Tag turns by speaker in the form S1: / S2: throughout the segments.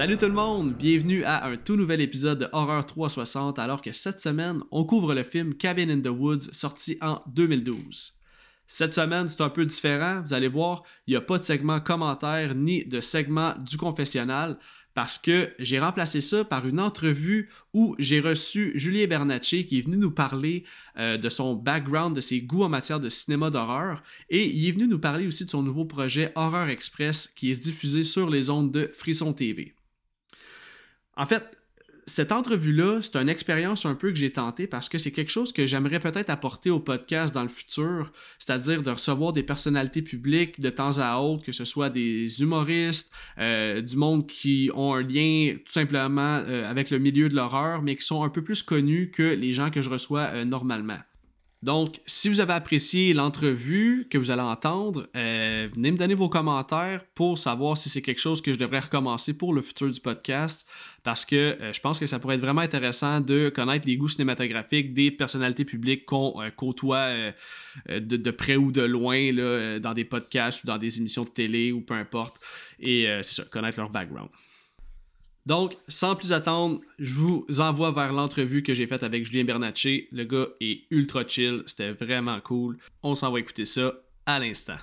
S1: Salut tout le monde, bienvenue à un tout nouvel épisode de Horror 360 alors que cette semaine, on couvre le film Cabin in the Woods sorti en 2012. Cette semaine, c'est un peu différent, vous allez voir, il n'y a pas de segment commentaire ni de segment du confessionnal parce que j'ai remplacé ça par une entrevue où j'ai reçu Julien Bernatchez qui est venu nous parler euh, de son background, de ses goûts en matière de cinéma d'horreur et il est venu nous parler aussi de son nouveau projet Horror Express qui est diffusé sur les ondes de Frisson TV. En fait, cette entrevue-là, c'est une expérience un peu que j'ai tentée parce que c'est quelque chose que j'aimerais peut-être apporter au podcast dans le futur, c'est-à-dire de recevoir des personnalités publiques de temps à autre, que ce soit des humoristes, euh, du monde qui ont un lien tout simplement euh, avec le milieu de l'horreur, mais qui sont un peu plus connus que les gens que je reçois euh, normalement. Donc, si vous avez apprécié l'entrevue que vous allez entendre, venez me donner vos commentaires pour savoir si c'est quelque chose que je devrais recommencer pour le futur du podcast, parce que euh, je pense que ça pourrait être vraiment intéressant de connaître les goûts cinématographiques des personnalités publiques qu'on euh, côtoie de, près ou de loin là, dans des podcasts ou dans des émissions de télé ou peu importe, et c'est ça, connaître leur background. Donc, sans plus attendre, je vous envoie vers l'entrevue que j'ai faite avec Julien Bernatchez. Le gars est ultra chill, c'était vraiment cool. On s'en va écouter ça à l'instant.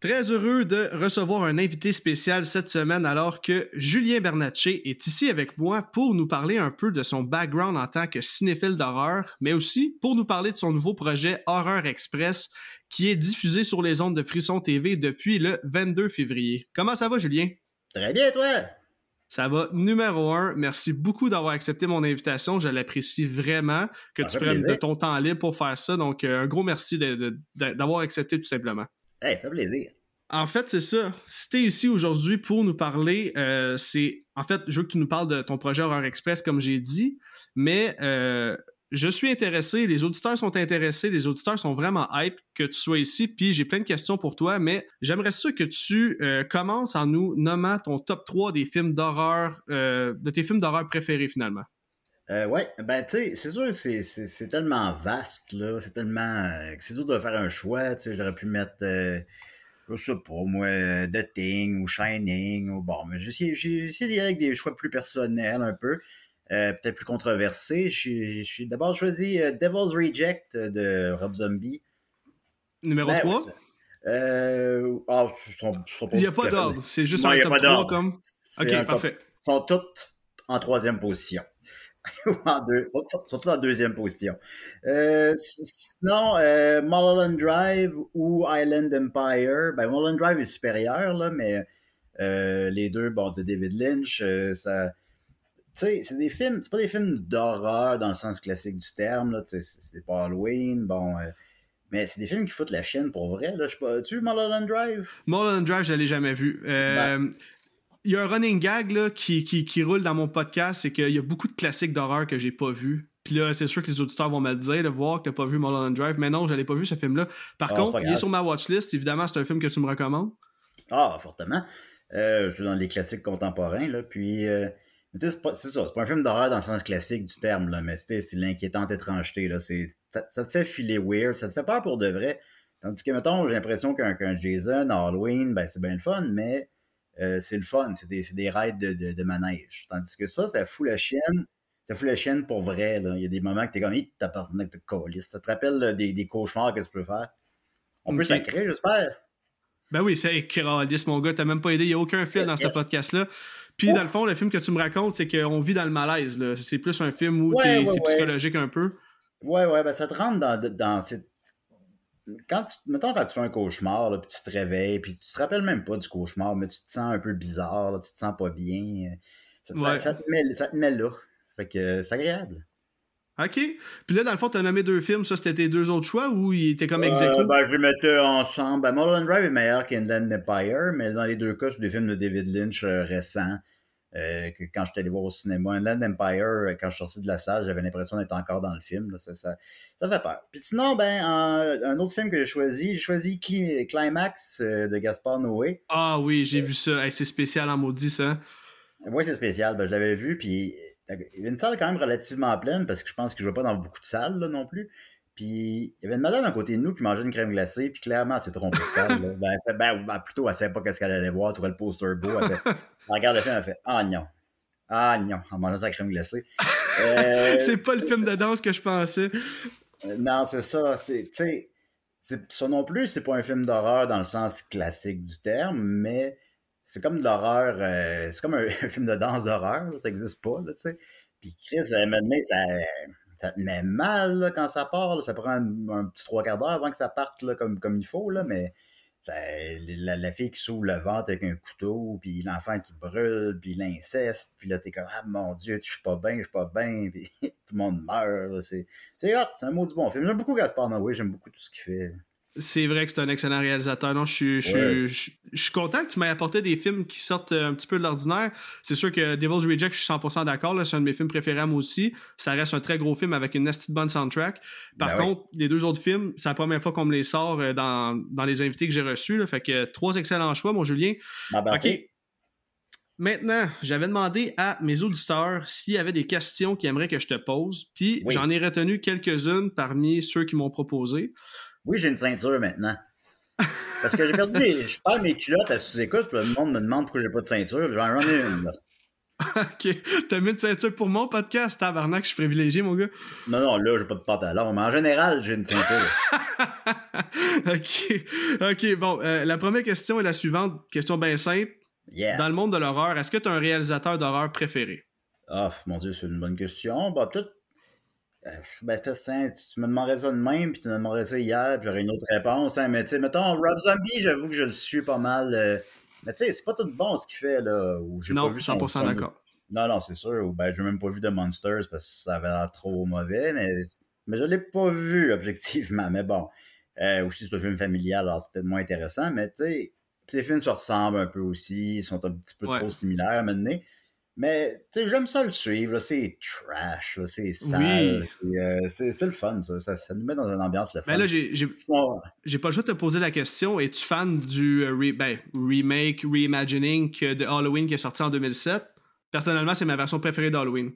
S1: Très heureux de recevoir un invité spécial cette semaine alors que Julien Bernatchez est ici avec moi pour nous parler un peu de son background en tant que cinéphile d'horreur, mais aussi pour nous parler de son nouveau projet Horreur Express qui est diffusé sur les ondes de Frisson TV depuis le 22 février. Comment ça va Julien?
S2: Très bien, toi?
S1: Ça va numéro un. Merci beaucoup d'avoir accepté mon invitation. Je l'apprécie vraiment que tu prennes de ton temps libre pour faire ça. Donc, euh, un gros merci d'avoir accepté tout simplement. En fait, c'est ça. Si tu es ici aujourd'hui pour nous parler, euh, c'est. En fait, je veux que tu nous parles de ton projet Horror Express, comme j'ai dit, mais euh, je suis intéressé, les auditeurs sont intéressés, les auditeurs sont vraiment hype que tu sois ici, puis j'ai plein de questions pour toi, mais j'aimerais ça que tu euh, commences en nous nommant ton top 3 des films d'horreur, de tes films d'horreur préférés finalement.
S2: Euh, ouais, ben tu sais, c'est sûr, c'est, c'est, tellement vaste, là, c'est tellement... c'est dur de faire un choix, tu sais, j'aurais pu mettre, je sais pas, moi, The Thing ou Shining, ou bon, mais j'ai, essayé d'y aller avec des choix plus personnels un peu. Euh, peut-être plus controversé. Je suis d'abord choisi euh, Devil's Reject de Rob Zombie.
S1: Numéro 3?
S2: Ben, euh, oh,
S1: il n'y a pas d'ordre, c'est juste un top 3 comme. Ok, parfait.
S2: Ils sont toutes en troisième position. en deux, sont, toutes en deuxième position. sinon, Mulholland Drive ou Island Empire. Ben, Mulholland Drive est supérieur, là, mais les deux, bon, de David Lynch, ça tu sais, c'est des films, c'est pas des films d'horreur dans le sens classique du terme, là, c'est pas Halloween, bon. Euh, mais c'est des films qui foutent la chienne pour vrai, là. Je sais pas. Tu Mulholland Drive?
S1: Mulholland Drive, je l'ai jamais vu. Euh, il y a un running gag là, qui, qui, qui roule dans mon podcast, c'est qu'il y a beaucoup de classiques d'horreur que j'ai pas vus. Puis là, c'est sûr que les auditeurs vont me le dire, de voir que t'as pas vu Mulholland Drive. Mais non, je pas vu ce film-là. Par ah, contre, il est sur ma watchlist. Évidemment, c'est un film que tu me recommandes.
S2: Ah, fortement. Euh, je suis dans les classiques contemporains, là. Puis, c'est ça, c'est pas un film d'horreur dans le sens classique du terme, là, mais c'est l'inquiétante étrangeté. Là, ça, ça, te fait filer weird, ça te fait peur pour de vrai. Tandis que, mettons, j'ai l'impression qu'un Jason, Halloween, ben, c'est bien le fun, mais euh, c'est le fun, c'est des, des raids de, de, manège. Tandis que ça, ça fout la chienne. Ça fout la chienne pour vrai. Là. Il y a des moments que t'es comme, t'as de colis. Ça te rappelle des, des, cauchemars que tu peux faire? On peut s'accrer, j'espère.
S1: Ben oui, c'est Calice, mon gars. T'as même pas aidé. Il n'y a aucun fil dans ce podcast-là. Puis, dans le fond, le film que tu me racontes, c'est qu'on vit dans le malaise. C'est plus un film où c'est psychologique un peu.
S2: Ouais, ouais, ben ça te rentre dans, dans Quand tu, mettons, quand tu fais un cauchemar, là, puis tu te réveilles, puis tu te rappelles même pas du cauchemar, mais tu te sens un peu bizarre, tu te sens pas bien. Ça, te, met, ça te met là. Fait que c'est agréable.
S1: OK. Puis là, dans le fond, tu as nommé deux films. Ça, c'était tes deux autres choix ou il était comme ex
S2: euh, ben, je les mettais ensemble. Ben, Mulholland Drive est meilleur qu'Inland Empire, mais dans les deux cas, c'est des films de David Lynch euh, récents. Euh, que quand j'étais allé voir au cinéma. Inland Empire, euh, quand je suis sorti de la salle, j'avais l'impression d'être encore dans le film. Ça, ça, ça, fait peur. Puis sinon, ben, un autre film que j'ai choisi, j'ai choisi Climax de Gaspard Noé.
S1: Ah oui, j'ai vu ça. c'est spécial en maudit, ça.
S2: Oui, c'est spécial. Ben, je l'avais vu, puis il y a une salle quand même relativement pleine parce que je pense que je ne vais pas dans beaucoup de salles là, non plus. Puis il y avait une madame à côté de nous qui mangeait une crème glacée, puis clairement, elle s'est trompée de salle. là. Ben, elle- ben, ben, plutôt, elle savait pas qu'est-ce qu'elle allait voir, elle trouvait le poster beau. Elle, fait, elle regarde le film, elle fait Ah non. Ah non, en mangeant sa crème glacée. Euh,
S1: c'est pas le film de danse que je pensais.
S2: euh, Non, c'est ça. C'est, ça non plus, c'est pas un film d'horreur dans le sens classique du terme, mais c'est comme de l'horreur. euh, c'est comme un, un film de danse d'horreur. Ça existe pas, là, tu sais. Puis Chris, à un moment donné, ça, ça te met mal quand ça part. Ça prend un, petit trois quarts d'heure avant que ça parte comme, comme il faut, là, mais. la, la fille qui s'ouvre le ventre avec un couteau, puis l'enfant qui brûle, puis l'inceste, puis là t'es comme ah mon dieu, je suis pas bien, je suis pas bien, puis tout le monde meurt. c'est hot, c'est un mot du bon film. J'aime beaucoup Gaspard Noé, j'aime beaucoup tout ce qu'il fait.
S1: C'est vrai que c'est un excellent réalisateur. Non, je suis, je, suis-
S2: Ouais.
S1: je- je suis content que tu m'aies apporté des films qui sortent euh, un petit peu de l'ordinaire. C'est sûr que Devil's Reject, je suis 100% d'accord. C'est un de mes films préférés moi aussi. Ça reste un très gros film avec une nasty bonne soundtrack. Par
S2: Ben oui.
S1: contre, les deux autres films, c'est la première fois qu'on me les sort euh, dans, dans les invités que j'ai reçus. là. Fait que trois excellents choix, mon Julien.
S2: Ben,
S1: OK. Maintenant, j'avais demandé à mes auditeurs s'il y avait des questions qu'ils aimeraient que je te pose. Puis
S2: Oui.
S1: j'en ai retenu quelques-unes parmi ceux qui m'ont proposé.
S2: Oui, j'ai une ceinture maintenant. Parce que j'ai perdu mes, je perds mes culottes à sous-écoute, puis le monde me demande pourquoi j'ai pas de ceinture. J'en ai une. là.
S1: OK. T'as mis une ceinture pour mon podcast, tabarnak, je suis privilégié, mon gars.
S2: Non, non, là, j'ai pas de pantalon, mais en général, j'ai une ceinture.
S1: OK. OK, bon. euh, la première question est la suivante. Question bien simple.
S2: Yeah.
S1: Dans le monde de l'horreur, est-ce que tu as un réalisateur d'horreur préféré?
S2: Ah, mon Dieu, c'est une bonne question. Bah, peut-être. Euh, Ben, parce que, hein, tu me demanderais ça de même, puis tu me demanderais ça hier, puis j'aurais une autre réponse. Hein, mais tu sais, mettons, Rob Zombie, j'avoue que je le suis pas mal. euh, mais tu sais, c'est pas tout bon ce qu'il fait, là. J'ai
S1: Non,
S2: pas vu son-
S1: 100%
S2: son-
S1: d'accord.
S2: Non, non, c'est sûr. Ou ben, j'ai même pas vu de Monsters parce que ça avait l'air trop mauvais, mais, mais je l'ai pas vu, objectivement. Mais bon, euh, aussi, c'est un film familial, alors c'est peut-être moins intéressant, mais tu sais, ces films se ressemblent un peu aussi, ils sont un petit peu
S1: Ouais.
S2: trop similaires à mener. Mais tu sais, j'aime ça le suivre, c'est trash, c'est sale.
S1: Oui.
S2: euh, c'est le fun, ça. ça. ça nous met dans une ambiance le fun.
S1: Ben là, j'ai pas le choix de te poser la question. Es-tu fan du euh, re- ben, remake, reimagining de Halloween qui est sorti en 2007? Personnellement, c'est ma version préférée d'Halloween.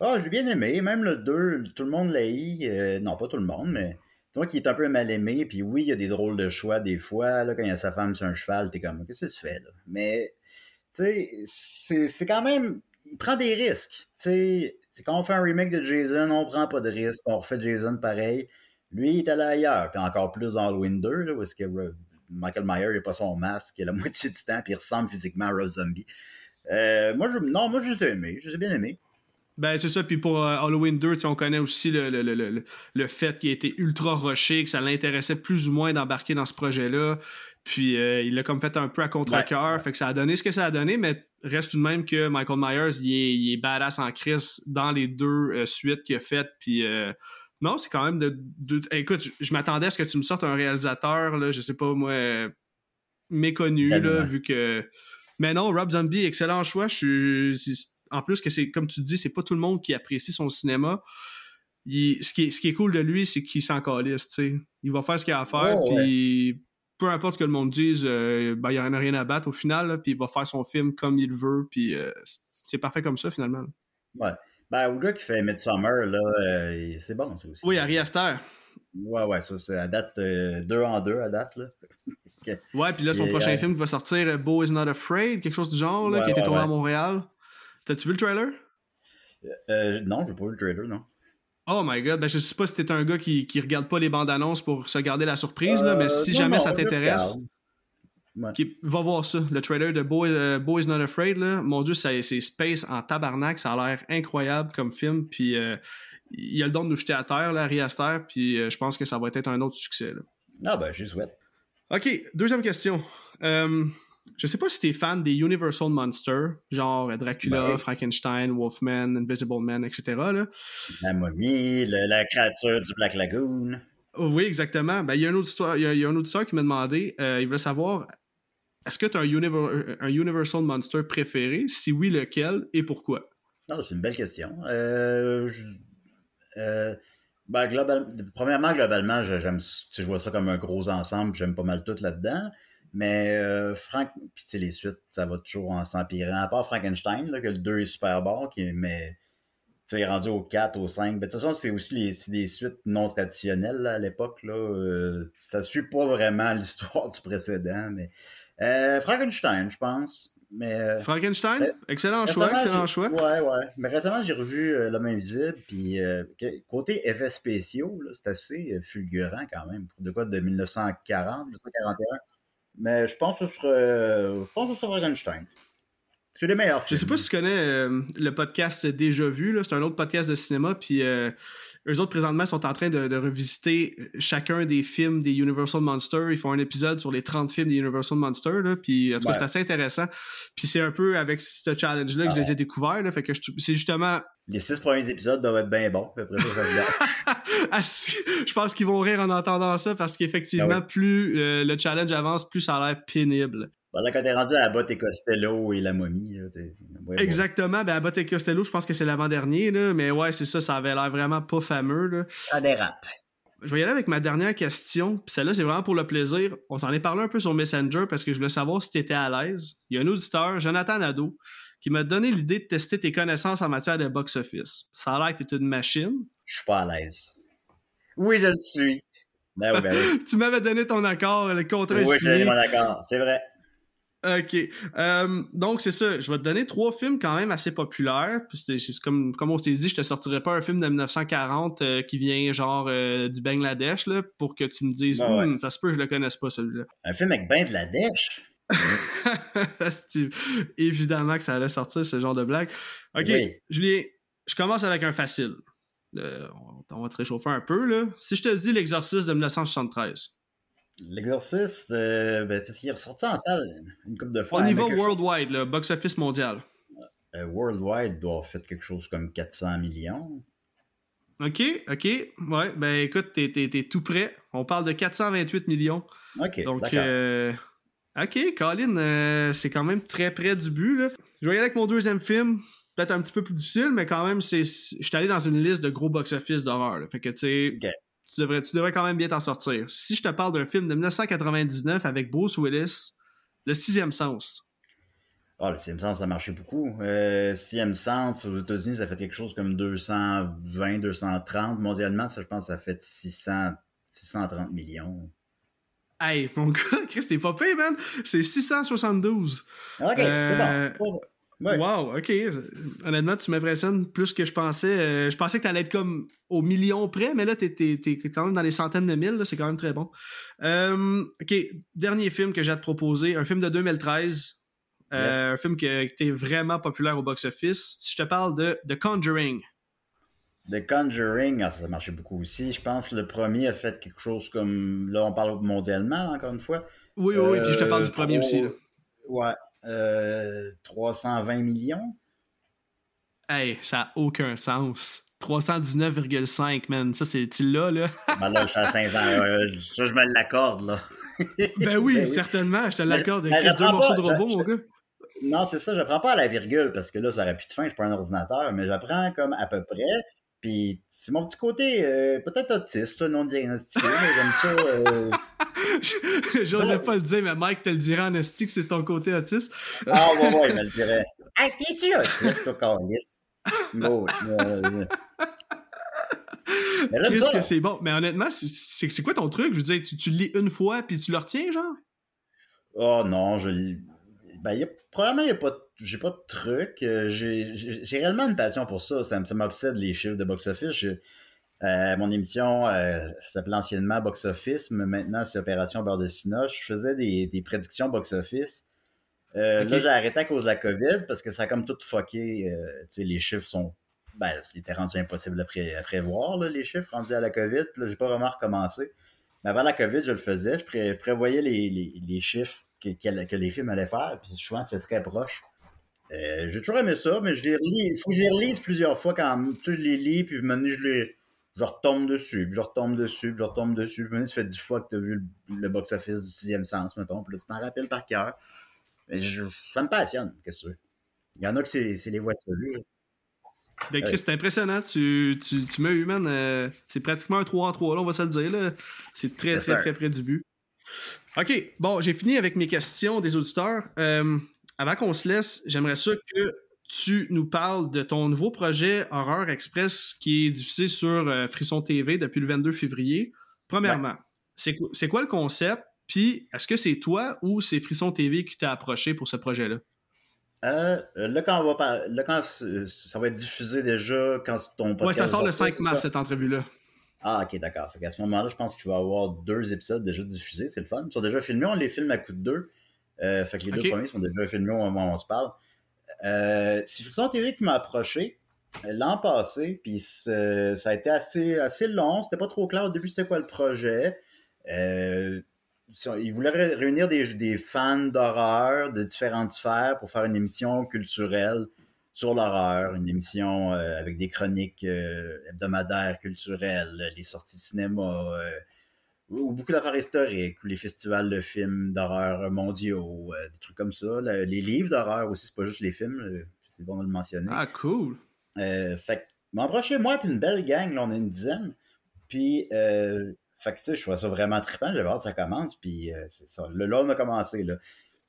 S2: Ah, j'ai bien aimé. Même le 2, tout le monde l'a eu. non, pas tout le monde, mais tu vois qu'il est un peu mal aimé. Puis oui, il y a des drôles de choix des fois. Là, quand il y a sa femme sur un cheval, t'es comme, qu'est-ce que tu fais là? Mais, tu c'est quand même. Il prend des risques. C'est quand on fait un remake de Jason, on prend pas de risques. On refait Jason pareil. Lui, il est allé ailleurs. Puis encore plus dans Halloween 2, là, où est-ce que Michael Myers n'a pas son masque la moitié du temps, puis il ressemble physiquement à Rob Zombie. Euh, moi, je, non, moi, je les ai aimés. Je les ai bien aimés.
S1: Ben, c'est ça. Puis pour euh, Halloween 2, tu sais, on connaît aussi le, le, le, le, le fait qu'il a été ultra rushé, que ça l'intéressait plus ou moins d'embarquer dans ce projet-là. Puis euh, il l'a comme fait un peu à contre-cœur.
S2: Ouais.
S1: Fait que ça a donné ce que ça a donné, mais reste tout de même que Michael Myers, il est, il est badass en crise dans les deux euh, suites qu'il a faites. Puis euh, non, c'est quand même de. de- écoute, je, je m'attendais à ce que tu me sortes un réalisateur, là, je sais pas moi, méconnu, là, vu que. Mais non, Rob Zombie, excellent choix. Je suis. En plus que c'est, comme tu dis, c'est pas tout le monde qui apprécie son cinéma. Il- ce, qui est, ce qui est cool de lui, c'est qu'il s'en calisse, tu sais. Il va faire ce qu'il a à faire,
S2: Oh,
S1: puis peu importe ce que le monde dise, euh, ben, il n'y en a rien à battre au final, puis il va faire son film comme il veut, puis euh, c'est parfait comme ça, finalement.
S2: Ouais. Ben, au gars qui fait Midsummer, là, euh, c'est bon, ça aussi.
S1: Oui, Ari Aster.
S2: Ouais, ouais, ça, c'est à date, deux en deux à date, là.
S1: Ouais, puis là, son
S2: Et,
S1: prochain film qui va sortir, Beau is Not Afraid, quelque chose du genre, là,
S2: Ouais,
S1: qui a été
S2: ouais,
S1: tourné
S2: ouais.
S1: à Montréal. T'as-tu vu le trailer?
S2: Euh, non, j'ai pas vu le trailer, non.
S1: Oh my god, ben je sais pas si t'es un gars qui, qui regarde pas les bandes annonces pour se garder la surprise, là,
S2: Euh,
S1: mais si
S2: non,
S1: jamais
S2: non,
S1: ça t'intéresse.
S2: Ouais.
S1: va voir ça. Le trailer de Boy, euh, Boy is Not Afraid, là, mon dieu, c'est space en tabarnak, ça a l'air incroyable comme film, puis euh, il a le don de nous jeter à terre, là, Ari Aster, puis euh, je pense que ça va être un autre succès. Là.
S2: Ah, ben, j'y souhaite.
S1: Ok, deuxième question. Euh, je sais pas si t'es fan des Universal Monsters, genre Dracula,
S2: Ouais.
S1: Frankenstein, Wolfman, Invisible Man, etc. Là.
S2: La momie, le- la créature du Black Lagoon.
S1: Oui, exactement. Ben, il y a un auditeur, il y a, il y a un auditeur qui m'a demandé, euh, il voulait savoir, est-ce que tu as un, univer- un Universal Monster préféré? Si oui, lequel et pourquoi?
S2: Non, c'est une belle question. Euh, je- euh, ben, global- premièrement, globalement, j'aime, je vois ça comme un gros ensemble, j'aime pas mal tout là-dedans. Mais euh, Frank, puis tu sais, les suites, ça va toujours en s'empirant. À part Frankenstein, là, que le 2 est super bon, qui, mais sais, rendu au 4, au 5. Ben, de toute façon, c'est aussi les, des suites non traditionnelles à l'époque. Là. Euh, ça suit pas vraiment l'histoire du précédent, mais euh, Frankenstein, je pense. Mais,
S1: Frankenstein, excellent choix, excellent choix.
S2: Ouais, ouais. Mais récemment, j'ai revu L'homme invisible, puis côté effets spéciaux, c'est assez fulgurant quand même. De quoi? De 1940, 1941. Mais je pense que ce serait, je pense que ce serait Frankenstein. C'est les meilleurs
S1: films. Je sais pas si tu connais euh, le podcast Déjà Vu, c'est un autre podcast de cinéma, puis euh, eux autres présentement sont en train de, revisiter chacun des films des Universal Monsters. Ils font un épisode sur les 30 films des Universal Monsters, là, puis en tout cas, c'est assez intéressant. Puis c'est un peu avec ce challenge-là que je les ai découverts, là, fait que c'est justement...
S2: Les six premiers épisodes doivent être bien bons, après ça,
S1: ah, Je pense qu'ils vont rire en entendant ça, parce qu'effectivement, ah plus euh, le challenge avance, plus ça a l'air pénible.
S2: Voilà, quand t'es rendu à Abbott et Costello et la momie.
S1: Exactement. Ben, Abbott et Costello, je pense que c'est l'avant-dernier. Mais ouais, c'est ça. Ça avait l'air vraiment pas fameux. Là.
S2: Ça dérape.
S1: Je vais y aller avec ma dernière question. celle-là, c'est vraiment pour le plaisir. On s'en est parlé un peu sur Messenger parce que je voulais savoir si tu étais à l'aise. Il y a un auditeur, Jonathan Nadeau, qui m'a donné l'idée de tester tes connaissances en matière de box-office. Ça a l'air que tu es une machine.
S2: Je suis pas à l'aise. Oui, je le suis. Ben ben
S1: tu m'avais donné ton accord, le contrat
S2: Oui, j'ai donné mon accord, c'est vrai.
S1: OK. Euh, donc, c'est ça. Je vais te donner trois films quand même assez populaires. C'est, comme, comme on s'est dit, je te sortirai pas un film de 1940 euh, qui vient genre euh, du Bangladesh là, pour que tu me dises hum, ça se peut que je le connaisse pas celui-là.
S2: Un film avec Bangladesh?
S1: Évidemment que ça allait sortir ce genre de blague. OK, Julien, je commence avec un facile. on va te réchauffer un peu. Là. Si je te dis l'exorciste de 1973.
S2: L'exercice, euh, ben, parce qu'il est ressorti en salle une couple de fois.
S1: Au niveau worldwide, le box-office mondial.
S2: Euh, worldwide doit avoir fait quelque chose comme 400 millions.
S1: OK, OK. Ouais, ben écoute, t'es, tout prêt. On parle de 428 millions.
S2: OK.
S1: Donc, euh, OK, Colin, euh, c'est quand même très près du but. Là. Je vais y aller avec mon deuxième film. Peut-être un petit peu plus difficile, mais quand même, c'est, je suis allé dans une liste de gros box-office d'horreur. Fait que, tu sais, tu devrais, tu devrais quand même bien t'en sortir. Si je te parle d'un film de 1999 avec Bruce Willis, Le Sixième Sens.
S2: Ah, le sixième sens, ça marchait beaucoup. Euh, sixième sens, aux États-Unis, ça fait quelque chose comme 220, 230. Mondialement, ça, je pense, ça fait 600, 630 millions.
S1: Hey, mon gars, Chris, t'es pas payé, man. C'est 672.
S2: Ok, c'est bon. bon.
S1: Wow, ok. Honnêtement, tu m'impressionnes plus que je pensais. Euh, je pensais que tu allais être comme au million près, mais là, tu es, quand même dans les centaines de mille. C'est quand même très bon. Euh, ok, dernier film que j'ai à te proposer, un film de 2013. Euh, un film qui, était vraiment populaire au box-office. Si je te parle de The Conjuring.
S2: The Conjuring, ah, ça marchait beaucoup aussi. Je pense que le premier a fait quelque chose comme. Là, on parle mondialement, encore une fois.
S1: Oui, oui, oui, puis je te parle du premier aussi. Là.
S2: Ouais. 320 euh, millions.
S1: Hey, ça n'a aucun sens. 319,5, man. Ça, c'est tu là, là.
S2: ben là, je suis à 500. ça, je me l'accorde, là.
S1: ben oui, ben certainement. Je te l'accorde. Il reste deux morceaux de robot, mon gars.
S2: Non, c'est ça. Je prends pas à la virgule parce que là, ça aurait plus de fin. Je pas un ordinateur, mais j'apprends comme à peu près. Puis c'est mon petit côté euh, peut-être autiste, non diagnostiqué, mais j'aime ça. Euh...
S1: J'osais pas le dire, mais Mike te le dirait en esti que c'est ton côté autiste.
S2: ah ouais, ouais, il me le dirait. Hey, t'es-tu autiste, toi, Carlis? Non,
S1: Qu'est-ce que c'est bon? Mais honnêtement, c'est quoi ton truc? Je veux dire, tu, tu le lis une fois puis tu le retiens, genre?
S2: Oh non, je lis. Ben, y a, probablement, y a pas j'ai pas de truc. Euh, j'ai réellement une passion pour ça. Ça, m'obsède les chiffres de box-office. Euh, mon émission euh, s'appelait anciennement Box Office, mais maintenant c'est Opération Beurre de Sinoche. Je faisais des, des prédictions Box Office. Là, j'ai arrêté à cause de la COVID parce que ça a comme tout fucké. les chiffres sont. Ben, c'était rendu impossible à, prévoir, les chiffres rendus à la COVID. Puis là, j'ai pas vraiment recommencé. Mais avant la COVID, je le faisais. Je, prévoyais les, les, chiffres que, que, les films allaient faire. Puis souvent, c'est très proche. Euh, j'ai toujours aimé ça, mais je les relis. Il faut que je les relise plusieurs fois quand tu sais, je les lis, puis maintenant je les. Je retombe dessus, puis je retombe dessus, puis je retombe dessus. Puis ça fait dix fois que tu as vu le, box-office du sixième sens, mettons. Puis là, tu t'en rappelles par cœur. Mais je, ça me passionne, qu'est-ce que tu veux. Il y en a que c'est les voitures.
S1: Ben Chris, c'est impressionnant. Tu, tu, tu m'as eu, man. Euh, c'est pratiquement un 3 en 3, là, on va se le dire. C'est très, très, très près du but. OK, bon, j'ai fini avec mes questions des auditeurs. Euh, avant qu'on se laisse, j'aimerais ça que tu nous parles de ton nouveau projet Horreur Express qui est diffusé sur euh, Frisson TV depuis le 22 février. Premièrement, c'est quoi le concept? Puis, est-ce que c'est toi ou c'est Frisson TV qui t'a approché pour ce projet-là?
S2: Euh, là, quand, on va quand ça va être diffusé déjà, quand ton
S1: podcast. Ouais, ça sort le 5 mars, cette entrevue-là.
S2: Ah, ok, d'accord. À ce moment-là, je pense qu'il va y avoir deux épisodes déjà diffusés. C'est le fun. Ils sont déjà filmés. On les filme à coup de deux. Euh, fait que les deux premiers sont déjà filmés au moment où on se parle. Euh, c'est Frisson TV qui m'a approché euh, l'an passé, puis ça a été assez, assez long. C'était pas trop clair au début c'était quoi le projet. Euh, ils voulaient réunir des, fans d'horreur de différentes sphères pour faire une émission culturelle sur l'horreur, une émission avec des chroniques hebdomadaires culturelles, les sorties de cinéma, ou beaucoup d'affaires historiques, ou les festivals de films d'horreur mondiaux, euh, des trucs comme ça. les livres d'horreur aussi, c'est pas juste les films, euh, c'est bon de le mentionner.
S1: Ah, cool!
S2: Euh, fait chez moi, puis une belle gang, là, on est une dizaine. Puis, euh, fait que, tu sais, je trouvais ça vraiment trippant, j'avais hâte que ça commence, puis c'est ça. Le là, on a commencé, là.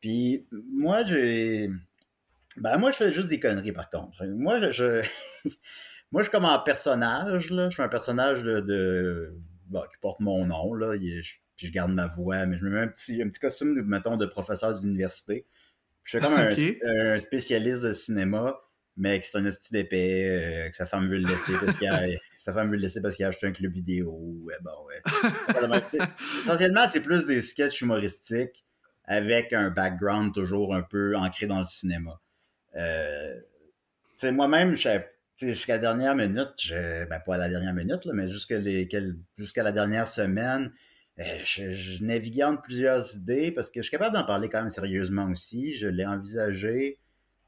S2: Puis, moi, j'ai. Ben, moi, je fais juste des conneries, par contre. Moi, je. moi, je suis comme un personnage, là. Je suis un personnage de qui porte mon nom, là. je, puis je garde ma voix, mais je me mets un petit, un petit costume, mettons, de professeur d'université. Je suis comme un, spécialiste de cinéma, mais qui est un esti d'épée, euh, que sa femme veut le laisser parce qu'il a, sa femme veut le laisser parce qu'il a acheté un club vidéo. Ouais, bon, ouais. Essentiellement, c'est plus des sketchs humoristiques avec un background toujours un peu ancré dans le cinéma. Euh, moi-même, je jusqu'à la dernière minute, je, ben pas à la dernière minute, là, mais jusqu'à la dernière semaine, euh, je, naviguais entre plusieurs idées parce que je suis capable d'en parler quand même sérieusement aussi. Je l'ai envisagé.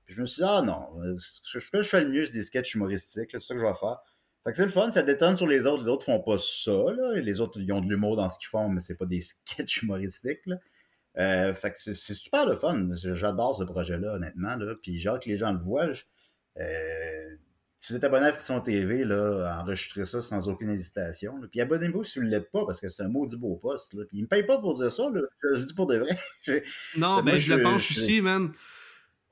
S2: Je me suis dit, ah non, ce que je fais le mieux, c'est des sketchs humoristiques, c'est ça que je vais faire. Fait que c'est le fun, ça détonne sur les autres. Les autres font pas ça, là. Les autres, ils ont de l'humour dans ce qu'ils font, mais c'est pas des sketchs humoristiques. Euh, fait que c'est super le fun. J'adore ce projet-là, honnêtement, là. Puis j'ai hâte que les gens le voient. Euh, si vous êtes abonné à Frisson TV, là, enregistrez ça sans aucune hésitation. Puis abonnez-vous si vous ne l'êtes pas, parce que c'est un maudit beau poste. Là. Puis il me paye pas pour dire ça, là. Je, dis pour de vrai.
S1: non, ben je, le pense aussi, man.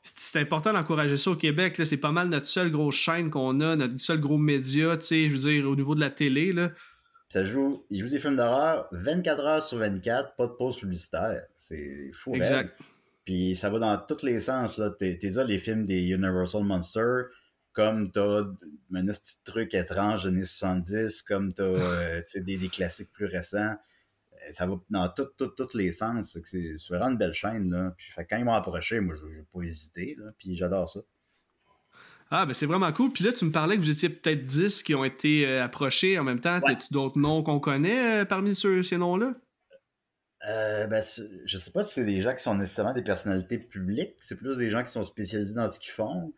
S1: C'est important d'encourager ça au Québec. C'est pas mal notre seule grosse chaîne qu'on a, notre seul gros média, tu sais, je veux dire, au niveau de la télé. Là.
S2: Ça joue, il joue des films d'horreur 24 heures sur 24, pas de pause publicitaire. C'est fou. Exact. Puis ça va dans tous les sens. Là. T'es, t'es les films des Universal Monsters comme t'as un petit truc étrange des années 70, comme t'as euh, des, des, classiques plus récents. Euh, ça va dans tous les sens. C'est vraiment une belle chaîne. Là. Puis, fait, quand ils m'ont approché, moi, je n'ai pas hésité. Là, puis j'adore ça.
S1: Ah, ben c'est vraiment cool. Puis là, tu me parlais que vous étiez peut-être 10 qui ont été euh, approchés en même temps. Ouais. As-tu d'autres noms qu'on connaît parmi ces noms-là?
S2: Euh, ben, je sais pas si c'est des gens qui sont nécessairement des personnalités publiques. C'est plus des gens qui sont spécialisés dans ce qu'ils font.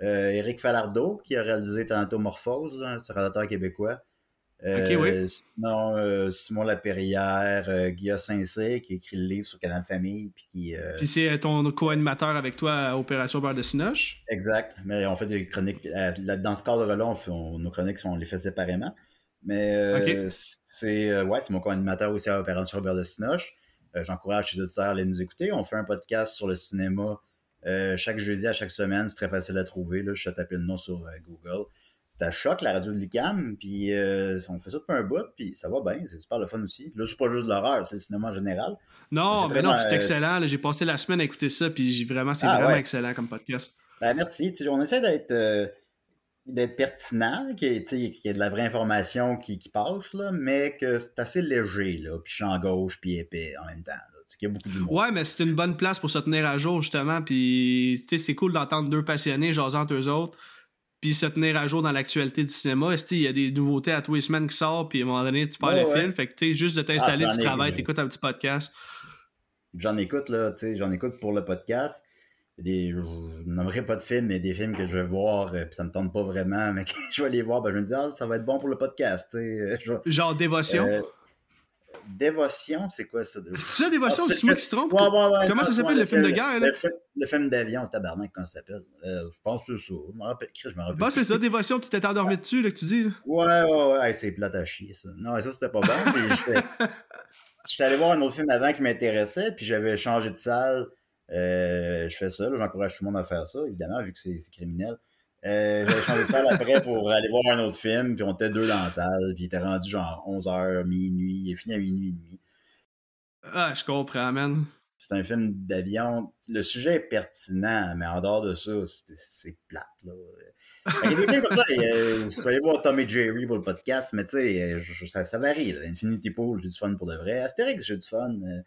S2: Eric euh, Falardeau, qui a réalisé Thantomorphose, un réalisateur québécois. Euh, sinon, euh, Simon Laperrière, Guillaume Saint-Cyr, qui écrit le livre sur Canal Famille. Puis,
S1: puis c'est ton co-animateur avec toi à Opération Beurre de Sinoche?
S2: Exact. Mais on fait des chroniques. dans ce cadre-là, nos chroniques, on les fait séparément. Mais c'est ouais, c'est mon co-animateur aussi à Opération Beurre de Sinoche. J'encourage les auditeurs à aller nous écouter. On fait un podcast sur le cinéma euh, chaque jeudi à chaque semaine, c'est très facile à trouver. Là. Je tapé le nom sur euh, Google. C'est à choc, la radio de l'ICAM. Puis euh, on fait ça depuis un bout, puis ça va bien. C'est super le fun aussi. Là, c'est pas juste de l'horreur, c'est le cinéma en général.
S1: Non, mais non, c'est excellent. J'ai passé la semaine à écouter ça, puis vraiment, c'est ah, vraiment excellent comme podcast.
S2: Ben, merci. on essaie d'être d'être pertinent, qu'il y, ait de la vraie information qui, passe, là, mais que c'est assez léger, là, puis champ gauche, puis épais en même temps.
S1: Ouais, mais c'est une bonne place pour se tenir à jour, justement. Puis, c'est cool d'entendre deux passionnés jasant entre eux autres, puis se tenir à jour dans l'actualité du cinéma. Il y a des nouveautés à tous les semaines qui sortent, puis à un moment donné, tu perds le fil. Fait que, tu juste de t'installer, ah, tu travailles, écoutes un petit podcast.
S2: J'en écoute, là, tu sais, j'en écoute pour le podcast. Des, je n'aimerais pas de films, mais des films que je vais voir, euh, puis ça me tente pas vraiment, mais que je vais les voir, ben, je me dis, ah, ça va être bon pour le podcast. sais
S1: Genre Dévotion? Euh,
S2: Dévotion, c'est quoi ça?
S1: C'est ça, Dévotion, ah, c'est moi qui se trompe? Comment ça s'appelle, le, film de guerre? Là?
S2: Le, film d'avion, tabarnak, comment ça s'appelle? Euh, je pense que c'est ça. Je me rappelle. Je me rappelle
S1: bah, c'est ça, Dévotion, tu t'es endormi dessus, là, que tu dis. Là.
S2: Ouais, ouais, ouais, c'est plate à chier, ça. Non, ça, c'était pas bon. J'étais allé voir un autre film avant qui m'intéressait, puis j'avais changé de salle. Euh, je fais ça, j'encourage tout le monde à faire ça, évidemment, vu que c'est criminel. Euh, J'avais changé de salle après pour aller voir un autre film, puis on était deux dans la salle, puis il était rendu genre 11h, minuit, il est fini à minuit et demi.
S1: Ah, je comprends, man.
S2: C'est un film d'avion. Le sujet est pertinent, mais en dehors de ça, c'est plate. Là. Il y a des films comme ça. je peux aller voir Tom et Jerry pour le podcast, mais tu sais, ça, ça, varie. Là. Infinity Pool, j'ai du fun pour de vrai. Astérix, j'ai du fun. Euh,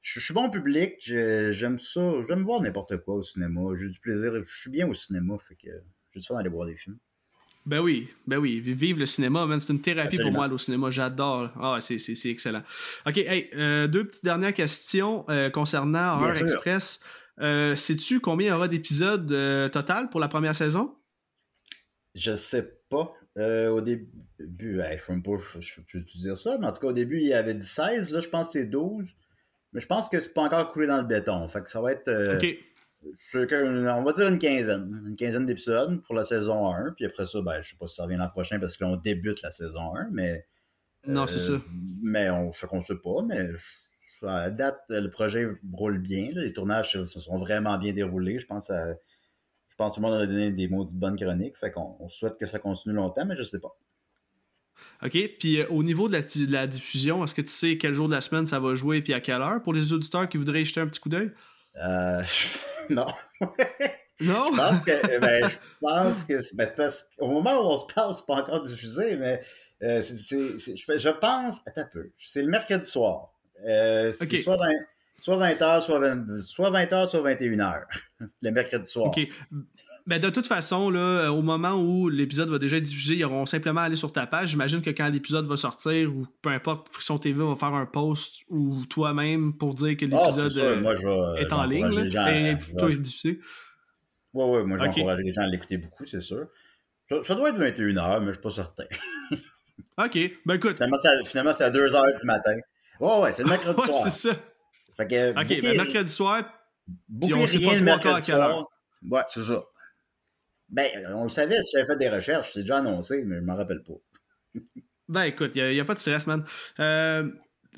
S2: je, suis bon public, j'aime ça. J'aime voir n'importe quoi au cinéma. J'ai du plaisir. Je suis bien au cinéma, fait que j'ai du fun d'aller voir des films.
S1: Ben oui, ben oui, vive le cinéma, C'est une thérapie pour moi, aller au cinéma. J'adore. Ah, c'est, excellent. OK, hey, euh, deux petites dernières questions euh, concernant Horror Express. Euh, sais-tu combien il y aura d'épisodes total pour la première saison?
S2: Je sais pas. au début, je ne peux plus te dire ça, mais en tout cas, au début, il y avait 16. Là, je pense que c'est 12. Mais je pense que c'est pas encore coulé dans le béton. Fait que ça va être. OK on va dire une quinzaine. Une quinzaine d'épisodes pour la saison 1. Puis après ça, ben, je sais pas si ça revient l'an prochain parce qu'on débute la saison 1, mais.
S1: Non, c'est
S2: euh,
S1: ça.
S2: Mais on fait qu'on sait pas, mais à date, le projet roule bien. Les tournages se sont vraiment bien déroulés. Je pense à, Je pense que tout le monde a donné des mots de bonnes chroniques. Fait qu'on souhaite que ça continue longtemps, mais je sais pas.
S1: OK. Puis euh, au niveau de la, diffusion, est-ce que tu sais quel jour de la semaine ça va jouer et à quelle heure pour les auditeurs qui voudraient y jeter un petit coup d'œil?
S2: Euh, non.
S1: non?
S2: je pense que, ben, je pense que ben, parce qu'au moment où on se parle, c'est pas encore diffusé, mais euh, je, pense, un peu, c'est le mercredi soir. Euh, c'est soit, 20, soit 20h, soit, 20, soit 20h, soit 21h, le mercredi soir.
S1: OK. Ben, de toute façon, là, au moment où l'épisode va déjà être diffusé, ils auront simplement aller sur ta page. J'imagine que quand l'épisode va sortir, ou peu importe, Friction TV va faire un post ou toi-même pour dire que ah, l'épisode euh, est, en ligne et plutôt diffusé.
S2: Oui, oui, moi j'encourage les gens à l'écouter beaucoup, c'est sûr. Ça, doit être 21h, mais je suis pas certain.
S1: OK, ben écoute.
S2: Finalement, c'est à 2h du matin. Ouais, ouais, c'est le mercredi soir.
S1: c'est ça.
S2: Fait que,
S1: OK, ben mercredi soir, puis on sait pas à quelle heure.
S2: Ouais, c'est ça. Ben, on le savait, si j'avais fait des recherches, c'est déjà annoncé, mais je m'en rappelle pas.
S1: ben, écoute, il n'y a, pas de stress, man. Euh,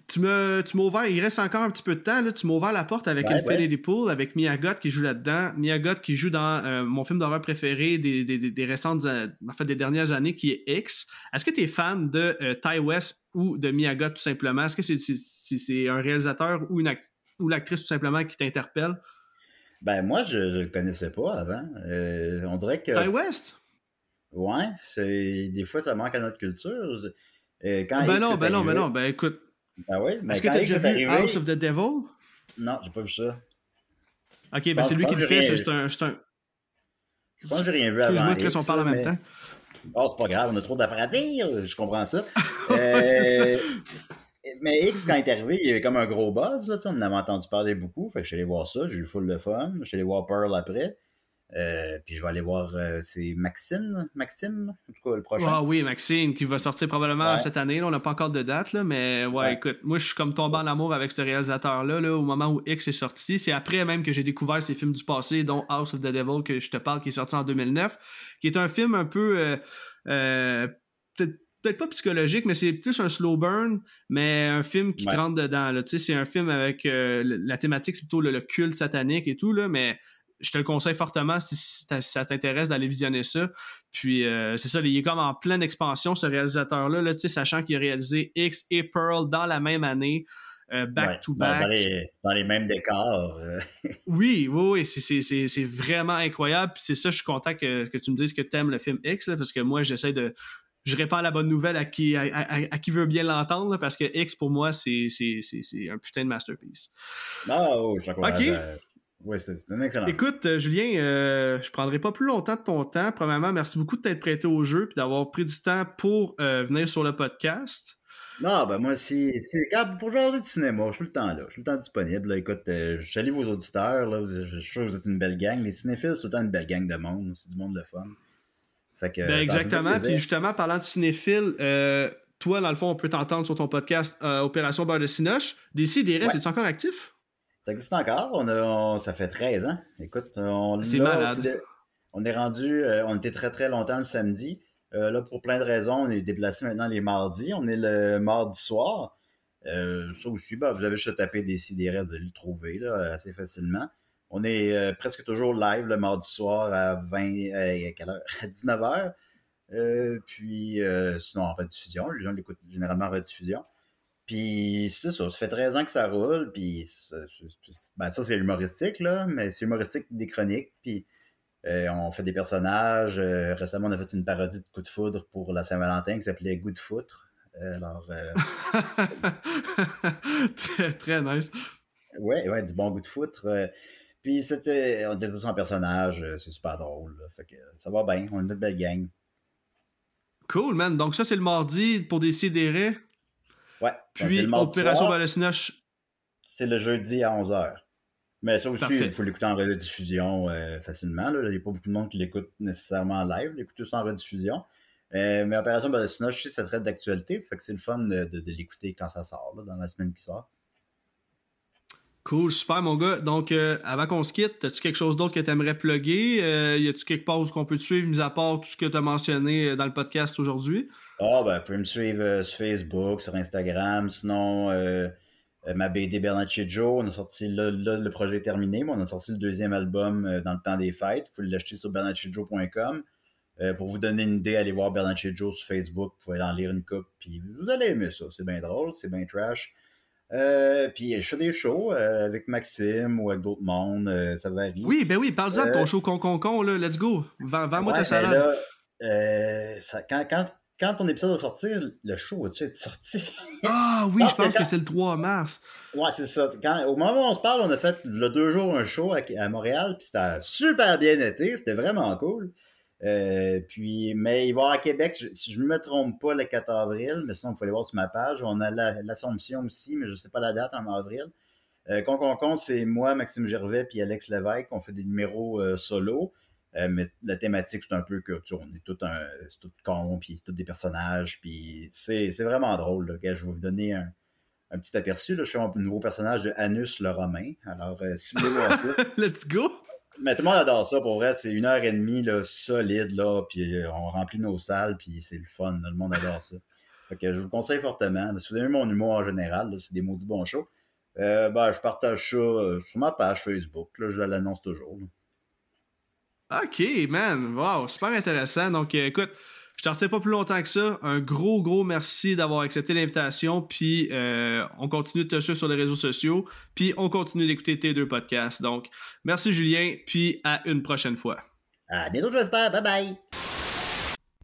S1: tu m'as ouvert, il reste encore un petit peu de temps, là, tu m'as ouvert la porte avec une Infinity Pool, avec Miyagot qui joue là-dedans. Miyagot qui joue dans euh, mon film d'horreur préféré des, des, des, récentes, en fait, des dernières années, qui est X. Est-ce que tu es fan de euh, Ty West ou de Miyagot tout simplement? Est-ce que c'est un réalisateur ou, une ou l'actrice tout simplement qui t'interpelle?
S2: Ben, moi, je ne le connaissais pas avant. Euh, on dirait que.
S1: Ty West?
S2: Ouais, c'est des fois, ça manque à notre culture.
S1: Euh, quand ben non, ben non, ben non, ben écoute.
S2: Ben oui, mais
S1: Est-ce que tu as déjà vu House of the Devil?
S2: Non, j'ai pas vu ça.
S1: Ok, ben c'est lui qui le fait, c'est un, un.
S2: Je pense que j'ai rien vu avant.
S1: Excuse-moi, Chris, on parle en même temps.
S2: Oh, c'est pas grave, on a trop d'affaires à dire, je comprends ça. euh, mais X, quand il est arrivé, il y avait comme un gros buzz. Là, on en avait entendu parler beaucoup. Fait que je suis allé voir ça. J'ai eu full de fun. Je suis allé voir Pearl après. Euh, puis je vais aller voir, euh, c'est Maxime, Maxime, en tout cas le prochain.
S1: Ah oui, Maxime, qui va sortir probablement cette année. Là, on n'a pas encore de date, là, mais ouais, écoute, moi je suis comme tombé en amour avec ce réalisateur-là là, au moment où X est sorti. C'est après même que j'ai découvert ses films du passé, dont House of the Devil, que je te parle, qui est sorti en 2009, qui est un film un peu... Euh, peut-être peut-être pas psychologique, mais c'est plus un slow burn, mais un film qui te rentre dedans. C'est un film avec euh, la thématique, c'est plutôt le, culte satanique et tout, là, mais je te le conseille fortement si, ça t'intéresse d'aller visionner ça. Puis euh, c'est ça, il est comme en pleine expansion, ce réalisateur-là, là, sachant qu'il a réalisé X et Pearl dans la même année. Euh, back to back.
S2: Dans les, mêmes décors.
S1: oui, oui, oui, c'est vraiment incroyable. Puis c'est ça, je suis content que, tu me dises que tu aimes le film X, parce que moi, j'essaie de, je répands la bonne nouvelle à qui, à, qui veut bien l'entendre, parce que X, pour moi, c'est un putain de masterpiece.
S2: Ah, oh, je OK. Oui, c'est un excellent.
S1: Écoute, euh, Julien, euh, je prendrai pas plus longtemps de ton temps. Premièrement, merci beaucoup de t'être prêté au jeu et d'avoir pris du temps pour euh, venir sur le podcast.
S2: Non, ben moi, si, pour jaser de cinéma, je suis le temps là, je suis le temps disponible. Écoute, je salue vos auditeurs, là, je suis sûr que vous êtes une belle gang. Les cinéphiles, c'est tout le temps une belle gang de monde, c'est du monde de fun.
S1: Ben, exactement. Puis justement, parlant de cinéphile, euh, toi, dans le fond, on peut t'entendre sur ton podcast euh, Opération Beurre de Cinoche. DC, des restes, es-tu encore actif?
S2: Ça existe encore. On ça fait 13 ans. Écoute, on,
S1: c'est malade.
S2: on est rendu, euh, on était très très longtemps le samedi. là, pour plein de raisons, on est déplacé maintenant les mardis. On est le mardi soir. ça aussi, ben, vous avez juste tapé des CDR, vous allez le trouver là, assez facilement. On est presque toujours live le mardi soir à 20 à quelle heure? À 19h. puis sinon en rediffusion. Les gens l'écoutent généralement en rediffusion. Puis c'est ça, ça fait 13 ans que ça roule, puis ben, ça c'est humoristique, là, mais c'est humoristique des chroniques, puis euh, on fait des personnages. Euh, récemment, on a fait une parodie de Coup de foudre pour la Saint-Valentin qui s'appelait Goût de foutre. Euh, alors,
S1: très, très nice.
S2: Ouais, ouais, du bon goût de foutre. Puis c'était, on était tous en personnage, c'est super drôle. fait que ça va bien, on est une belle gang.
S1: Cool, man. Donc ça, c'est le mardi pour des sidérés.
S2: Ouais.
S1: Puis Opération Balacinoche.
S2: C'est le jeudi à 11h. Mais ça aussi, il faut l'écouter en rediffusion euh, facilement. Il n'y a pas beaucoup de monde qui l'écoute nécessairement en live, l'écoute ça en rediffusion. Euh, mais Opération Balacinoche, je sais, ça traite d'actualité. Fait que c'est le fun de, l'écouter quand ça sort, dans la semaine qui sort.
S1: Cool, super mon gars. Donc, euh, avant qu'on se quitte, as-tu quelque chose d'autre que tu aimerais plugger? y a-tu quelque part où on peut te suivre, mis à part tout ce que tu as mentionné dans le podcast aujourd'hui?
S2: Ah, ben, vous me suivre sur Facebook, sur Instagram. Sinon, euh, ma BD Bernacchi Joe. On a sorti, là, le projet est terminé, mais on a sorti le deuxième album euh, dans le temps des fêtes. Vous pouvez l'acheter sur bernacchijoe.com. Euh, pour vous donner une idée, allez voir Bernacchi Joe sur Facebook. Vous pouvez en lire une coupe, puis vous allez aimer ça. C'est bien drôle, c'est bien trash. Puis je fais des shows avec Maxime ou avec d'autres mondes, ça varie.
S1: Oui, ben oui, parle-en de ton show con con con, là, let's go. Vends-moi ta ben salade.
S2: ça, quand, quand, quand ton épisode va sortir, le show va-tu être sorti?
S1: Ah oui, je pense que, c'est le 3 mars.
S2: Ouais, c'est ça. au moment où on se parle, on a fait le deux jours un show à, Montréal, puis c'était super bien été, c'était vraiment cool. Euh, puis, mais il va à Québec, si je ne me trompe pas, le 4 avril, mais sinon, il faut aller voir sur ma page. On a l'Assomption aussi, mais je ne sais pas la date en avril. Euh, Con, c'est moi, Maxime Gervais, puis Alex Lévesque. On fait des numéros euh, solo. Euh, mais la thématique, c'est un peu que tu, on est tout un, c'est tout con, puis c'est tous des personnages, puis c'est, vraiment drôle. Je vais vous donner un, petit aperçu. Là. Je suis un nouveau personnage de Anus le Romain. Alors, euh, si vous voulez voir ça.
S1: Let's go!
S2: Mais tout le monde adore ça, pour vrai. C'est une heure et demie là, solide, là, puis euh, on remplit nos salles, puis c'est le fun. le monde adore ça. Fait que je vous le conseille fortement. Si vous aimez mon humour en général, c'est des maudits bons shows. ben, je partage ça sur ma page Facebook. Là, je l'annonce toujours.
S1: Ok, man. Wow, super intéressant. Donc, euh, écoute, je t'en retiens pas plus longtemps que ça. Un gros, gros merci d'avoir accepté l'invitation. Puis, euh, on continue de te suivre sur les réseaux sociaux. Puis, on continue d'écouter tes deux podcasts. Donc, merci Julien. Puis, à une prochaine fois.
S2: À bientôt, j'espère. Bye bye.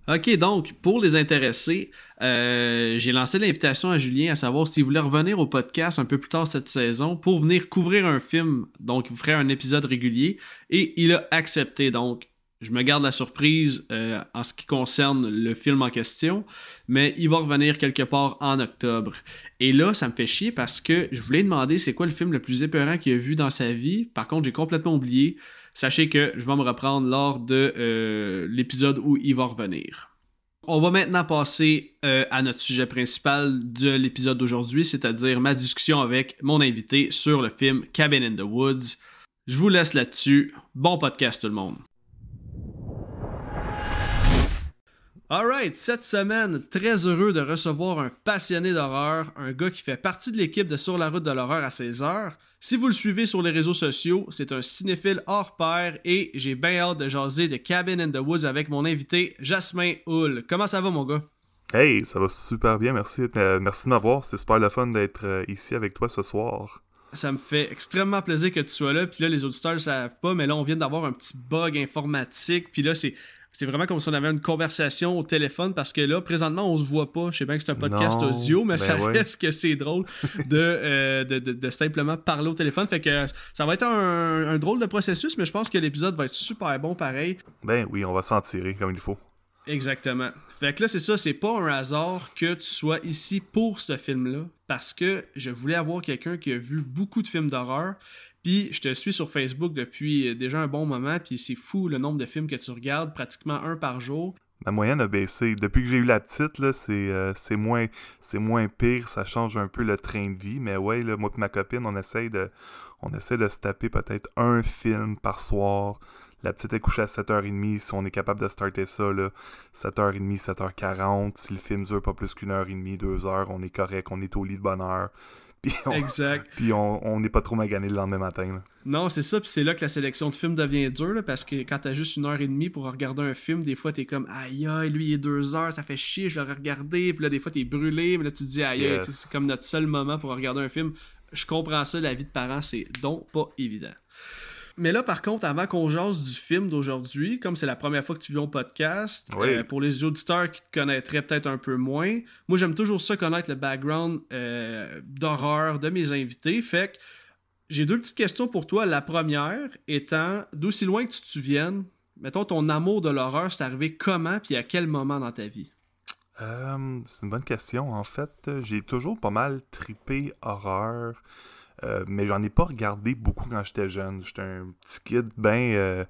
S1: OK, donc, pour les intéressés, euh, j'ai lancé l'invitation à Julien à savoir s'il voulait revenir au podcast un peu plus tard cette saison pour venir couvrir un film. Donc, il ferait un épisode régulier et il a accepté. Donc, je me garde la surprise euh, en ce qui concerne le film en question, mais il va revenir quelque part en octobre. Et là, ça me fait chier parce que je voulais demander c'est quoi le film le plus épeurant qu'il a vu dans sa vie. Par contre, j'ai complètement oublié. Sachez que je vais me reprendre lors de euh, l'épisode où il va revenir. On va maintenant passer euh, à notre sujet principal de l'épisode d'aujourd'hui, c'est-à-dire ma discussion avec mon invité sur le film Cabin in the Woods. Je vous laisse là-dessus. Bon podcast tout le monde. Alright, cette semaine, très heureux de recevoir un passionné d'horreur, un gars qui fait partie de l'équipe de Sur la route de l'horreur à 16 heures. Si vous le suivez sur les réseaux sociaux, c'est un cinéphile hors pair et j'ai bien hâte de jaser de Cabin in the Woods avec mon invité Jasmin Hull. Comment ça va mon gars?
S3: Hey, ça va super bien, merci. Euh, merci de m'avoir. C'est super le fun d'être euh, ici avec toi ce soir.
S1: Ça me fait extrêmement plaisir que tu sois là. Puis là, les auditeurs ne savent pas, mais là, on vient d'avoir un petit bug informatique. Puis là, c'est c'est vraiment comme si on avait une conversation au téléphone parce que là, présentement, on se voit pas. Je sais bien que c'est un podcast audio, mais ben ça reste que c'est drôle euh, de, de, simplement parler au téléphone. Fait que ça va être un, drôle de processus, mais je pense que l'épisode va être super bon pareil.
S3: Ben oui, on va s'en tirer comme il faut.
S1: Exactement. Fait que là, c'est ça, c'est pas un hasard que tu sois ici pour ce film-là, parce que je voulais avoir quelqu'un qui a vu beaucoup de films d'horreur, puis je te suis sur Facebook depuis euh, déjà un bon moment, puis c'est fou le nombre de films que tu regardes, pratiquement un par jour.
S3: Ma moyenne a baissé. Depuis que j'ai eu la petite, là, c'est, euh, moins, moins pire, ça change un peu le train de vie. Mais ouais, là, moi et ma copine, on essaye de, on essaie de se taper peut-être un film par soir. La petite est couchée à 7h30, si on est capable de starter ça, là, 7h30, 7h40. Si le film dure pas plus qu'une heure et demie, deux heures, on est correct, on est au lit de bonne heure. Puis on,
S1: Exact.
S3: Puis on n'est pas trop magané le lendemain matin.
S1: Non, c'est ça, puis c'est là que la sélection de films devient dure, parce que quand t'as juste une heure et demie pour regarder un film, des fois t'es comme aïe aïe, lui il est deux heures, ça fait chier, je l'aurais regardé, puis là des fois t'es brûlé, mais là tu te dis aïe aïe,
S3: Yes.
S1: c'est comme notre seul moment pour regarder un film. Je comprends ça, la vie de parents, c'est donc pas évident. Mais là, par contre, avant qu'on jase du film d'aujourd'hui, comme c'est la première fois que tu viens au podcast,
S3: Oui.
S1: euh, pour les auditeurs qui te connaîtraient peut-être un peu moins, moi j'aime toujours ça connaître le background euh, d'horreur de mes invités. Fait que j'ai deux petites questions pour toi. La première étant, d'aussi loin que tu te souviennes, mettons ton amour de l'horreur, c'est arrivé comment puis à quel moment dans ta vie?
S3: Euh, c'est une bonne question. En fait, j'ai toujours pas mal tripé horreur, euh, mais j'en ai pas regardé beaucoup quand j'étais jeune. J'étais un petit kid bien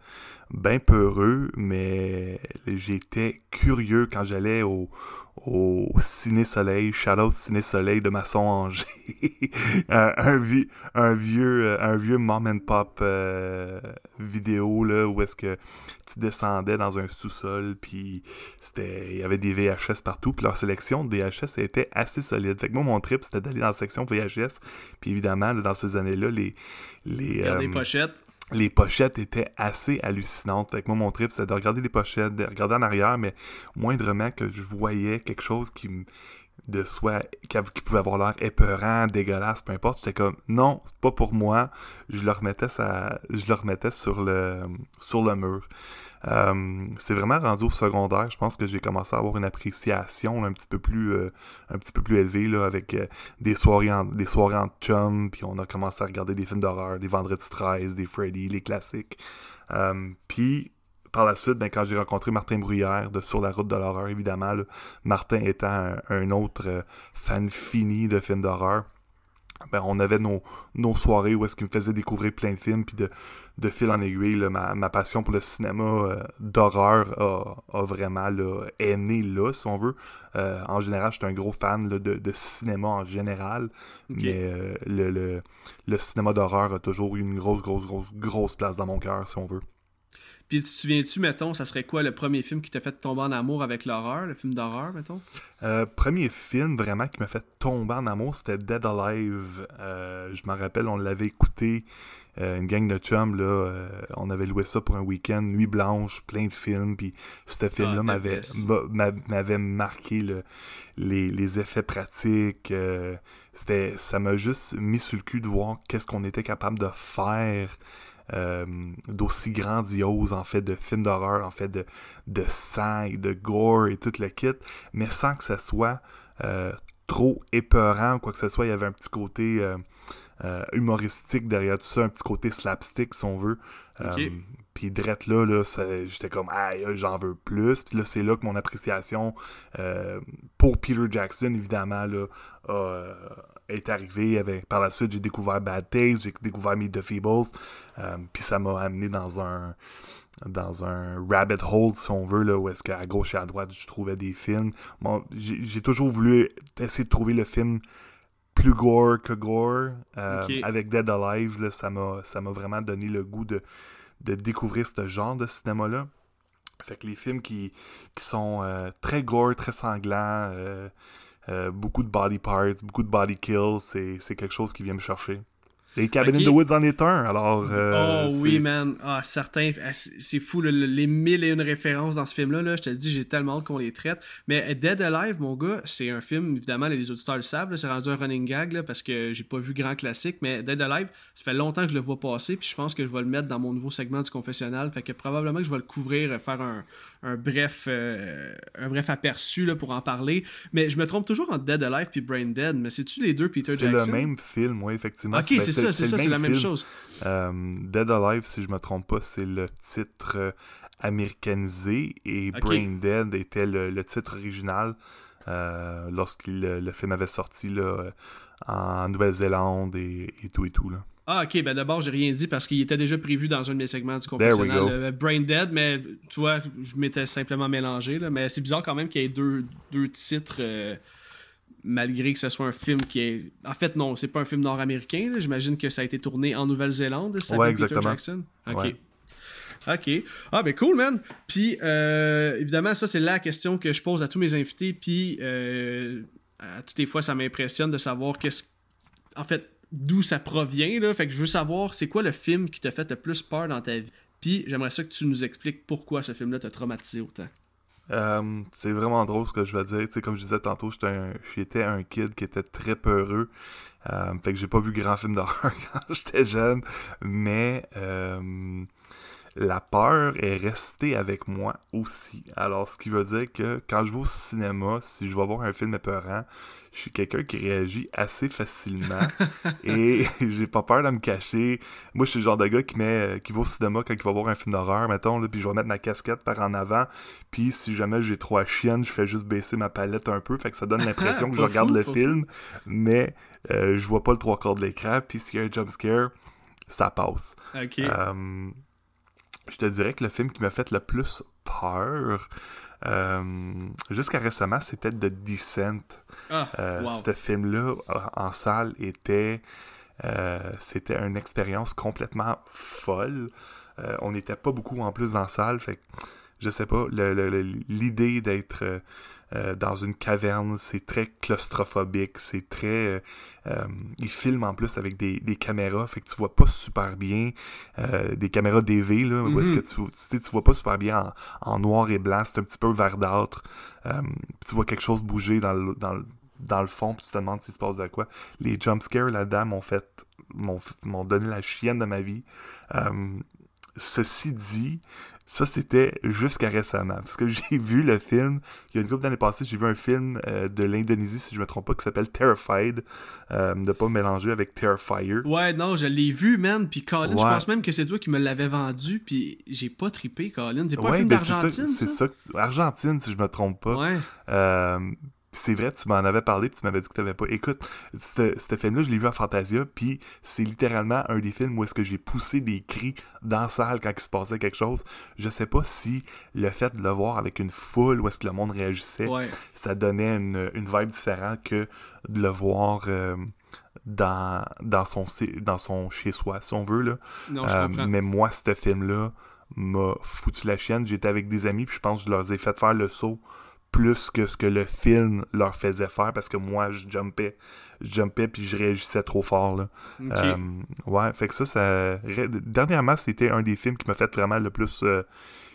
S3: ben peureux, mais j'étais curieux quand j'allais au, au Ciné Soleil, Shadow Ciné Soleil de Masson Angers. un, vieux, un vieux, un vieux mom and pop euh, vidéo là où est-ce que tu descendais dans un sous-sol puis il y avait des VHS partout puis leur sélection de VHS était assez solide. Fait que moi mon trip c'était d'aller dans la section VHS puis évidemment là, dans ces années-là les les euh,
S1: des pochettes.
S3: les pochettes étaient assez hallucinantes. Fait que moi, mon trip, c'était de regarder les pochettes, de regarder en arrière, mais moindrement que je voyais quelque chose qui me de av- qui pouvait avoir l'air épeurant, dégueulasse, peu importe, j'étais comme non, c'est pas pour moi. Je le remettais ça, je le remettais sur le sur le mur. Euh, c'est vraiment rendu au secondaire. Je pense que j'ai commencé à avoir une appréciation un petit peu plus euh, un petit peu plus élevée là, avec euh, des soirées en, des soirées en chum, puis on a commencé à regarder des films d'horreur, des Vendredi 13, des Freddy, les classiques. Puis par la suite, ben, quand j'ai rencontré Martin Bruyère de Sur la route de l'horreur, évidemment, Martin étant un, autre fan fini de films d'horreur, ben, on avait nos, nos soirées où est-ce qu'il me faisait découvrir plein de films, puis de, de fil en aiguille, là, ma, ma passion pour le cinéma euh, d'horreur a, a vraiment là, est née là, si on veut. Euh, en général, j'étais un gros fan là, de, de cinéma en général, mais euh, le, le, le cinéma d'horreur a toujours eu une grosse, grosse, grosse, grosse place dans mon cœur, si on veut.
S1: Puis tu te souviens-tu, mettons, ça serait quoi le premier film qui t'a fait tomber en amour avec l'horreur, le film d'horreur, mettons?
S3: Euh, premier film vraiment qui m'a fait tomber en amour, c'était Dead Alive. Euh, je m'en rappelle, on l'avait écouté, euh, une gang de chums, là, on avait loué ça pour un week-end, nuit blanche, plein de films, puis ce film-là
S1: Ah,
S3: m'avait, m'a- m'avait marqué le- les, les effets pratiques. c'était, ça m'a juste mis sur le cul de voir qu'est-ce qu'on était capable de faire. Euh, d'aussi grandiose en fait de films d'horreur en fait de, de sang et de gore et tout le kit mais sans que ça soit euh, trop épeurant ou quoi que ce soit. Il y avait un petit côté euh, humoristique derrière tout ça, un petit côté slapstick si on veut. Puis drette là, là j'étais comme aïe, j'en veux plus. Puis là, c'est là que mon appréciation euh, pour Peter Jackson, évidemment, là, a, est arrivée. Avec, par la suite, j'ai découvert Bad Taste, j'ai découvert Meet the Feebles. Euh, puis ça m'a amené dans un dans un rabbit hole, si on veut, là, où est-ce qu'à gauche et à droite, je trouvais des films. Bon, j'ai toujours voulu essayer de trouver le film plus gore que gore. Euh. Avec Dead Alive, là, ça m'a ça m'a vraiment donné le goût de, de découvrir ce genre de cinéma-là. Fait que les films qui, qui sont euh, très gore, très sanglants, euh, euh, beaucoup de body parts, beaucoup de body kills, c'est quelque chose qui vient me chercher. Et Cabin
S1: Ok.
S3: in the Woods en est un, alors... euh,
S1: oh oui, man. Ah, certains. ah, C'est fou, le- le- les mille et une références dans ce film-là. Là, je te le dis, j'ai tellement hâte qu'on les traite. Mais Dead Alive, mon gars, c'est un film, évidemment, les auditeurs le savent, c'est rendu un running gag là, parce que j'ai pas vu grand classique. Mais Dead Alive, ça fait longtemps que je le vois passer. Puis je pense que je vais le mettre dans mon nouveau segment du confessionnal. Fait que probablement que je vais le couvrir, euh, faire un, un bref, euh, un bref aperçu là, pour en parler. Mais je me trompe toujours entre Dead Alive puis Brain Dead. Mais c'est-tu les deux Peter
S3: C'est
S1: Jackson?
S3: le même film, oui, effectivement.
S1: Ok,
S3: ben,
S1: c'est ça, c'est ça, c'est la même
S3: film.
S1: chose.
S3: Euh, Dead Alive, si je me trompe pas, c'est le titre euh, américanisé et. Brain Dead était le, le titre original euh, lorsque le, le film avait sorti là, en Nouvelle-Zélande et, et tout et tout. Là.
S1: Ah, ok, ben d'abord, j'ai rien dit parce qu'il était déjà prévu dans un de mes segments du
S3: we
S1: confessionnal.
S3: go.
S1: euh, Brain Dead, mais tu vois, je m'étais simplement mélangé. Là, mais c'est bizarre quand même qu'il y ait deux, deux titres, euh, malgré que ce soit un film qui est. En fait, non, c'est pas un film nord-américain. là. J'imagine que ça a été tourné en Nouvelle-Zélande, ça,
S3: Ouais,
S1: avec Peter
S3: exactement.
S1: Jackson. Ok.
S3: Ouais.
S1: Ok. Ah, ben cool, man. Puis, euh, évidemment, ça, c'est la question que je pose à tous mes invités. Puis, euh, à toutes les fois, ça m'impressionne de savoir qu'est-ce en fait, d'où ça provient, là. Fait que je veux savoir, c'est quoi le film qui t'a fait le plus peur dans ta vie? Puis j'aimerais ça que tu nous expliques pourquoi ce film-là t'a traumatisé autant.
S3: Euh, c'est vraiment drôle ce que je vais dire. Tu sais, comme je disais tantôt, j'étais un, un, kid qui était très peureux. Euh, fait que j'ai pas vu grand film d'horreur quand j'étais jeune. Mais euh, la peur est restée avec moi aussi. Alors, ce qui veut dire que quand je vais au cinéma, si je vais voir un film épeurant, je suis quelqu'un qui réagit assez facilement et j'ai pas peur de me cacher. Moi, je suis le genre de gars qui met, qui va au cinéma quand il va voir un film d'horreur, mettons, là, puis je vais mettre ma casquette par en avant. Puis si jamais j'ai trop à chienne, je fais juste baisser ma palette un peu, fait que ça donne l'impression que je regarde le film, mais euh, je vois pas le trois quarts de l'écran. Puis s'il y a un jumpscare, ça passe.
S1: Ok.
S3: Euh, je te dirais que le film qui m'a fait le plus peur, euh, jusqu'à récemment, c'était The Descent.
S1: Ah,
S3: Euh,
S1: wow.
S3: Ce film-là, en salle, était... euh, c'était une expérience complètement folle. On n'était pas beaucoup en plus en salle, fait que, je sais pas, l'idée d'être euh, dans une caverne, c'est très claustrophobique, c'est très... euh, euh, ils filment en plus avec des, des caméras, fait que tu vois pas super bien, des caméras DV, là, où est-ce
S1: Mhm.
S3: que tu, tu, sais, tu vois pas super bien en, en noir et blanc, c'est un petit peu verdâtre, puis tu vois quelque chose bouger dans le, dans le, dans le fond, puis tu te demandes s'il se passe de quoi. Les jumpscares là-dedans m'ont fait, m'ont, m'ont donné la chienne de ma vie. Euh, ceci dit, ça c'était jusqu'à récemment. Parce que j'ai vu le film, il y a une couple d'années passées, j'ai vu un film euh, de l'Indonésie, si je me trompe pas, qui s'appelle Terrified. Euh, de pas mélanger avec Terrifier.
S1: Ouais, non, je l'ai vu, man. Puis Colin, je pense même que c'est toi qui me l'avais vendu. Puis j'ai pas trippé, Colin. C'est pas un
S3: Ouais,
S1: film
S3: ben, c'est ça,
S1: d'Argentine,
S3: c'est
S1: ça?
S3: ça. Argentine, si je me trompe pas.
S1: Ouais.
S3: Euh, c'est vrai, tu m'en avais parlé, puis tu m'avais dit que tu n'avais pas. Écoute, ce film-là, je l'ai vu à Fantasia, puis c'est littéralement un des films où est-ce que j'ai poussé des cris dans la salle quand il se passait quelque chose. Je sais pas si le fait de le voir avec une foule où est-ce que le monde réagissait,
S1: Ouais.
S3: ça donnait une, une vibe différente que de le voir euh, dans, dans son, dans son chez-soi, si on veut. Là.
S1: Non, je
S3: Euh,
S1: comprends.
S3: mais moi, ce film-là m'a foutu la chienne. J'étais avec des amis, puis je pense que je leur ai fait faire le saut plus que ce que le film leur faisait faire, parce que moi, je jumpais, je jumpais, puis je réagissais trop fort. Là. Euh, ouais, fait que ça, ça... Dernièrement, c'était un des films qui m'a fait vraiment le plus... euh,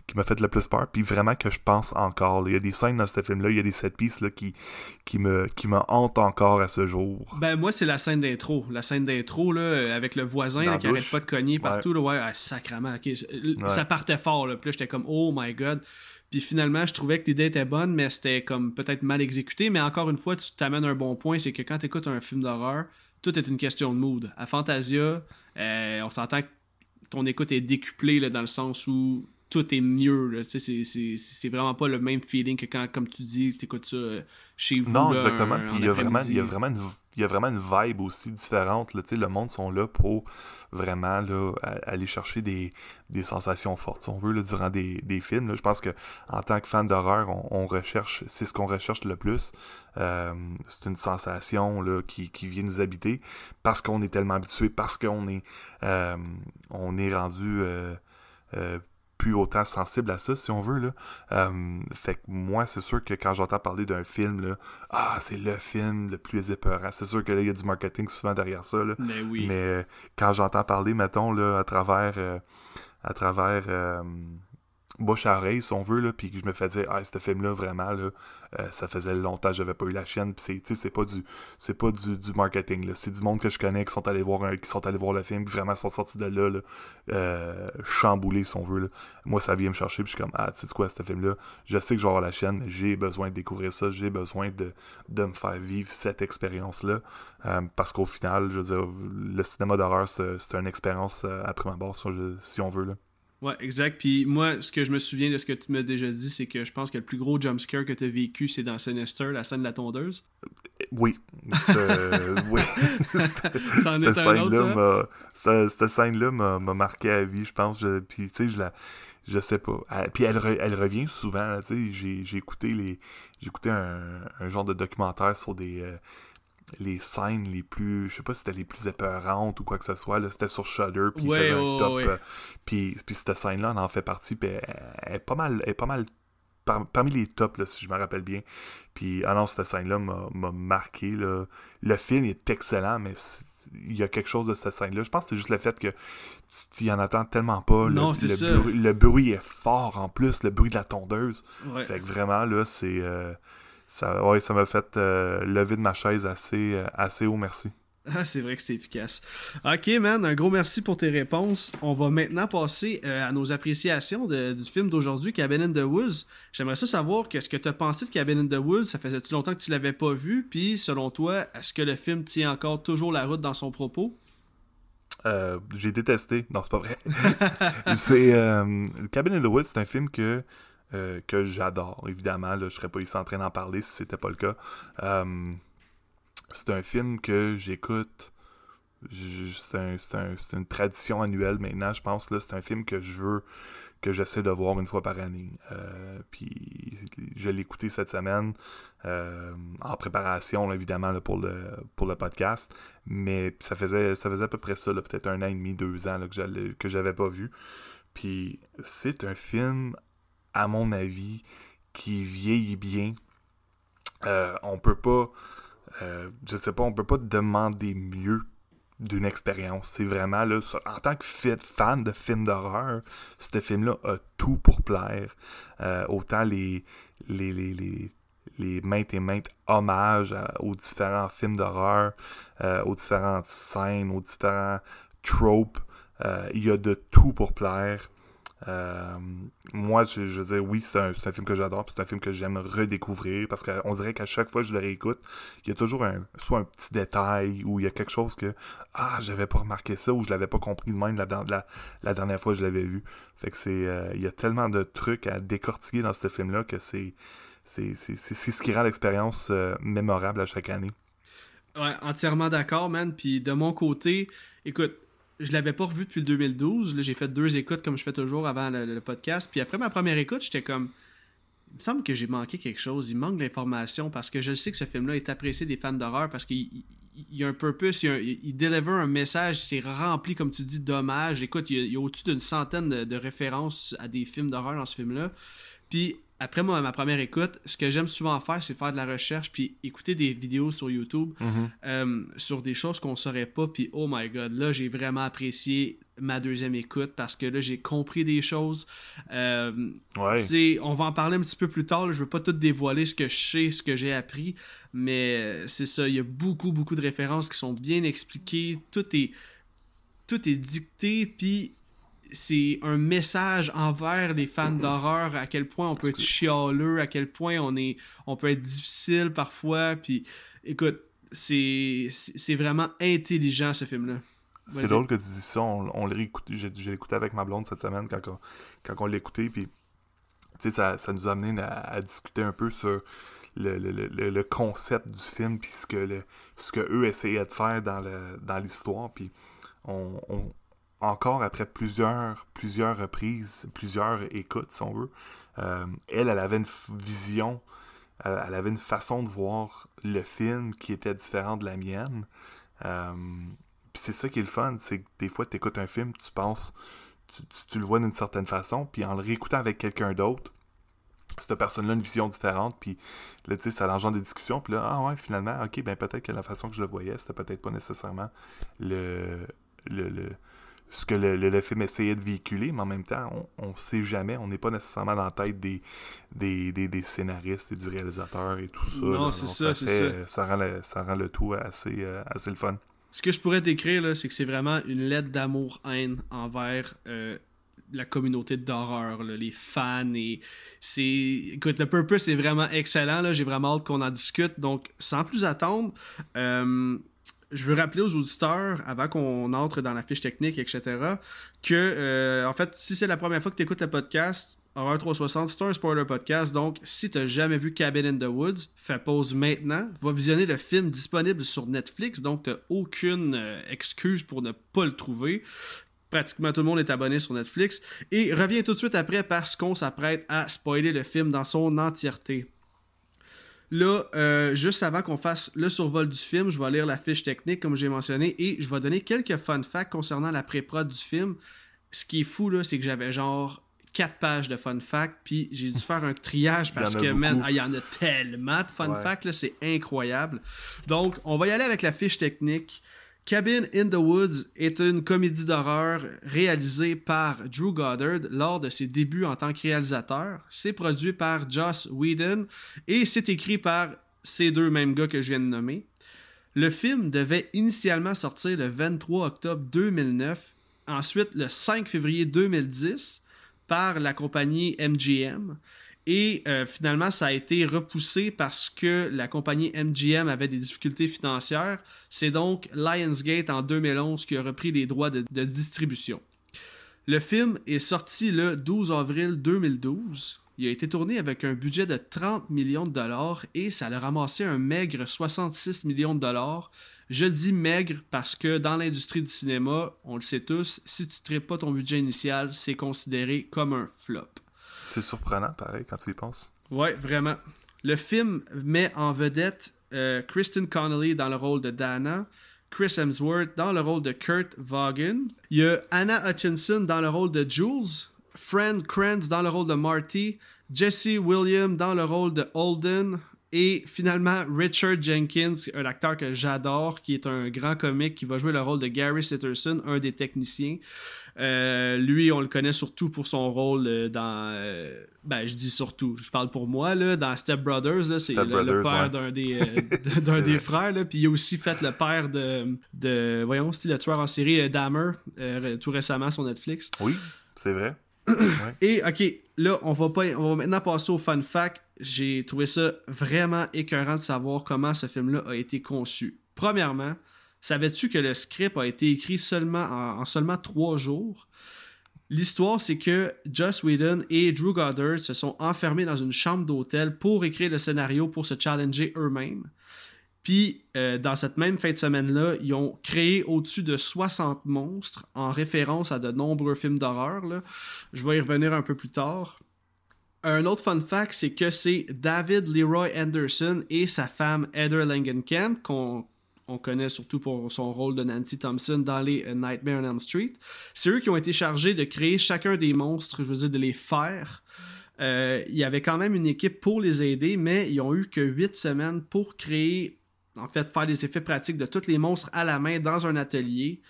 S3: qui m'a fait le plus peur, puis vraiment que je pense encore. là. Il y a des scènes dans ce film-là, il y a des set pieces là, qui, qui, me, qui me hantent encore à ce jour.
S1: Ben moi c'est la scène d'intro, la scène d'intro là euh, avec le voisin là, qui arrête pas de cogner partout là, ouais, ah, sacrément, ok, c- ça partait fort là, puis là j'étais comme oh my god. Puis finalement, je trouvais que l'idée était bonne, mais c'était comme peut-être mal exécuté. Mais encore une fois, tu t'amènes un bon point, c'est que quand tu écoutes un film d'horreur, tout est une question de mood. À Fantasia, euh, on s'entend que ton écoute est décuplée là, dans le sens où tout est mieux. c'est- c'est c'est vraiment pas le même feeling que quand, comme tu dis, tu écoutes ça euh, chez vous.
S3: Non,
S1: là,
S3: exactement.
S1: un-
S3: Puis il y a vraiment, il y a vraiment une, il y a vraiment une vibe aussi différente. Là. Tu sais, Le monde sont là pour vraiment là, aller chercher des, des sensations fortes, si on veut, là, durant des, des films. là. Je pense que en tant que fan d'horreur, on, on recherche, c'est ce qu'on recherche le plus. Euh, c'est une sensation là, qui, qui vient nous habiter parce qu'on est tellement habitué, parce qu'on est, euh, on est rendu euh, euh, plus autant sensible à ça, si on veut. Là. Euh, fait que moi, c'est sûr que quand j'entends parler d'un film, là, ah, c'est le film le plus épeurant. C'est sûr que là, il y a du marketing souvent derrière ça. Là.
S1: Mais oui.
S3: Mais euh, quand j'entends parler, mettons, là, à travers, euh, à travers euh, bouche à oreille, si on veut, là, puis que je me fais dire, ah, ce film-là, vraiment, là, euh, ça faisait longtemps que j'avais pas eu la chaîne, puis c'est, c'est pas du, c'est pas du, du marketing, là. C'est du monde que je connais qui sont allés voir, qui sont allés voir le film, puis vraiment sont sortis de là, là euh, chamboulés, si on veut, là. Moi, ça vient me chercher, puis je suis comme, ah, tu sais quoi, ce film-là, je sais que je vais avoir la chaîne, j'ai besoin de découvrir ça, j'ai besoin de, de me faire vivre cette expérience-là, euh, parce qu'au final, je veux dire, le cinéma d'horreur, c'est, c'est une expérience abord, si on, si on veut, là.
S1: Ouais, exact. Puis moi, ce que je me souviens de ce que tu m'as déjà dit, c'est que je pense que le plus gros jumpscare que tu as vécu, c'est dans Sinister, la scène de la tondeuse.
S3: Oui, c'était- oui.
S1: Ça en
S3: cette
S1: est un autre, ça?
S3: cette, scène-là m'a m'a marqué à vie, je pense. Je- puis, tu sais, je la. Je sais pas. Elle- puis elle, re- elle revient souvent, là, tu sais. J'ai j'ai écouté les. J'ai écouté un, un genre de documentaire sur des. euh, les scènes les plus. Je sais pas si c'était les plus épeurantes ou quoi que ce soit. là. C'était sur Shudder. Puis
S1: Ouais,
S3: il faisait un top.
S1: ouais.
S3: euh, puis, puis cette scène-là, on en fait partie. Puis elle, elle est pas mal. Elle est pas mal parmi les tops, si je me rappelle bien. Puis, ah non, cette scène-là m'a marqué. Là. Le film est excellent, mais il y a quelque chose de cette scène-là. Je pense que c'est juste le fait que tu y en attends tellement pas.
S1: Non, c'est ça.
S3: le bruit est fort en plus, le bruit de la tondeuse. Fait que vraiment, là, c'est. Euh, ça ouais, ça m'a fait euh, lever de ma chaise assez, euh, assez haut, merci.
S1: Ah, c'est vrai que c'est efficace. Ok, man, un gros merci pour tes réponses. On va maintenant passer à nos appréciations du film d'aujourd'hui, Cabin in the Woods. J'aimerais ça savoir qu'est-ce que tu as pensé de Cabin in the Woods. Ça faisait-tu longtemps que tu l'avais pas vu? Puis, selon toi, est-ce que le film tient encore toujours la route dans son propos?
S3: j'ai détesté. Non, c'est pas vrai. c'est Cabin in the Woods, c'est un film que euh, que j'adore. Évidemment, là, je serais pas ici en train d'en parler si c'était pas le cas. Euh, c'est un film que j'écoute. C'est une tradition annuelle maintenant, je pense. C'est un film que je veux, que j'essaie de voir une fois par année. Euh, puis je l'ai écouté cette semaine en préparation, évidemment, pour, le, pour le podcast. Mais ça faisait, ça faisait à peu près ça, peut-être un an et demi, deux ans que j'avais pas vu. Puis c'est un film à mon avis, qui vieillit bien. Euh, on peut pas, euh, je sais pas, on peut pas demander mieux d'une expérience. C'est vraiment, en tant que fan de films d'horreur, ce film-là a tout pour plaire. Euh, autant les, les, les, les maintes et maintes hommages aux différents films d'horreur, aux différentes scènes, aux différents tropes. Il y a de tout pour plaire. Euh, moi, je, je, veux dire, oui, c'est un, film que j'adore, c'est un film que j'aime redécouvrir parce qu'on dirait qu'à chaque fois que je le réécoute, il y a toujours un, soit un petit détail ou il y a quelque chose que ah, j'avais pas remarqué ça ou je l'avais pas compris de même la dernière fois que je l'avais vu. Fait que c'est euh, il y a tellement de trucs à décortiquer dans ce film-là que c'est c'est ce qui rend l'expérience euh, mémorable à chaque année.
S1: Ouais, entièrement d'accord, man. Puis de mon côté, écoute, je l'avais pas revu depuis le 2012. J'ai fait deux écoutes comme je fais toujours avant le, podcast. Puis après ma première écoute, j'étais comme. Il me semble que j'ai manqué quelque chose. Il manque l'information parce que je sais que ce film-là est apprécié des fans d'horreur parce qu'il y a un purpose, il, il, deliver un message, c'est rempli, comme tu dis, d'hommages. Écoute, il y a, au-dessus d'une centaine de, références à des films d'horreur dans ce film-là. Puis après moi, ma première écoute, ce que j'aime souvent faire, c'est faire de la recherche puis écouter des vidéos sur YouTube
S3: mhm.
S1: euh, sur des choses qu'on saurait pas. Puis oh my god, là j'ai vraiment apprécié ma deuxième écoute parce que là j'ai compris des choses. Euh, on va en parler un petit peu plus tard. Je veux pas tout dévoiler ce que je sais, ce que j'ai appris, mais c'est ça. Il y a beaucoup beaucoup de références qui sont bien expliquées. Tout est tout est dicté puis c'est un message envers les fans d'horreur à quel point on peut être chialeux, à quel point on est on peut être difficile parfois. Puis écoute, c'est c'est vraiment intelligent ce film là.
S3: C'est drôle que tu dis ça, on, on j'ai écouté avec ma blonde cette semaine quand on, quand on l'écoutait puis ça, ça nous a amené à, discuter un peu sur le, le, le, concept du film puis ce que, le, ce que eux essayaient de faire dans l'histoire. Puis on, encore après plusieurs, plusieurs reprises, plusieurs écoutes, si on veut, euh, elle, elle avait une vision, euh, elle avait une façon de voir le film qui était différente de la mienne. Euh, puis c'est ça qui est le fun, c'est que des fois, tu écoutes un film, tu penses, tu, tu, le vois d'une certaine façon, puis en le réécoutant avec quelqu'un d'autre, cette personne-là a une vision différente, puis là, tu sais, ça engendre des discussions, puis là, ah ouais, finalement, ok, ben peut-être que la façon que je le voyais, c'était peut-être pas nécessairement le, le ce que le, film essayait de véhiculer, mais en même temps, on ne sait jamais, on n'est pas nécessairement dans la tête des, des, scénaristes et du réalisateur et tout ça.
S1: Non, c'est ça, c'est ça.
S3: Ça rend, le, ça rend le tout assez, euh, assez le fun.
S1: Ce que je pourrais décrire, c'est que c'est vraiment une lettre d'amour-haine envers euh, la communauté d'horreur, les fans. et c'est Écoute, le purpose est vraiment excellent, j'ai vraiment hâte qu'on en discute. Donc, sans plus attendre... Euh, je veux rappeler aux auditeurs, avant qu'on entre dans la fiche technique, etc., que, euh, en fait, si c'est la première fois que tu écoutes le podcast, Horror 360, c'est un spoiler podcast. Donc, si tu jamais vu Cabin in the Woods, fais pause maintenant. Va visionner le film disponible sur Netflix. Donc, tu aucune euh, excuse pour ne pas le trouver. Pratiquement tout le monde est abonné sur Netflix. Et reviens tout de suite après parce qu'on s'apprête à spoiler le film dans son entièreté. Là, euh, juste avant qu'on fasse le survol du film, je vais lire la fiche technique, comme j'ai mentionné, et je vais donner quelques fun facts concernant la pré-prod du film. Ce qui est fou, là, c'est que j'avais genre quatre pages de fun facts, puis j'ai dû faire un triage parce que, man, ah, il y en a tellement de fun
S3: Ouais.
S1: facts, là, c'est incroyable. Donc, on va y aller avec la fiche technique. Cabin in the Woods est une comédie d'horreur réalisée par Drew Goddard lors de ses débuts en tant que réalisateur. C'est produit par Joss Whedon et c'est écrit par ces deux mêmes gars que je viens de nommer. Le film devait initialement sortir le 23 octobre 2009, ensuite le 5 février 2010 par la compagnie MGM. Et euh, finalement, ça a été repoussé parce que la compagnie MGM avait des difficultés financières. C'est donc Lionsgate en 2011 qui a repris les droits de, de distribution. Le film est sorti le 12 avril 2012. Il a été tourné avec un budget de 30 millions de dollars et ça a ramassé un maigre 66 millions de dollars. Je dis maigre parce que dans l'industrie du cinéma, on le sait tous, si tu ne traites pas ton budget initial, c'est considéré comme un flop.
S3: C'est surprenant, pareil, quand tu y penses.
S1: Ouais, vraiment. Le film met en vedette euh, Kristen Connolly dans le rôle de Dana, Chris Hemsworth dans le rôle de Kurt Vaughan. Il y a Anna Hutchinson dans le rôle de Jules, Fran Kranz dans le rôle de Marty, Jesse Williams dans le rôle de Holden, et finalement Richard Jenkins, un acteur que j'adore, qui est un grand comique qui va jouer le rôle de Gary Sitterson, un des techniciens. Euh, lui, on le connaît surtout pour son rôle euh, dans. euh, ben, je dis surtout, je parle pour moi, là, dans Step Brothers, c'est
S3: Step
S1: le, père
S3: ouais.
S1: d'un des, euh, d'un des frères, là, puis il a aussi fait le père de. de voyons, c'est le tueur en série Dahmer, tout récemment sur Netflix.
S3: Oui, c'est vrai.
S1: Et ok, là, on va, pas, on va maintenant passer au fun fact. J'ai trouvé ça vraiment écœurant de savoir comment ce film-là a été conçu. Premièrement, savais-tu que le script a été écrit seulement en, en seulement trois jours? L'histoire, c'est que Joss Whedon et Drew Goddard se sont enfermés dans une chambre d'hôtel pour écrire le scénario pour se challenger eux-mêmes. Puis, euh, dans cette même fin de semaine-là, ils ont créé au-dessus de 60 monstres en référence à de nombreux films d'horreur. Je vais y revenir un peu plus tard. Un autre fun fact, c'est que c'est David Leroy Anderson et sa femme Heather Langenkamp, qu'on on connaît surtout pour son rôle de Nancy Thompson dans les euh, Nightmare on Elm Street. C'est eux qui ont été chargés de créer chacun des monstres, je veux dire, de les faire. Euh, il y avait quand même une équipe pour les aider, mais ils ont eu que 8 semaines pour créer, en fait, faire des effets pratiques de tous les monstres à la main dans un atelier.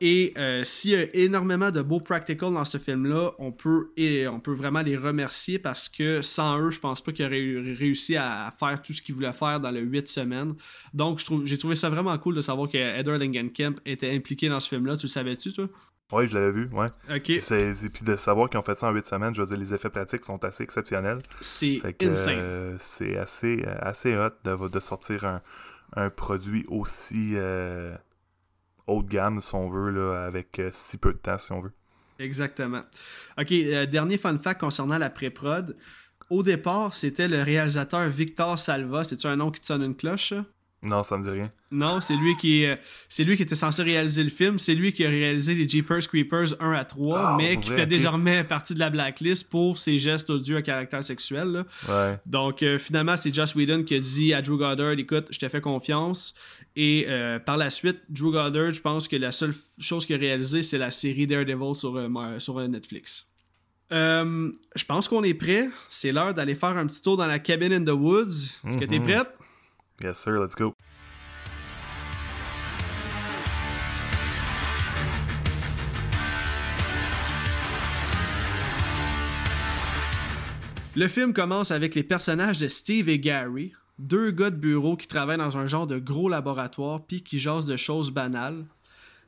S1: Et euh, s'il y a énormément de beaux practicals dans ce film-là, on peut, et on peut vraiment les remercier parce que sans eux, je pense pas qu'ils auraient réussi à faire tout ce qu'ils voulaient faire dans les 8 semaines. Donc, j'ai trouvé ça vraiment cool de savoir que Heather Langenkamp était impliqué dans ce film-là. Tu le savais-tu, toi?
S3: Oui, je l'avais vu, ouais.
S1: Ok,
S3: Et puis de savoir qu'ils ont fait ça en 8 semaines, je veux dire, les effets pratiques sont assez exceptionnels.
S1: c'est insane.
S3: euh, c'est assez, euh, assez hot de, de sortir un, un produit aussi euh, haut de gamme, si on veut, là, avec euh, si peu de temps, si on veut.
S1: Exactement. Ok, euh, dernier fun fact concernant la pré-prod. Au départ, c'était le réalisateur Victor Salva. C'est-tu un nom qui te sonne une cloche? ça?
S3: Non, ça me dit rien.
S1: Non, c'est lui qui est- c'est lui qui était censé réaliser le film. C'est lui qui a réalisé les Jeepers Creepers 1 à 3,
S3: Ah,
S1: mais qui
S3: vrai,
S1: fait désormais partie de la blacklist pour ses gestes odieux à caractère sexuel. là.
S3: Ouais.
S1: Donc, euh, finalement, c'est Joss Whedon qui a dit à Drew Goddard Écoute, je te fais confiance. Et euh, par la suite, Drew Goddard, je pense que la seule chose qu'il a réalisée, c'est la série Daredevil sur, euh, sur euh, Netflix. Euh, je pense qu'on est prêt. C'est l'heure d'aller faire un petit tour dans la cabin in the woods. Est-ce que t'es
S3: Mhm.
S1: prête?
S3: Yes, sir, let's go.
S1: Le film commence avec les personnages de Steve et Gary, deux gars de bureau qui travaillent dans un genre de gros laboratoire puis qui jasent de choses banales.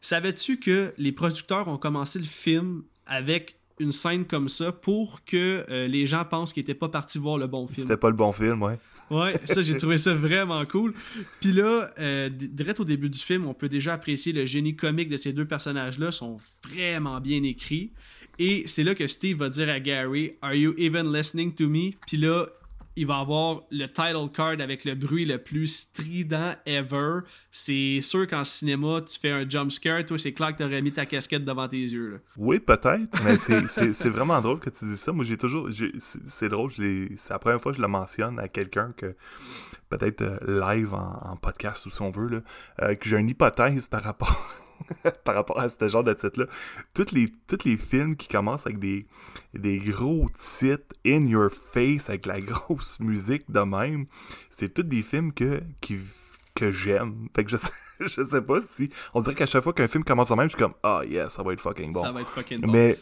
S1: Savais-tu que les producteurs ont commencé le film avec une scène comme ça pour que euh, les gens pensent qu'ils n'étaient pas partis voir le bon film?
S3: C'était pas le bon film, ouais.
S1: Ouais, ça, j'ai trouvé ça vraiment cool. Puis là, euh, direct au début du film, on peut déjà apprécier le génie comique de ces deux personnages-là, sont vraiment bien écrits. Et c'est là que Steve va dire à Gary, Are you even listening to me? Puis là, il va avoir le title card avec le bruit le plus strident ever. C'est sûr qu'en cinéma, tu fais un jump scare, toi, c'est clair que t'aurais mis ta casquette devant tes yeux.
S3: Oui, peut-être, mais c'est- vraiment drôle que tu dis ça. Moi, j'ai toujours. C'est drôle, c'est la première fois que je le mentionne à quelqu'un que. Peut-être euh, live en, en podcast ou si on veut, là, euh, que j'ai une hypothèse par rapport. par rapport à ce genre de titre-là. Tous les, tous les films qui commencent avec des, des gros titres in your face, avec la grosse musique de même, c'est tous des films que, qui, que j'aime. Fait que je sais, je sais pas si. On dirait qu'à chaque fois qu'un film commence de même, je suis comme, ah, yeah, ça va être fucking bon.
S1: Ça va être fucking bon.
S3: Mais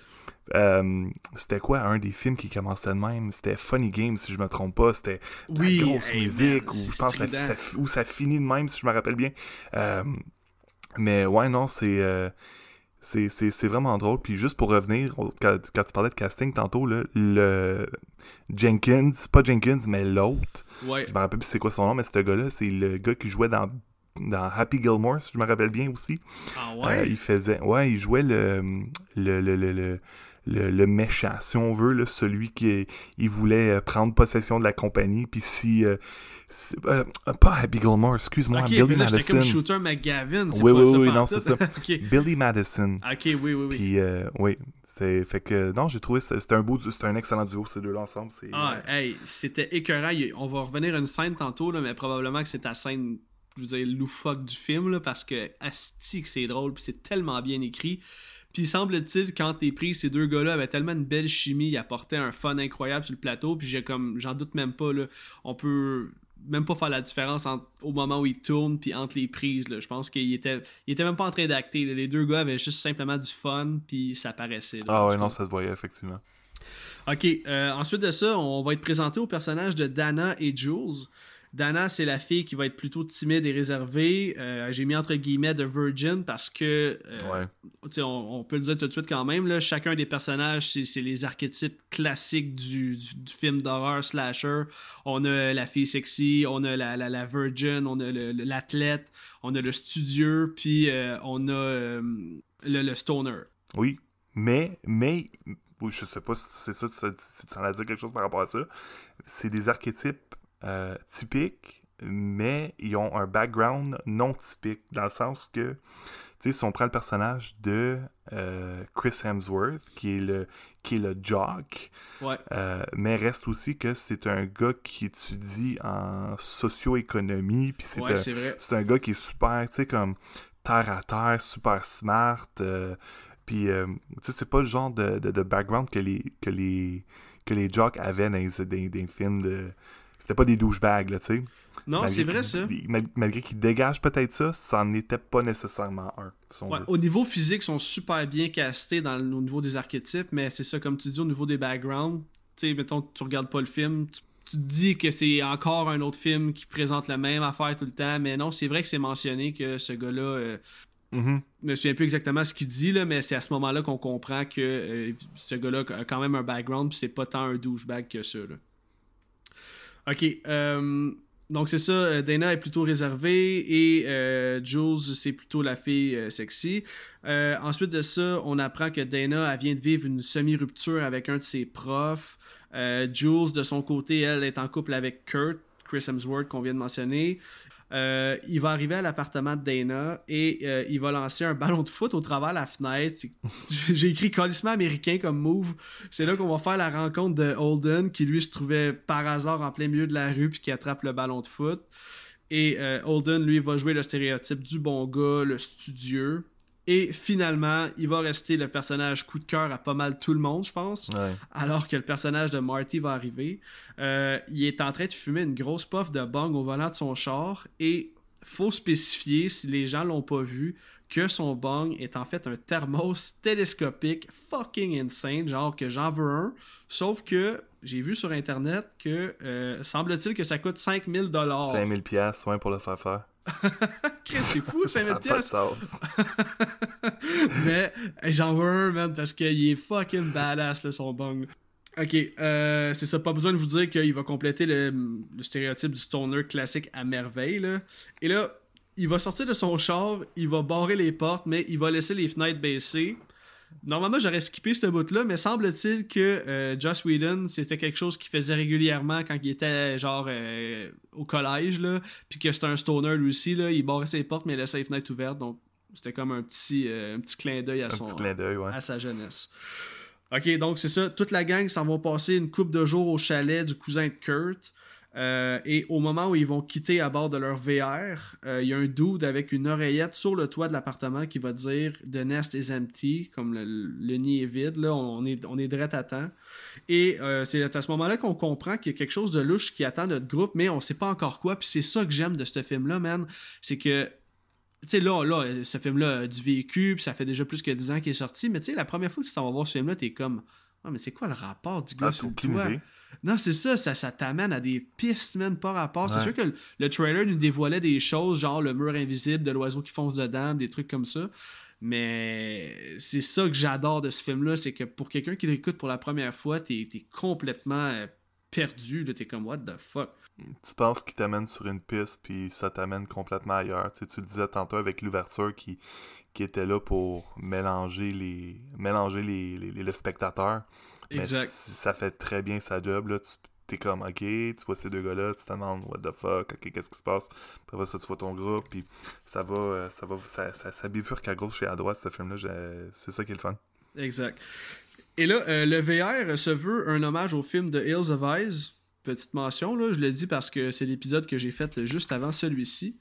S3: euh, c'était quoi un des films qui commençait de même? C'était Funny Games, si je me trompe pas. C'était de
S1: Oui,
S3: la grosse
S1: hey,
S3: musique, ou je pense ça,
S1: strident.
S3: ça- finit de même, si je me rappelle bien. Euh, mais ouais, non, c'est. euh, c'est, c'est, vraiment drôle. Puis juste pour revenir, quand, quand tu parlais de casting tantôt, là, le Jenkins, pas Jenkins, mais l'autre,
S1: Ouais.
S3: je me rappelle plus c'est quoi son nom, mais ce gars-là, c'est le gars qui jouait dans, dans Happy Gilmore, si je me rappelle bien aussi.
S1: Ah
S3: Euh,
S1: ouais?
S3: il faisait. Ouais, il jouait le. le, le, le, le le, le méchant, si on veut, là, celui qui il voulait euh, prendre possession de la compagnie, puis si... euh, si- euh, pas Happy Gilmore, excuse-moi, Billy
S1: là,
S3: Madison.
S1: comme Shooter McGavin. c'est
S3: Oui,
S1: pas
S3: oui,
S1: ça
S3: oui, non, c'est ça. Billy Madison.
S1: Ok, oui, oui, oui.
S3: Puis, euh, oui, c'est... Fait que, non, j'ai trouvé... C'était un beau... C'était un excellent duo, ces deux-là ensemble.
S1: Ah, hey, c'était écœurant. On va revenir à une scène tantôt, là, mais probablement que c'est ta scène, je veux dire, loufoque du film, là, parce que asti que c'est drôle, puis c'est tellement bien écrit. Puis semble-t-il, quand t'es pris, ces deux gars-là avaient tellement une belle chimie, ils apportaient un fun incroyable sur le plateau, puis j'ai comme, j'en doute même pas, là, on peut même pas faire la différence entre- au moment où ils tournent puis entre les prises, là. Je pense qu'ils étaient, ils étaient même pas en train d'acter. Les deux gars avaient juste simplement du fun, puis ça paraissait. là.
S3: Ah ouais, non, ça se voyait, effectivement.
S1: Ok, euh, ensuite de ça, on va être présenté au personnage de Dana et Jules. Dana, c'est la fille qui va être plutôt timide et réservée. Euh, J'ai mis entre guillemets de virgin parce que, euh,
S3: Ouais.
S1: on, on peut le dire tout de suite quand même, là, chacun des personnages, c'est les archétypes classiques du, du- du film d'horreur slasher. On a la fille sexy, on a la, la, la virgin, on a l'athlète, on a le studieux, puis euh, on a le, le stoner.
S3: Oui, mais, mais, je sais pas si c'est ça, si tu en as dit quelque chose par rapport à ça, c'est des archétypes euh, typiques, mais ils ont un background non typique, dans le sens que, tu sais, si on prend le personnage de euh, Chris Hemsworth, qui est le, qui est le jock,
S1: Ouais.
S3: euh, mais reste aussi que c'est un gars qui étudie en socio-économie, puis c'est
S1: Ouais,
S3: un, un gars qui est super, tu sais, comme terre à terre, super smart. euh, puis, tu sais, c'est pas le genre de, de, de background que les, que les, que les jocks avaient dans les, dans, dans les films de. C'était pas des douchebags, là, tu sais.
S1: Non, c'est vrai ça.
S3: mal- Malgré qu'ils dégagent peut-être ça, ça n'était pas nécessairement un. si
S1: Ouais, au niveau physique, ils sont super bien castés dans au niveau des archétypes, mais c'est ça, comme tu dis, au niveau des backgrounds, tu sais, mettons, tu regardes pas le film, tu, tu te dis que c'est encore un autre film qui présente la même affaire tout le temps, mais non, c'est vrai que c'est mentionné que ce gars-là, euh,
S3: Mhm.
S1: je me souviens plus exactement ce qu'il dit, là, mais c'est à ce moment-là qu'on comprend que euh, ce gars-là a quand même un background, puis c'est pas tant un douchebag que ça. Là. Ok, euh, donc c'est ça, euh, Dana est plutôt réservée et euh, Jules, c'est plutôt la fille sexy. Ensuite de ça, on apprend que Dana vient de vivre une semi-rupture avec un de ses profs. Jules, de son côté, elle est en couple avec Kurt, Chris Hemsworth qu'on vient de mentionner. Euh, il va arriver à l'appartement de Dana et euh, il va lancer un ballon de foot au travers de la fenêtre. J'ai écrit colissement américain comme move. C'est là qu'on va faire la rencontre de Holden qui lui se trouvait par hasard en plein milieu de la rue puis qui attrape le ballon de foot. Et euh, Holden, lui, va jouer le stéréotype du bon gars, le studieux. Et finalement, il va rester le personnage coup de cœur à pas mal tout le monde, je pense
S3: Ouais.
S1: alors que le personnage de Marty va arriver. Euh, il est en train de fumer une grosse puff de bong au volant de son char et faut spécifier, si les gens l'ont pas vu, que son bong est en fait un thermos télescopique fucking insane, genre que j'en veux un. Sauf que j'ai vu sur internet que euh, semble-t-il que ça coûte 5000 dollars.
S3: 5000 pièces ouais, pour le faire faire.
S1: C'est fou,
S3: Ça
S1: 5000
S3: a pas de
S1: pièces. Mais j'en veux un, man, parce qu'il est fucking badass, là, son bong. Ok, euh, c'est ça, pas besoin de vous dire qu'il va compléter le, le stéréotype du stoner classique à merveille. Là. Et là, il va sortir de son char, il va barrer les portes, mais il va laisser les fenêtres baissées. Normalement, j'aurais skippé ce bout-là, mais semble-t-il que euh, Joss Whedon, c'était quelque chose qu'il faisait régulièrement quand il était genre euh, au collège, là, puis que c'était un stoner lui aussi, là, il barrait ses portes, mais il laissait les fenêtres ouvertes, donc c'était comme un petit, euh, un petit clin d'œil à, son,
S3: ouais.
S1: à sa jeunesse. Ok, donc c'est ça. Toute la gang s'en va passer une coupe de jours au chalet du cousin de Kurt. Euh, et au moment où ils vont quitter à bord de leur VR, euh, il y a un dude avec une oreillette sur le toit de l'appartement qui va dire The nest is empty, comme le, nid est vide, là, on est, on est direct à temps. Et euh, c'est à ce moment-là qu'on comprend qu'il y a quelque chose de louche qui attend notre groupe, mais on sait pas encore quoi. Puis c'est ça que j'aime de ce film-là, man. C'est que tu sais, là, là, ce film-là a du vécu, puis ça fait déjà plus que 10 ans qu'il est sorti, mais tu sais, la première fois que tu t'en vas voir ce film-là, t'es comme, ah, mais c'est quoi le rapport du gars ah, sur? Non, c'est ça, ça, ça t'amène à des pistes, même pas rapport. C'est sûr que le, trailer nous dévoilait des choses, genre le mur invisible de l'oiseau qui fonce dedans, des trucs comme ça. Mais c'est ça que j'adore de ce film-là, c'est que pour quelqu'un qui l'écoute pour la première fois, t'es es complètement euh, perdu, t'es comme what the fuck?
S3: Tu penses qu'il t'amène sur une piste, puis ça t'amène complètement ailleurs. Tu, tu le disais tantôt avec l'ouverture qui, qui était là pour mélanger les mélanger les, les, les, spectateurs. Exact. ça fait très bien sa job. Là. Tu t'es comme, ok, tu vois ces deux gars-là, tu te demandes, what the fuck, ok, qu'est-ce qui se passe? Après ça, tu vois ton groupe, puis ça va, euh, ça va, ça, ça, ça bifurque à gauche et à droite, ce film-là. C'est ça qui est le fun.
S1: Exact. Et là, euh, le VR se veut un hommage au film de Hills of Eyes. Petite mention, là, je le dis parce que c'est l'épisode que j'ai fait juste avant celui-ci.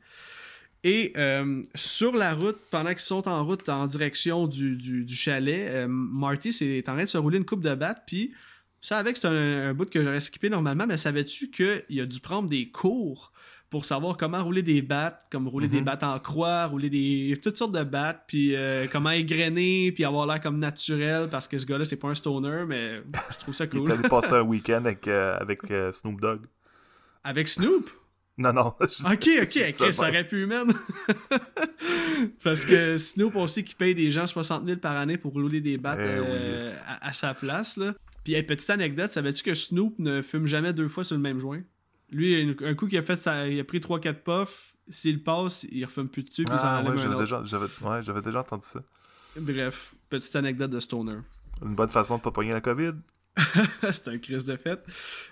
S1: Et euh, sur la route, pendant qu'ils sont en route en direction du, chalet, euh, Marty est en train de se rouler une coupe de batte, puis ça avec c'est un, bout que j'aurais skippé normalement, mais savais-tu qu'il a dû prendre des cours pour savoir comment rouler des battes, comme rouler des mhm. battes en croix, rouler des toutes sortes de battes, puis euh, comment égrener, puis avoir l'air comme naturel, parce que ce gars-là, c'est pas un stoner, mais je trouve ça cool.
S3: Il allé passer un week-end avec, avec Snoop Dogg.
S1: Avec Snoop?
S3: Non, non.
S1: Ok, ok, ok, ça aurait pu, man. Parce que Snoop, on sait qu'il paye des gens 60 000 par année pour rouler des battes eh euh, à, sa place. Là. Puis, petite anecdote, savais-tu que Snoop ne fume jamais deux fois sur le même joint? Lui, un coup qu'il a fait ça, il a pris 3-4 puffs, s'il passe, il refume plus dessus, puis
S3: ah, ouais, j'avais déjà, ouais, déjà entendu ça.
S1: Bref, petite anecdote de Stoner.
S3: Une bonne façon de pas pogner la COVID.
S1: c'est un crise de fête.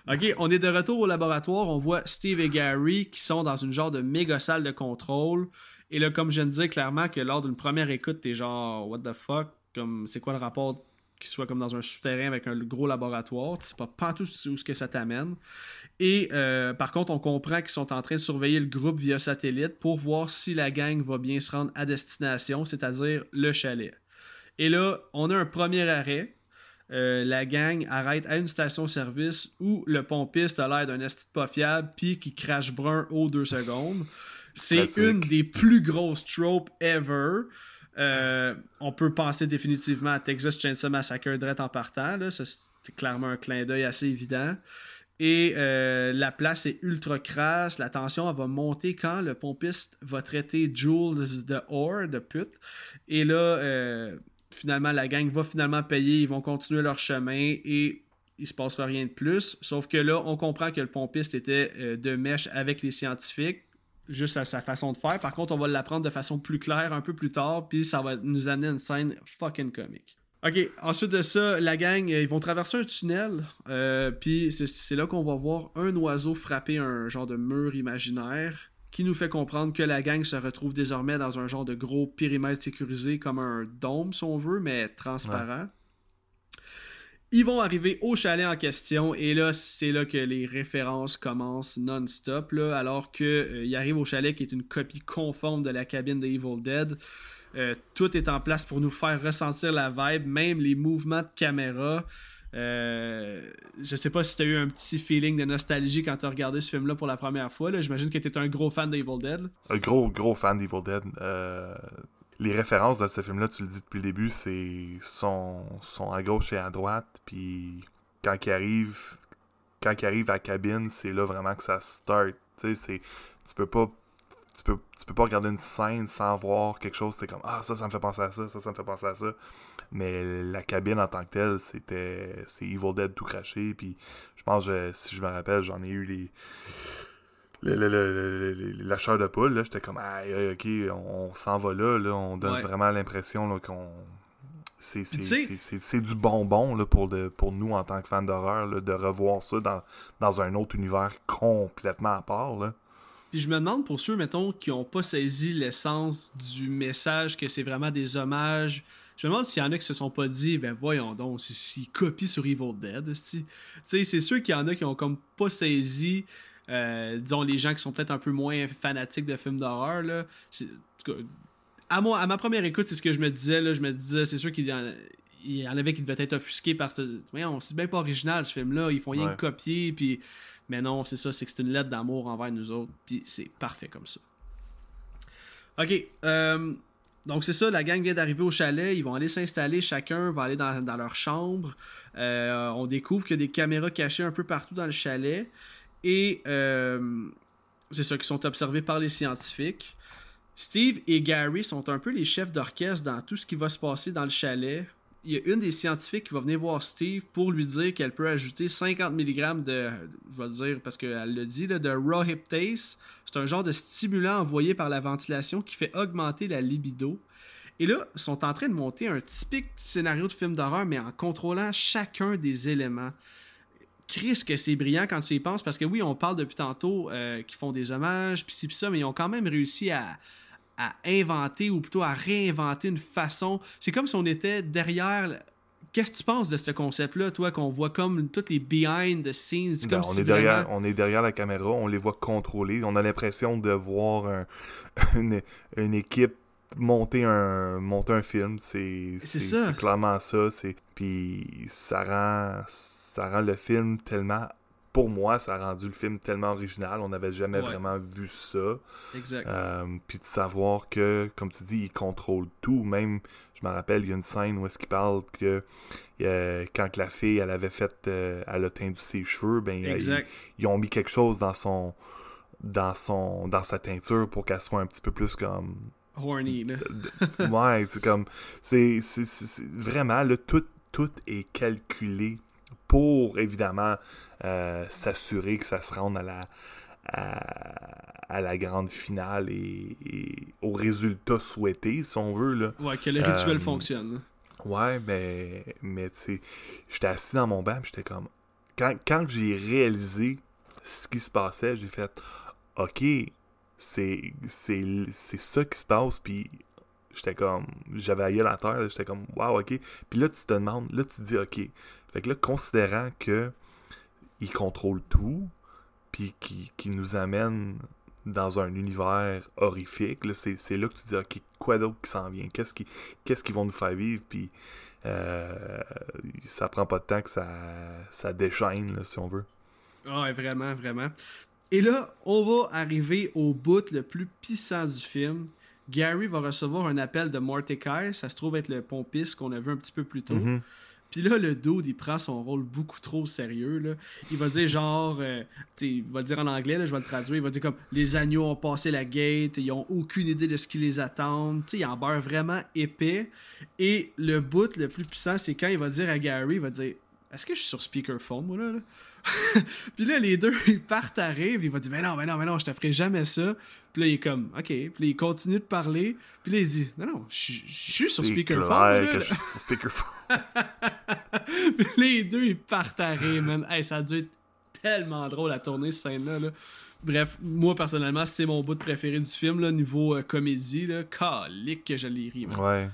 S1: Ok, on est de retour au laboratoire. On voit Steve et Gary qui sont dans une genre de méga salle de contrôle. Et là, comme je viens de dire clairement que lors d'une première écoute, t'es genre, what the fuck? Comme, c'est quoi le rapport qu'il soit comme dans un souterrain avec un gros laboratoire? Tu sais pas, pas tout où ce que ça t'amène. Et euh, par contre, on comprend qu'ils sont en train de surveiller le groupe via satellite pour voir si la gang va bien se rendre à destination, c'est-à-dire le chalet. Et là, on a un premier arrêt euh, la gang arrête à une station-service où le pompiste a l'air d'un esti pas fiable puis qui crache brun aux deux secondes. C'est une des plus grosses tropes ever. Euh, on peut penser définitivement à Texas Chainsaw Massacre direct en partant. C'est clairement un clin d'œil assez évident. Et euh, la place est ultra crasse. La tension va monter quand le pompiste va traiter Jules de whore, de pute. Et là, finalement, la gang va finalement payer, ils vont continuer leur chemin et il se passera rien de plus. Sauf que là, on comprend que le pompiste était euh, de mèche avec les scientifiques, juste à sa façon de faire. Par contre, on va l'apprendre de façon plus claire un peu plus tard, puis ça va nous amener à une scène fucking comique. Ok, ensuite de ça, la gang, euh, ils vont traverser un tunnel, euh, puis c'est là qu'on va voir un oiseau frapper un genre de mur imaginaire qui nous fait comprendre que la gang se retrouve désormais dans un genre de gros périmètre sécurisé comme un dôme, si on veut, mais transparent. Ils vont arriver au chalet en question et là, c'est là que les références commencent non-stop. Alors qu'ils euh, arrivent au chalet qui est une copie conforme de la cabine de Evil Dead. Euh, tout est en place pour nous faire ressentir la vibe, même les mouvements de caméra. Euh, je sais pas si tu as eu un petit feeling de nostalgie quand tu as regardé ce film-là pour la première fois. J'imagine que tu étais un gros fan d'Evil Dead.
S3: Un gros, gros fan d'Evil Dead. Euh, les références de ce film-là, tu le dis depuis le début, c'est sont, sont à gauche et à droite. Puis quand il arrive, quand il à la cabine, c'est là vraiment que ça start. Tu peux pas tu peux, tu peux pas regarder une scène sans voir quelque chose, c'est comme Ah, ça, ça me fait penser à ça, ça, ça me fait penser à ça. Mais la cabine en tant que telle, c'était. C'est Evil Dead tout craché. Puis je pense, si je me rappelle, j'en ai eu les. Le, le, de poule, là, j'étais comme, ah, ok, on, s'en va là, là, on donne vraiment l'impression qu'on. C'est du bonbon là, pour, de, pour nous en tant que fans d'horreur de revoir ça dans, dans un autre univers complètement à part. Là.
S1: Puis je me demande pour ceux, mettons, qui n'ont pas saisi l'essence du message, que c'est vraiment des hommages. Je me demande s'il y en a qui se sont pas dit, ben voyons donc, s'ils copient sur Evil Dead. Tu sais, c'est sûr qu'il y en a qui ont comme pas saisi euh, disons, les gens qui sont peut-être un peu moins fanatiques de films d'horreur, là, à, moi, à ma première écoute, c'est ce que je me disais, là, je me disais, c'est sûr qu'il y, en, avait qui devaient être offusqués par ce. Voyons, c'est bien pas original ce film-là, ils font rien que copier, puis. Mais non, c'est ça, c'est que c'est une lettre d'amour envers nous autres, puis c'est parfait comme ça. Ok, euh, donc c'est ça, la gang vient d'arriver au chalet, ils vont aller s'installer, chacun va aller dans, leur chambre. Euh, on découvre qu'il y a des caméras cachées un peu partout dans le chalet. Et euh, c'est ça qui sont observés par les scientifiques. Steve et Gary sont un peu les chefs d'orchestre dans tout ce qui va se passer dans le chalet. Il y a une des scientifiques qui va venir voir Steve pour lui dire qu'elle peut ajouter 50 mg de, je vais dire parce qu'elle le dit, de raw hyptase. C'est un genre de stimulant envoyé par la ventilation qui fait augmenter la libido. Et là, ils sont en train de monter un typique scénario de film d'horreur, mais en contrôlant chacun des éléments. Chris, que c'est brillant quand tu y penses, parce que oui, on parle depuis tantôt euh, qu'ils font des hommages, pis ci, pis ça, mais ils ont quand même réussi à, à inventer ou plutôt à réinventer une façon. C'est comme si on était derrière. Qu'est-ce que tu penses de ce concept-là, toi, qu'on voit comme toutes les behind the scenes?
S3: Ben,
S1: comme
S3: on, est derrière, on est derrière la caméra, on les voit contrôler. On a l'impression de voir une, une, équipe monter un, monter un film. C'est clairement ça. Puis ça rend, ça rend le film tellement pour moi, ça a rendu le film tellement original. On n'avait jamais vraiment vu ça.
S1: Exact.
S3: Euh, puis de savoir que, comme tu dis, il contrôle tout. Même, je me rappelle, il y a une scène où est-ce qu'il parle que euh, quand la fille, elle avait fait, euh, elle a tendu ses cheveux, ben ils, ont mis quelque chose dans son, dans son, dans sa teinture pour qu'elle soit un petit peu plus comme
S1: horny. Là.
S3: ouais, c'est comme, c'est vraiment là, tout, tout est calculé pour évidemment euh, s'assurer que ça se rende à la, à, la grande finale et, au résultat souhaité, si on veut. Là.
S1: Ouais, que le rituel euh, fonctionne.
S3: Ouais, mais, mais tu sais, j'étais assis dans mon banc, j'étais comme. Quand, quand j'ai réalisé ce qui se passait, j'ai fait OK, c'est ça qui se passe, puis j'étais comme. J'avais ailleurs la terre, j'étais comme Wow, OK. Puis là, tu te demandes, là, tu te dis OK. Fait que là, considérant que il contrôle tout, puis qui, qui, nous amène dans un univers horrifique. C'est là que tu dis, ok, quoi d'autre qui s'en vient? Qu'est-ce qu'ils qu'est-ce qu'ils vont nous faire vivre? Puis euh, ça prend pas de temps que ça, ça déchaîne, si on veut.
S1: Ah, vraiment, vraiment. Et là, on va arriver au bout le plus puissant du film. Gary va recevoir un appel de Mordecai. Ça se trouve être le pompiste qu'on a vu un petit peu plus tôt. Mm-hmm. Puis là, le dude, il prend son rôle beaucoup trop sérieux. Là. Il va dire genre, euh, il va dire en anglais, là, je vais le traduire, il va dire comme les agneaux ont passé la gate, ils ont aucune idée de ce qui les attend. sais, il en beurre vraiment épais. Et le bout le plus puissant, c'est quand il va dire à Gary, il va dire Est-ce que je suis sur speakerphone, moi là? là? puis là, les deux, ils partent à rire, il va dire Mais non, mais non, mais non, je te ferai jamais ça. Puis là, il est comme Ok. Puis là, il continue de parler. Puis là, il dit Non, non, je suis sur speakerphone. Je suis sur speakerphone. puis les deux, ils partent à rire, man. Hey, ça a dû être tellement drôle à tourner, cette scène-là. Là. Bref, moi personnellement, c'est mon bout de préféré du film, là, niveau euh, comédie. Là. Calique que je l'ai ri, man.
S3: Ouais.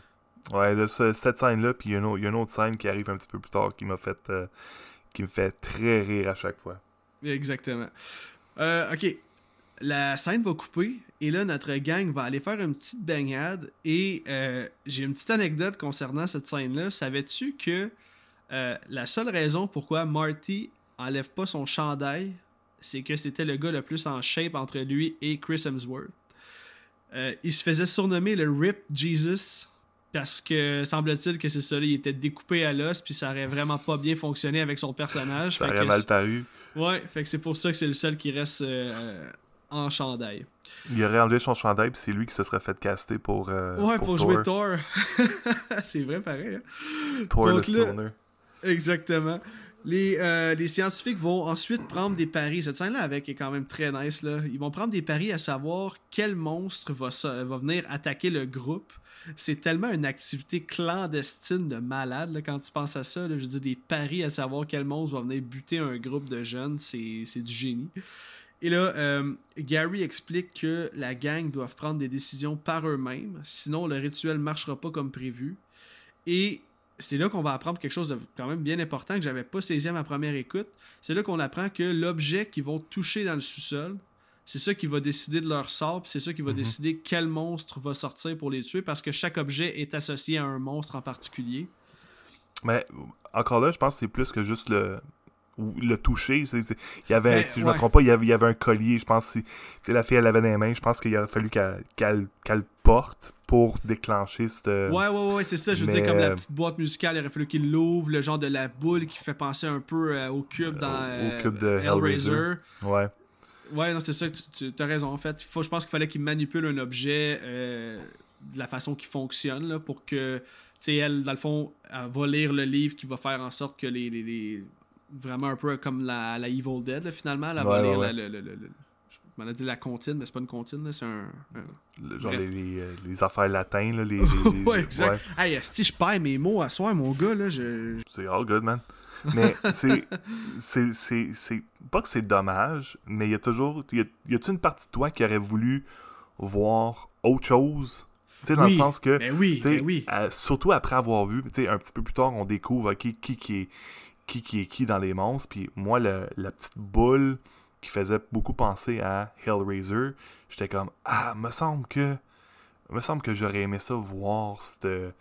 S3: Ouais, là, cette scène-là, puis il y, a une autre scène qui arrive un petit peu plus tard qui m'a fait. Euh, qui me fait très rire à chaque fois.
S1: Exactement. Euh, ok. La scène va couper et là, notre gang va aller faire une petite baignade. Et euh, j'ai une petite anecdote concernant cette scène-là. Savais-tu que euh, la seule raison pourquoi Marty enlève pas son chandail, c'est que c'était le gars le plus en shape entre lui et Chris Hemsworth. il se faisait surnommer le Rip Jesus parce que semble-t-il que c'est ça, il était découpé à l'os, puis ça aurait vraiment pas bien fonctionné avec son personnage.
S3: ça aurait mal paru.
S1: Ouais, fait que c'est pour ça que c'est le seul qui reste euh, en chandail.
S3: Il aurait enlevé son chandail, puis c'est lui qui se serait fait caster pour. Euh,
S1: ouais, pour, jouer Thor. c'est vrai, pareil. Hein. Thor le Stoner. Exactement. Les, euh, les, scientifiques vont ensuite prendre des paris. Cette scène-là avec est quand même très nice. Là. Ils vont prendre des paris à savoir quel monstre va, va venir attaquer le groupe c'est tellement une activité clandestine de malade quand tu penses à ça. je veux dire, des paris à savoir quel monstre va venir buter un groupe de jeunes, c'est du génie. Et là, euh, Gary explique que la gang doit prendre des décisions par eux-mêmes, sinon le rituel ne marchera pas comme prévu. Et c'est là qu'on va apprendre quelque chose de quand même bien important que j'avais pas saisi à ma première écoute. C'est là qu'on apprend que l'objet qu'ils vont toucher dans le sous-sol, c'est ça qui va décider de leur sort, puis c'est ça qui va
S3: Mhm.
S1: décider quel monstre va sortir pour les tuer, parce que chaque objet est associé à un monstre en particulier.
S3: Mais encore là, je pense que c'est plus que juste le ou le toucher. Il y avait,
S1: Mais,
S3: si je
S1: ouais.
S3: me trompe pas, il y avait, il y avait un collier. Je pense que la fille elle avait dans les mains, je pense qu'il aurait fallu qu'elle qu'elle- qu'elle porte pour déclencher cette.
S1: Ouais, ouais, ouais, c'est ça. Je veux
S3: mais,
S1: dire, comme la
S3: euh,
S1: petite boîte musicale, il aurait fallu qu'il l'ouvre, le genre de la boule qui fait penser un peu euh, au cube dans
S3: au
S1: euh,
S3: cube de Hellraiser. Ouais.
S1: Ouais, non, c'est ça, tu, tu as raison. En fait, faut, je pense qu'il fallait qu'il manipule un objet euh, de la façon qui fonctionne là, pour que, tu sais, elle, dans le fond, elle va lire le livre qui va faire en sorte que les. les- les- vraiment un peu comme la, la Evil Dead, là, finalement.
S3: Ouais, ouais,
S1: la- le, le- le- Je m'en ai dit la comptine, mais c'est pas une comptine, c'est un. un-
S3: genre les, les, euh, les affaires latines, là, les, les-
S1: ouais, exact.
S3: ouais.
S1: Hey, si je perds mes mots à soir, mon gars, là, je.
S3: C'est all good, man. Mais c'est. c'est- C'est c'est- pas que c'est dommage, mais il y a toujours. Y a- y a-tu une partie de toi qui aurait voulu voir autre chose? Tu sais, dans
S1: Oui,
S3: le sens que.
S1: Ben oui, ben oui.
S3: euh, surtout après avoir vu, tu sais, un petit peu plus tard, on découvre ok, qui, qui, est, qui, qui est qui dans les monstres. Puis moi, le- la petite boule qui faisait beaucoup penser à Hellraiser, j'étais comme Ah, me semble que. Me semble que j'aurais aimé ça voir ce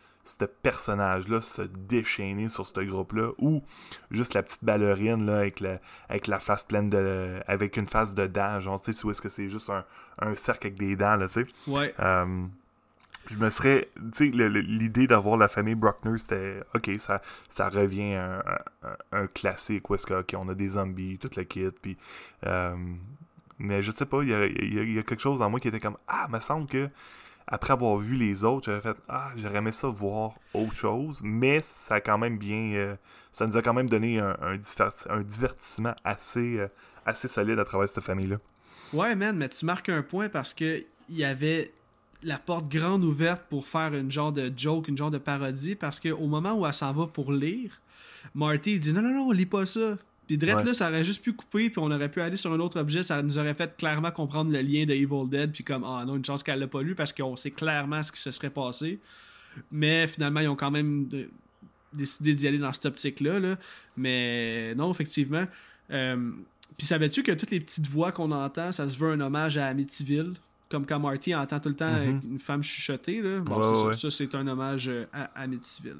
S3: personnage-là se déchaîner sur ce groupe-là. Ou juste la petite ballerine là, avec, la, avec la face pleine de. avec une face de dents. Genre, tu sais, ou est-ce que c'est juste un, un cercle avec des dents, là, tu sais.
S1: Ouais.
S3: Euh, je me serais. Tu sais, le- le- l'idée d'avoir la famille Bruckner, c'était. Ok, ça, ça revient à un, un- un classique où est-ce que, ok, on a des zombies, toute la kit, puis. euh, mais je sais pas, il y a, quelque chose dans moi qui était comme. Ah, me semble que. Après avoir vu les autres, j'avais fait Ah, j'aurais aimé ça voir autre chose, mais ça a quand même bien. euh, ça nous a quand même donné un, un divertissement assez, euh, assez solide à travers cette famille-là.
S1: Ouais, man, mais tu marques un point parce que il y avait la porte grande ouverte pour faire une genre de joke, une genre de parodie, parce qu'au moment où elle s'en va pour lire, Marty il dit non, non, non, lis pas ça. Puis
S3: Ouais.
S1: là, ça aurait juste pu couper, puis on aurait pu aller sur un autre objet, ça nous aurait fait clairement comprendre le lien de Evil Dead, puis comme, ah non, une chance qu'elle l'a pas lu, parce qu'on sait clairement ce qui se serait passé. Mais finalement, ils ont quand même décidé d'y aller dans cette optique-là. là. Mais non, effectivement. Euh, puis savais-tu que toutes les petites voix qu'on entend, ça se veut un hommage à Amityville? Comme quand Marty entend tout le temps
S3: Mhm.
S1: une femme chuchoter. Là. Bon,
S3: Ouais,
S1: ça,
S3: ouais.
S1: ça, c'est un hommage euh, à Amityville.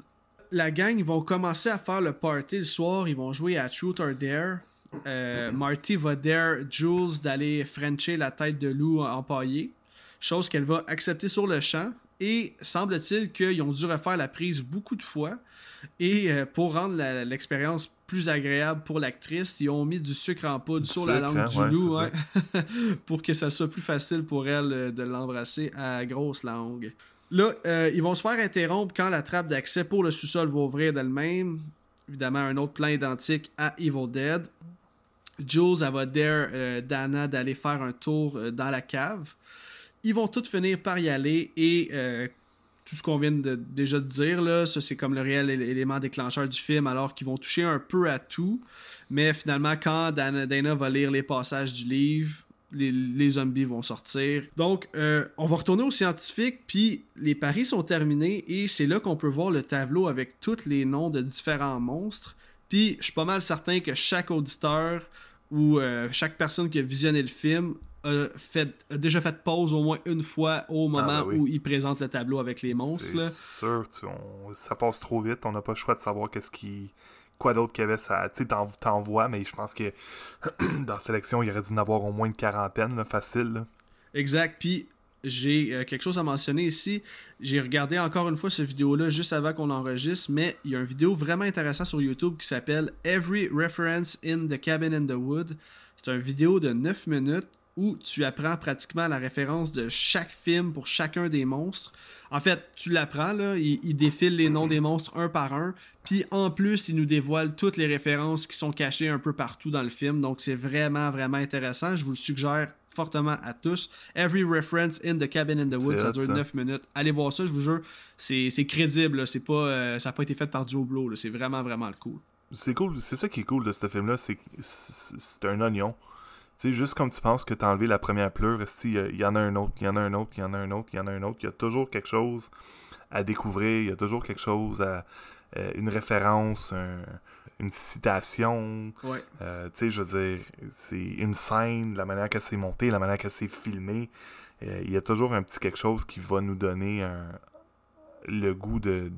S1: La gang, ils vont commencer à faire le party le soir. Ils vont jouer à Truth or Dare. Euh, Marty va dare Jules d'aller frencher la tête de loup empaillée. Chose qu'elle va accepter sur le champ. Et semble-t-il qu'ils ont dû refaire la prise beaucoup de fois. Et euh, pour rendre l'expérience plus agréable pour l'actrice, ils ont mis du sucre en poudre
S3: Du
S1: sur la langue
S3: hein,
S1: du
S3: ouais,
S1: loup ouais, pour que ça soit plus facile pour elle euh, de l'embrasser à grosse langue. Là, euh, ils vont se faire interrompre quand la trappe d'accès pour le sous-sol va ouvrir d'elle-même. Évidemment, un autre plan identique à Evil Dead. Jules, elle va dare euh, Dana d'aller faire un tour dans la cave. Ils vont tous finir par y aller et euh, tout ce qu'on vient de, déjà de dire, là, ça c'est comme le réel élément déclencheur du film, alors qu'ils vont toucher un peu à tout. Mais finalement, quand Dana, Dana va lire les passages du livre, les, les zombies vont sortir. Donc, euh, on va retourner aux scientifiques, puis les paris sont terminés, et c'est là qu'on peut voir le tableau avec tous les noms de différents monstres. Puis, je suis pas mal certain que chaque auditeur ou euh, chaque personne qui a visionné le film a, fait, a déjà fait pause au moins une fois au moment
S3: ben oui.
S1: où il présente le tableau avec les monstres. là.
S3: C'est sûr, tu- on- ça passe trop vite. On n'a pas le choix de savoir qu'est-ce qui. Quoi d'autre qu'il y avait, ça. Tu sais, t'en, vois, mais je pense que dans la sélection, il y aurait dû en avoir au moins une quarantaine, là, facile. là.
S1: Exact. Puis j'ai euh, quelque chose à mentionner ici. J'ai regardé encore une fois cette vidéo-là juste avant qu'on enregistre, mais il y a une vidéo vraiment intéressante sur YouTube qui s'appelle Every Reference in the Cabin in the Wood. C'est une vidéo de 9 minutes où tu apprends pratiquement la référence de chaque film pour chacun des monstres. En fait, tu l'apprends, là, il, il défile les noms des monstres un par un, puis en plus, il nous dévoile toutes les références qui sont cachées un peu partout dans le film, donc c'est vraiment, vraiment intéressant. Je vous le suggère fortement à tous. Every reference in the cabin in the wood,
S3: C'est
S1: ça dure
S3: ça.
S1: 9 minutes. Allez voir ça, je vous jure, c'est c'est crédible, c'est pas, euh, ça n'a pas été fait par Joe Blow, c'est vraiment, vraiment cool.
S3: C'est cool, c'est ça qui est cool de ce film-là, c'est c'est un oignon. Tu sais, juste comme tu penses que t'as enlevé la première pleure, il y en a un autre, il y en a un autre, il y en a un autre, il y en a un autre, il y a toujours quelque chose à découvrir, il y a toujours quelque chose à, euh, une référence, une citation.
S1: Ouais.
S3: Euh, tu sais, je veux dire, c'est une scène, la manière qu'elle s'est montée, la manière qu'elle s'est filmée. Il y a toujours un petit quelque chose qui va nous donner le goût de,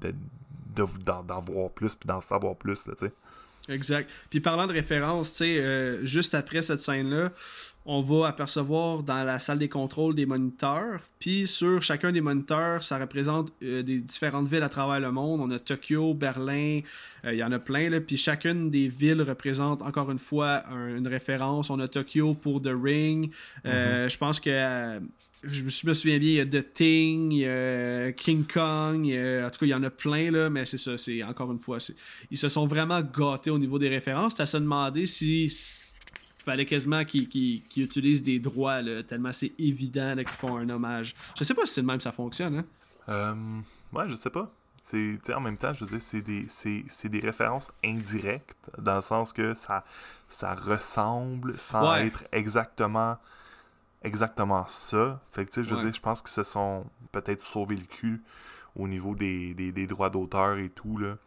S3: d'en voir plus puis d'en savoir plus, tu sais.
S1: Exact. Puis parlant de référence, tu sais, juste après cette scène-là, on va apercevoir dans la salle des contrôles des moniteurs. Puis sur chacun des moniteurs, ça représente euh, des différentes villes à travers le monde. On a Tokyo, Berlin, euh, il y en a plein. Là. Puis chacune des villes représente encore une fois une référence. On a Tokyo pour The Ring. Euh, mm-hmm. Je pense que je me souviens bien, il y a The Thing, il y a King Kong, en tout cas, il y en a plein, là, mais c'est ça, c'est encore une fois, ils se sont vraiment gâtés au niveau des références. Tu as se demander si fallait quasiment qu'ils utilisent des droits, tellement c'est évident qu'ils font un hommage. Je sais pas si c'est de même ça fonctionne. Hein?
S3: Euh, ouais, je sais pas. C'est, en même temps, je veux dire, c'est des, c'est, des références indirectes, dans le sens que ça, ça ressemble sans être exactement, exactement ça. Fait que, tu sais, je veux dire, je pense qu'ils se sont peut-être sauvés le cul au niveau des, des, droits d'auteur et tout, là.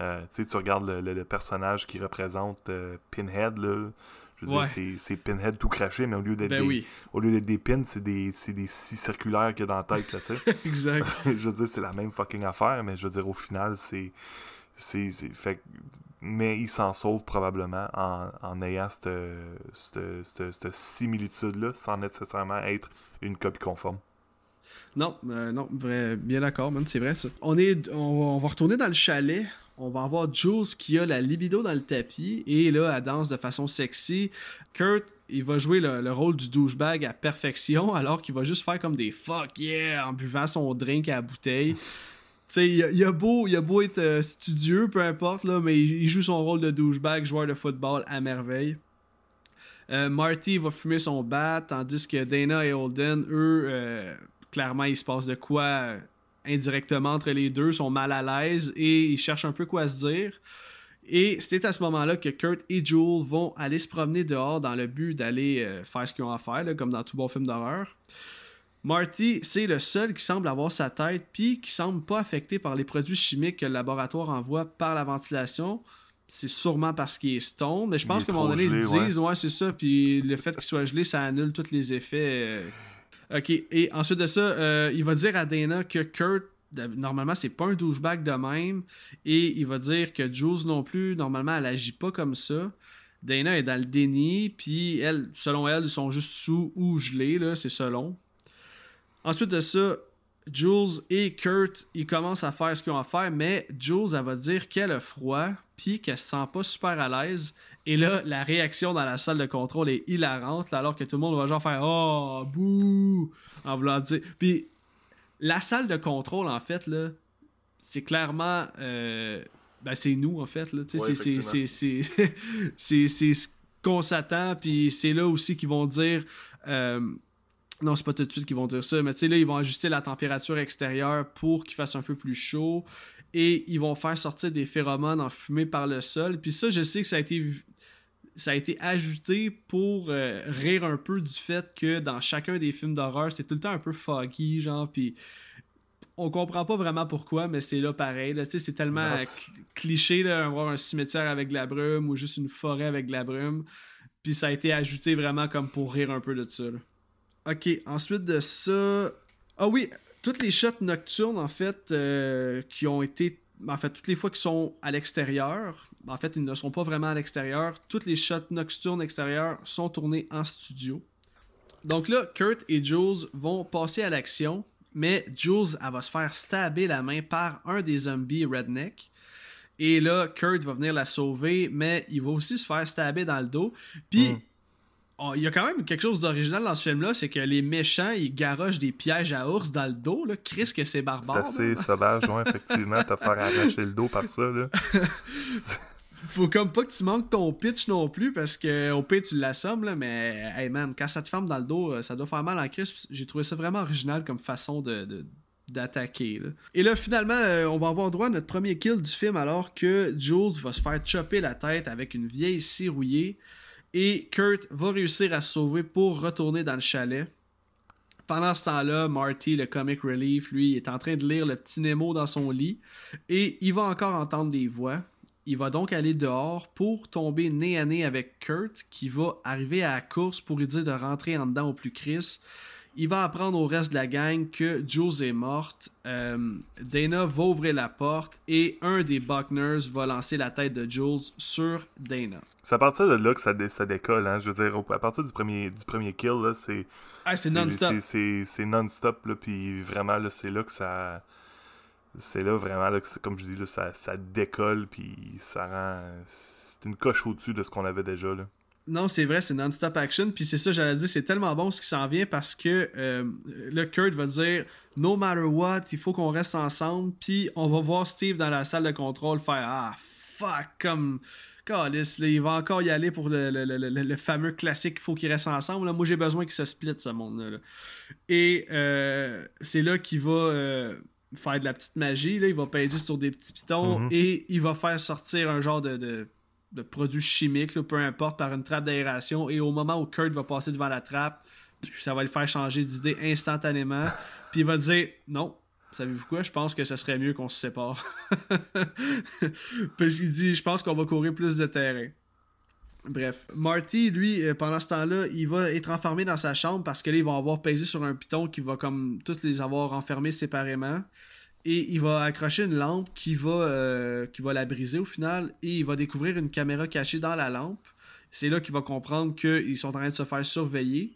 S3: Euh, tu regardes le, personnage qui représente euh, Pinhead, là. Je veux dire, c'est Pinhead tout craché, mais au lieu d'être
S1: ben
S3: des, au lieu d'être des pins, c'est des, des scies circulaires qu'il y a dans la tête, là, tu sais.
S1: exact.
S3: je veux dire, c'est la même fucking affaire, mais je veux dire, au final, c'est. c'est fait mais il s'en sauve probablement en, ayant cette, similitude-là sans nécessairement être une copie conforme.
S1: Non, euh, non, bien d'accord, c'est vrai ça. On, est, on, va retourner dans le chalet on va avoir Jules qui a la libido dans le tapis et là, elle danse de façon sexy. Kurt, il va jouer le, rôle du douchebag à perfection alors qu'il va juste faire comme des fuck yeah en buvant son drink à la bouteille. Sais, il, a beau, il a beau être euh, studieux, peu importe, mais il, joue son rôle de douchebag, joueur de football à merveille. Euh, Marty va fumer son bat, tandis que Dana et Holden, eux, euh, clairement, il se passe de quoi indirectement entre les deux, sont mal à l'aise et ils cherchent un peu quoi se dire. Et c'est à ce moment-là que Kurt et Jules vont aller se promener dehors dans le but d'aller faire ce qu'ils ont à faire, comme dans tout bon film d'horreur. Marty, c'est le seul qui semble avoir sa tête, puis qui semble pas affecté par les produits chimiques que le laboratoire envoie par la ventilation. C'est sûrement parce qu'il est stone, mais je pense qu'à un moment donné, ils disent, ouais, c'est ça, puis le fait qu'il soit gelé, ça annule tous les effets. Euh, OK. Et ensuite de ça, euh, il va dire à Dana que Kurt, normalement, c'est pas un douchebag de même. Et il va dire que Jules non plus, normalement, elle agit pas comme ça. Dana est dans le déni, puis elle, selon elle, ils sont juste sous ou gelés, là, c'est selon. Ensuite de ça, Jules et Kurt, ils commencent à faire ce qu'ils ont à faire, mais Jules, elle va dire qu'elle a froid, puis qu'elle se sent pas super à l'aise. Et là, la réaction dans la salle de contrôle est hilarante, alors que tout le monde va genre faire Oh, bouh en voulant dire. Puis la salle de contrôle, en fait, là, c'est clairement. Euh, ben, c'est nous, en fait. Là. c'est, c'est, ce qu'on s'attend, puis c'est là aussi qu'ils vont dire. Euh, non, c'est pas tout de suite qu'ils vont dire ça, mais tu sais, là, ils vont ajuster la température extérieure pour qu'il fasse un peu plus chaud et ils vont faire sortir des phéromones en fumée par le sol. Puis ça, je sais que ça a été ça a été ajouté pour euh, rire un peu du fait que dans chacun des films d'horreur, c'est tout le temps un peu foggy, genre, puis on comprend pas vraiment pourquoi, mais c'est là pareil. Là, c'est tellement cliché d'avoir un cimetière avec de la brume ou juste une forêt avec de la brume. Puis ça a été ajouté vraiment comme pour rire un peu de ça. Ok, ensuite de ça. Ah oui, toutes les shots nocturnes, en fait, euh, qui ont été. En fait, toutes les fois qu'ils sont à l'extérieur, en fait, ils ne sont pas vraiment à l'extérieur. Toutes les shots nocturnes extérieures sont tournés en studio. Donc là, Kurt et Jules vont passer à l'action, mais Jules, elle va se faire stabber la main par un des zombies redneck. Et là, Kurt va venir la sauver, mais il va aussi se faire stabber dans le dos. Puis, hmm. Oh, il y a quand même quelque chose d'original dans ce film-là, c'est que les méchants, ils garochent des pièges à ours dans le dos. Là. Chris, que c'est barbare.
S3: C'est assez sauvage, effectivement, te faire arracher le dos par ça. Là.
S1: faut comme pas que tu manques ton pitch non plus parce que au pire tu l'assommes là mais hey man quand ça te ferme dans le dos euh, ça doit faire mal en crise j'ai trouvé ça vraiment original comme façon de, d'attaquer. Et là, finalement, euh, on va avoir droit à notre premier kill du film alors que Jules va se faire chopper la tête avec une vieille scie rouillée et Kurt va réussir à se sauver pour retourner dans le chalet. Pendant ce temps-là, Marty, le comic relief, lui, est en train de lire le petit Nemo dans son lit et il va encore entendre des voix. Il va donc aller dehors pour tomber nez à nez avec Kurt qui va arriver à la course pour lui dire de rentrer en dedans au plus Chris. Il va apprendre au reste de la gang que Jules est morte. Euh, Dana va ouvrir la porte et un des Buckners va lancer la tête de Jules sur Dana.
S3: C'est à partir de là que ça, ça décolle. Hein? Je veux dire, à partir du premier, du premier kill, là, c'est.
S1: Ah, c'est non-stop.
S3: C'est non-stop, puis vraiment, là, c'est là que ça. C'est là vraiment, là, que comme je dis, là, ça, ça décolle, puis ça rend. C'est une coche au-dessus de ce qu'on avait déjà. Là.
S1: Non, c'est vrai, c'est non-stop action. Puis c'est ça, j'allais dire, c'est tellement bon ce qui s'en vient parce que euh, le Kurt va dire No matter what, il faut qu'on reste ensemble. Puis on va voir Steve dans la salle de contrôle faire Ah, fuck, comme. Calice, il va encore y aller pour le, fameux classique, il faut qu'ils restent ensemble. Là. Moi, j'ai besoin qu'ils se split, ce monde-là. Et euh, c'est là qu'il va euh, faire de la petite magie. Là. Il va peser sur des petits pitons mm-hmm. et il va faire sortir un genre de de produits chimiques, peu importe, par une trappe d'aération. Et au moment où Kurt va passer devant la trappe, ça va le faire changer d'idée instantanément. Puis il va dire non. Savez-vous quoi? Je pense que ça serait mieux qu'on se sépare. Parce qu'il dit Je pense qu'on va courir plus de terrain. Bref, Marty, lui, euh, pendant ce temps-là, il va être enfermé dans sa chambre parce que là, ils vont avoir pesé sur un piton qui va comme tous les avoir enfermés séparément et il va accrocher une lampe qui va, euh, qui va la briser au final et il va découvrir une caméra cachée dans la lampe. C'est là qu'il va comprendre qu'ils sont en train de se faire surveiller.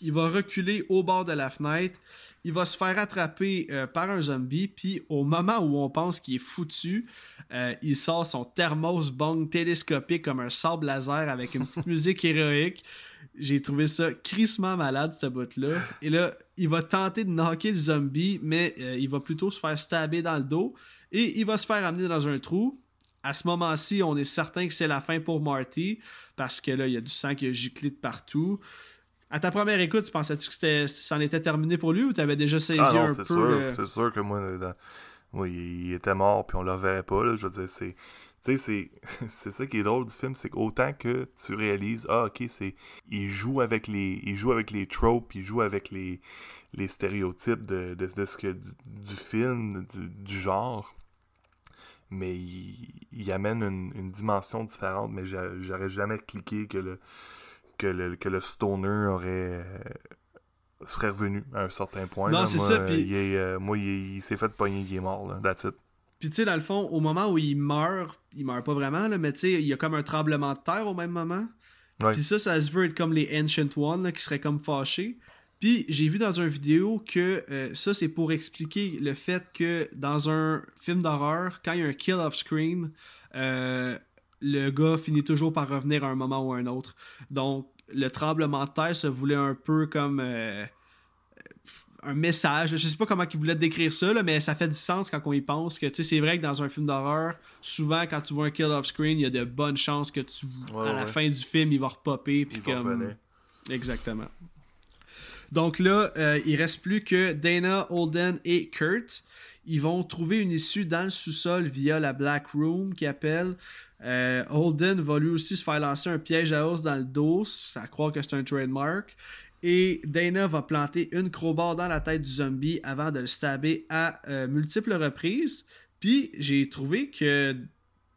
S1: Il va reculer au bord de la fenêtre. Il va se faire attraper euh, par un zombie. Puis au moment où on pense qu'il est foutu, euh, il sort son thermos bong télescopique comme un sable laser avec une petite musique héroïque. J'ai trouvé ça crissement malade, cette bout-là. Et là, il va tenter de knocker le zombie, mais euh, il va plutôt se faire stabber dans le dos. Et il va se faire amener dans un trou. À ce moment-ci, on est certain que c'est la fin pour Marty, parce que là, il y a du sang qui a giclé de partout. À ta première écoute, tu pensais-tu que c'en était terminé pour lui ou tu avais déjà saisi ah un peu?
S3: C'est sûr que moi, il était mort puis on le verrait pas. Je veux dire, c'est tu sais, c'est ça qui est drôle du film, c'est qu'autant que tu réalises, ah, ok, c'est. Il joue avec les. Il joue avec les tropes, il joue avec les, les stéréotypes de, de, ce que, du film, du, genre. Mais il, amène une, dimension différente, mais j'aurais jamais cliqué que le, que le, que le stoner aurait serait revenu à un certain point.
S1: Non, c'est ça.
S3: Il euh, moi, il, s'est fait pogner, il est mort. Là. That's it.
S1: Puis tu sais, dans le fond, au moment où il meurt, il meurt pas vraiment, là, mais tu sais, il y a comme un tremblement de terre au même moment. Puis ça, ça se veut être comme les Ancient Ones, qui seraient comme fâchés. Puis j'ai vu dans une vidéo que euh, ça, c'est pour expliquer le fait que dans un film d'horreur, quand il y a un kill off-screen, euh, le gars finit toujours par revenir à un moment ou à un autre. Donc, le tremblement de terre se voulait un peu comme... Euh, un message. Je sais pas comment il voulait décrire ça, mais ça fait du sens quand on y pense. Que c'est vrai que dans un film d'horreur, souvent quand tu vois un kill off screen, il y a de bonnes chances que tu à la fin du film, il va repopper. Puis comme... Exactement. Donc là, euh, il reste plus que Dana, Holden et Kurt. Ils vont trouver une issue dans le sous-sol via la Black Room qui appelle. Euh, Holden va lui aussi se faire lancer un piège à os dans le dos, ça croit que c'est un trademark. Et Dana va planter une crowbar dans la tête du zombie avant de le stabber à euh, multiples reprises. Puis j'ai trouvé que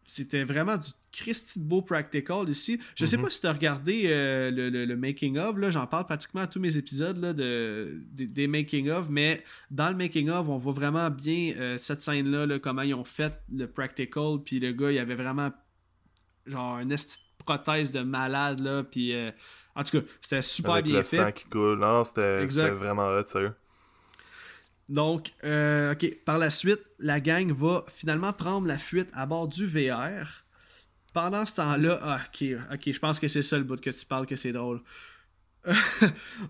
S1: c'était vraiment du Christy de beau practical ici. Je sais mhm. pas si tu as regardé euh, le, making of, là, j'en parle pratiquement à tous mes épisodes là, de, des making of, mais dans le making of, on voit vraiment bien euh, cette scène-là, comment ils ont fait le practical, puis le gars, il avait vraiment genre une prothèse de malade, là, puis en tout cas, c'était super bien le fait. Sang
S3: qui coule. Non, c'était vraiment hot, sérieux.
S1: Donc, euh, ok, par la suite, la gang va finalement prendre la fuite à bord du VR. Pendant ce temps-là, ah, ok, ok, je pense que c'est ça le bout que tu parles, que c'est drôle.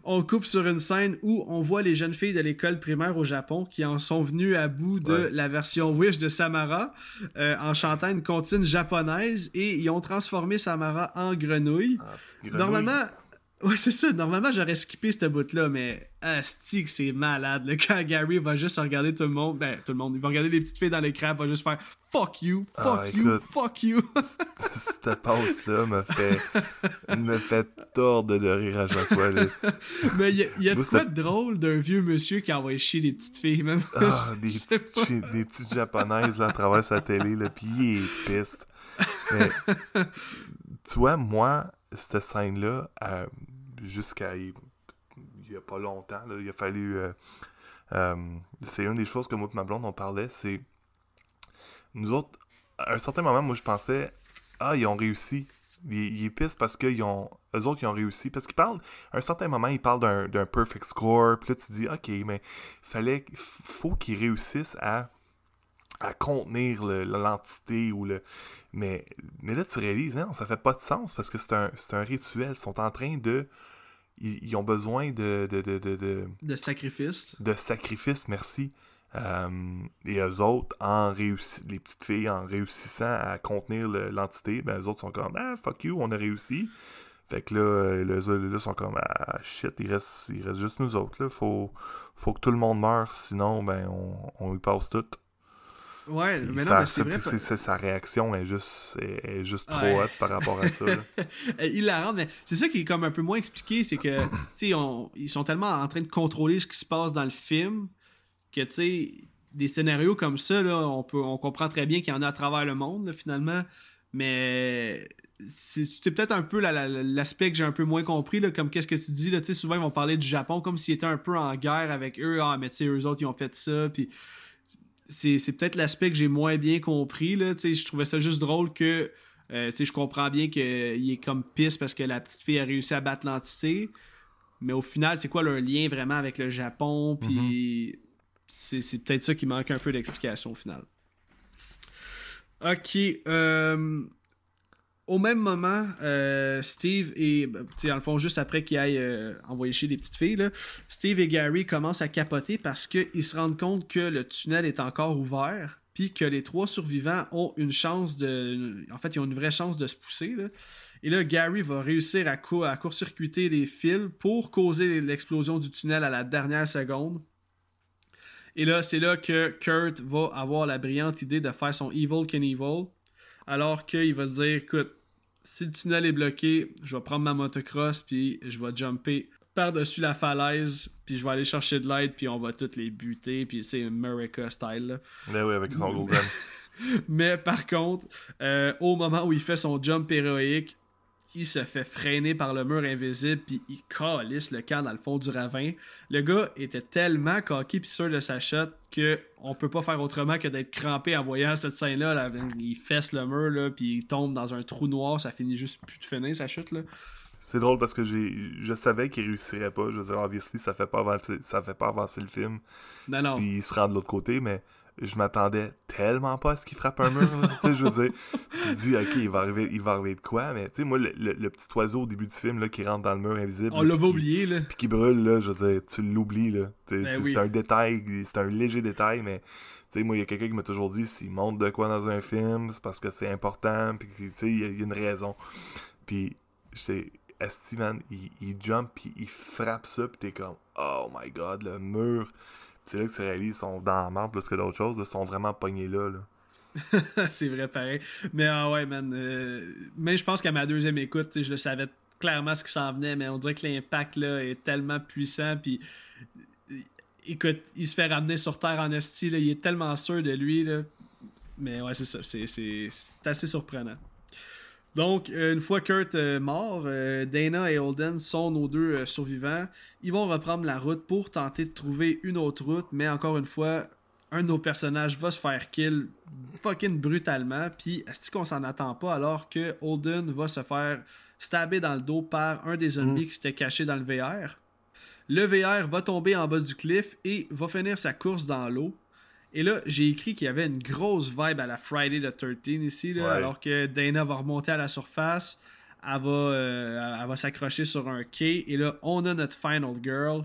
S1: On coupe sur une scène où on voit les jeunes filles de l'école primaire au Japon qui en sont venues à bout de la version Wish de Samara euh, en chantant une comptine japonaise et ils ont transformé Samara en grenouille. Ah, Normalement, Ouais, c'est ça. Normalement, j'aurais skippé ce bout-là, mais asti que c'est malade. Le quand Gary va juste regarder tout le monde, ben, tout le monde, il va regarder les petites filles dans l'écran, va juste faire fuck you, fuck
S3: Ah,
S1: you,
S3: écoute.
S1: fuck you.
S3: Cette passe-là me fait, me fait tordre de rire à chaque fois. là.
S1: mais il y a, y a de quoi de drôle d'un vieux monsieur qui envoie chier des petites filles, même.
S3: Ah, des, petites, des petites japonaises là, à travers sa télé, là, pis il est piste. Mais, tu vois, moi, cette scène-là, euh, jusqu'à il il y a pas longtemps, là, il a fallu. euh, euh, c'est une des choses que moi et ma blonde on parlait, c'est. Nous autres, à un certain moment, moi je pensais, ah, ils ont réussi. Il, il est piste parce qu'ils ont. Eux autres, ils ont réussi. Parce qu'ils parlent. À un certain moment, ils parlent d'un, perfect score. Puis là, tu dis, OK, mais fallait, faut qu'ils réussissent à, à contenir le- l'entité ou le. Mais, mais là, tu réalises, non, ça fait pas de sens parce que c'est un, c'est un rituel. Ils sont en train de. Ils, ont besoin de, de, de, de, de,
S1: De sacrifice.
S3: de sacrifice, merci. Euh, et eux autres, en réussi les petites filles, en réussissant à contenir le- l'entité, ben eux autres sont comme Ah, fuck you, on a réussi. Fait que là, euh, les autres là, sont comme Ah, shit, il reste, il reste juste nous autres. Là. Faut, faut que tout le monde meure, sinon, ben, on, on y passe tout.
S1: Ouais,
S3: Puis
S1: mais non, mais c'est vrai.
S3: sa réaction est juste, est, est juste trop
S1: Ouais.
S3: hot par rapport à ça. là.
S1: Euh, hilarante, mais c'est ça qui est comme un peu moins expliqué, c'est que, on- ils sont tellement en train de contrôler ce qui se passe dans le film que, tu sais, des scénarios comme ça, là, on, peut, on comprend très bien qu'il y en a à travers le monde, là, finalement, mais c'est peut-être un peu la- la- l'aspect que j'ai un peu moins compris, là, comme qu'est-ce que tu dis, là, tu sais, souvent ils vont parler du Japon comme s'ils étaient un peu en guerre avec eux, ah, mais tu sais, eux autres, ils ont fait ça, puis c'est c'est peut-être l'aspect que j'ai moins bien compris, là, je trouvais ça juste drôle que euh, je comprends bien qu'il est comme pisse parce que la petite fille a réussi à battre l'entité. Mais au final, c'est quoi leur lien vraiment avec le Japon? Puis c'est c'est peut-être ça qui manque un peu d'explication au final. Ok. euh, au même moment, euh, Steve et. ben, le fond, juste après qu'il aille euh, envoyer chez les petites filles, Steve et Gary commencent à capoter parce qu'ils se rendent compte que le tunnel est encore ouvert, puis que les trois survivants ont une chance de. En fait, ils ont une vraie chance de se pousser. Et là, Gary va réussir à, cou- à court-circuiter les fils pour causer l'explosion du tunnel à la dernière seconde. Et là, c'est là que Kurt va avoir la brillante idée de faire son Evil Knievel. Alors qu'il va dire écoute, si le tunnel est bloqué, je vais prendre ma motocross, puis je vais jumper par-dessus la falaise, puis je vais aller chercher de l'aide, puis on va toutes les buter, puis c'est America style. là.
S3: Mais oui, avec son golden.
S1: Mais par contre, euh, au moment où il fait son jump héroïque, il se fait freiner par le mur invisible, puis il calisse le camp dans le fond du ravin. Le gars était tellement coquille puis sûr de sa shot que on peut pas faire autrement que d'être crampé en voyant cette scène-là. là. Il fesse le mur, là, puis il tombe dans un trou noir, ça finit juste plus de finir sa chute. Là.
S3: C'est drôle parce que j'ai, je savais qu'il réussirait pas. Je veux dire, obviously, ça fait pas avancer, ça fait pas avancer le film s'il se rend de l'autre côté, mais je m'attendais tellement pas à ce qu'il frappe un mur. là. tu sais, je veux dire, tu te dis, ok, il va arriver, il va arriver de quoi, mais tu sais, moi, le, le- le petit oiseau au début du film là, qui rentre dans le mur invisible.
S1: On
S3: qui-
S1: oublié, là.
S3: Puis qui brûle, là, je veux dire, tu l'oublies, là.
S1: Ben
S3: c'est,
S1: oui.
S3: un détail, c'est un léger détail, mais tu sais, moi, il y a quelqu'un qui m'a toujours dit, s'il montre de quoi dans un film, c'est parce que c'est important, puis tu sais, il y, a il y a une raison. Puis, j'étais, Esti, man, il, il jump, puis il frappe ça, puis t'es comme, oh my god, le mur. C'est là que tu réalises, sont dans la plus que d'autres choses, ils sont vraiment pognés là,
S1: c'est vrai, pareil. Mais ah ouais, man. euh, mais je pense qu'à ma deuxième écoute, je le savais clairement ce qui s'en venait, mais on dirait que l'impact là est tellement puissant. Puis, écoute, il se fait ramener sur Terre en esti, là, il est tellement sûr de lui. Là. Mais ouais, c'est ça. C'est assez surprenant. Donc, euh, une fois Kurt euh, mort, euh, Dana et Holden sont nos deux survivants. Ils vont reprendre la route pour tenter de trouver une autre route, mais encore une fois, un de nos personnages va se faire kill fucking brutalement, puis est-ce qu'on s'en attend pas alors que Holden va se faire stabber dans le dos par un des zombies qui s'était caché dans le VR. Le VR va tomber en bas du cliff et va finir sa course dans l'eau. Et là, j'ai écrit qu'il y avait une grosse vibe à la Friday the 13 ici, là,
S3: Ouais.
S1: alors que Dana va remonter à la surface, elle va, euh, elle va s'accrocher sur un quai, et là, on a notre final girl.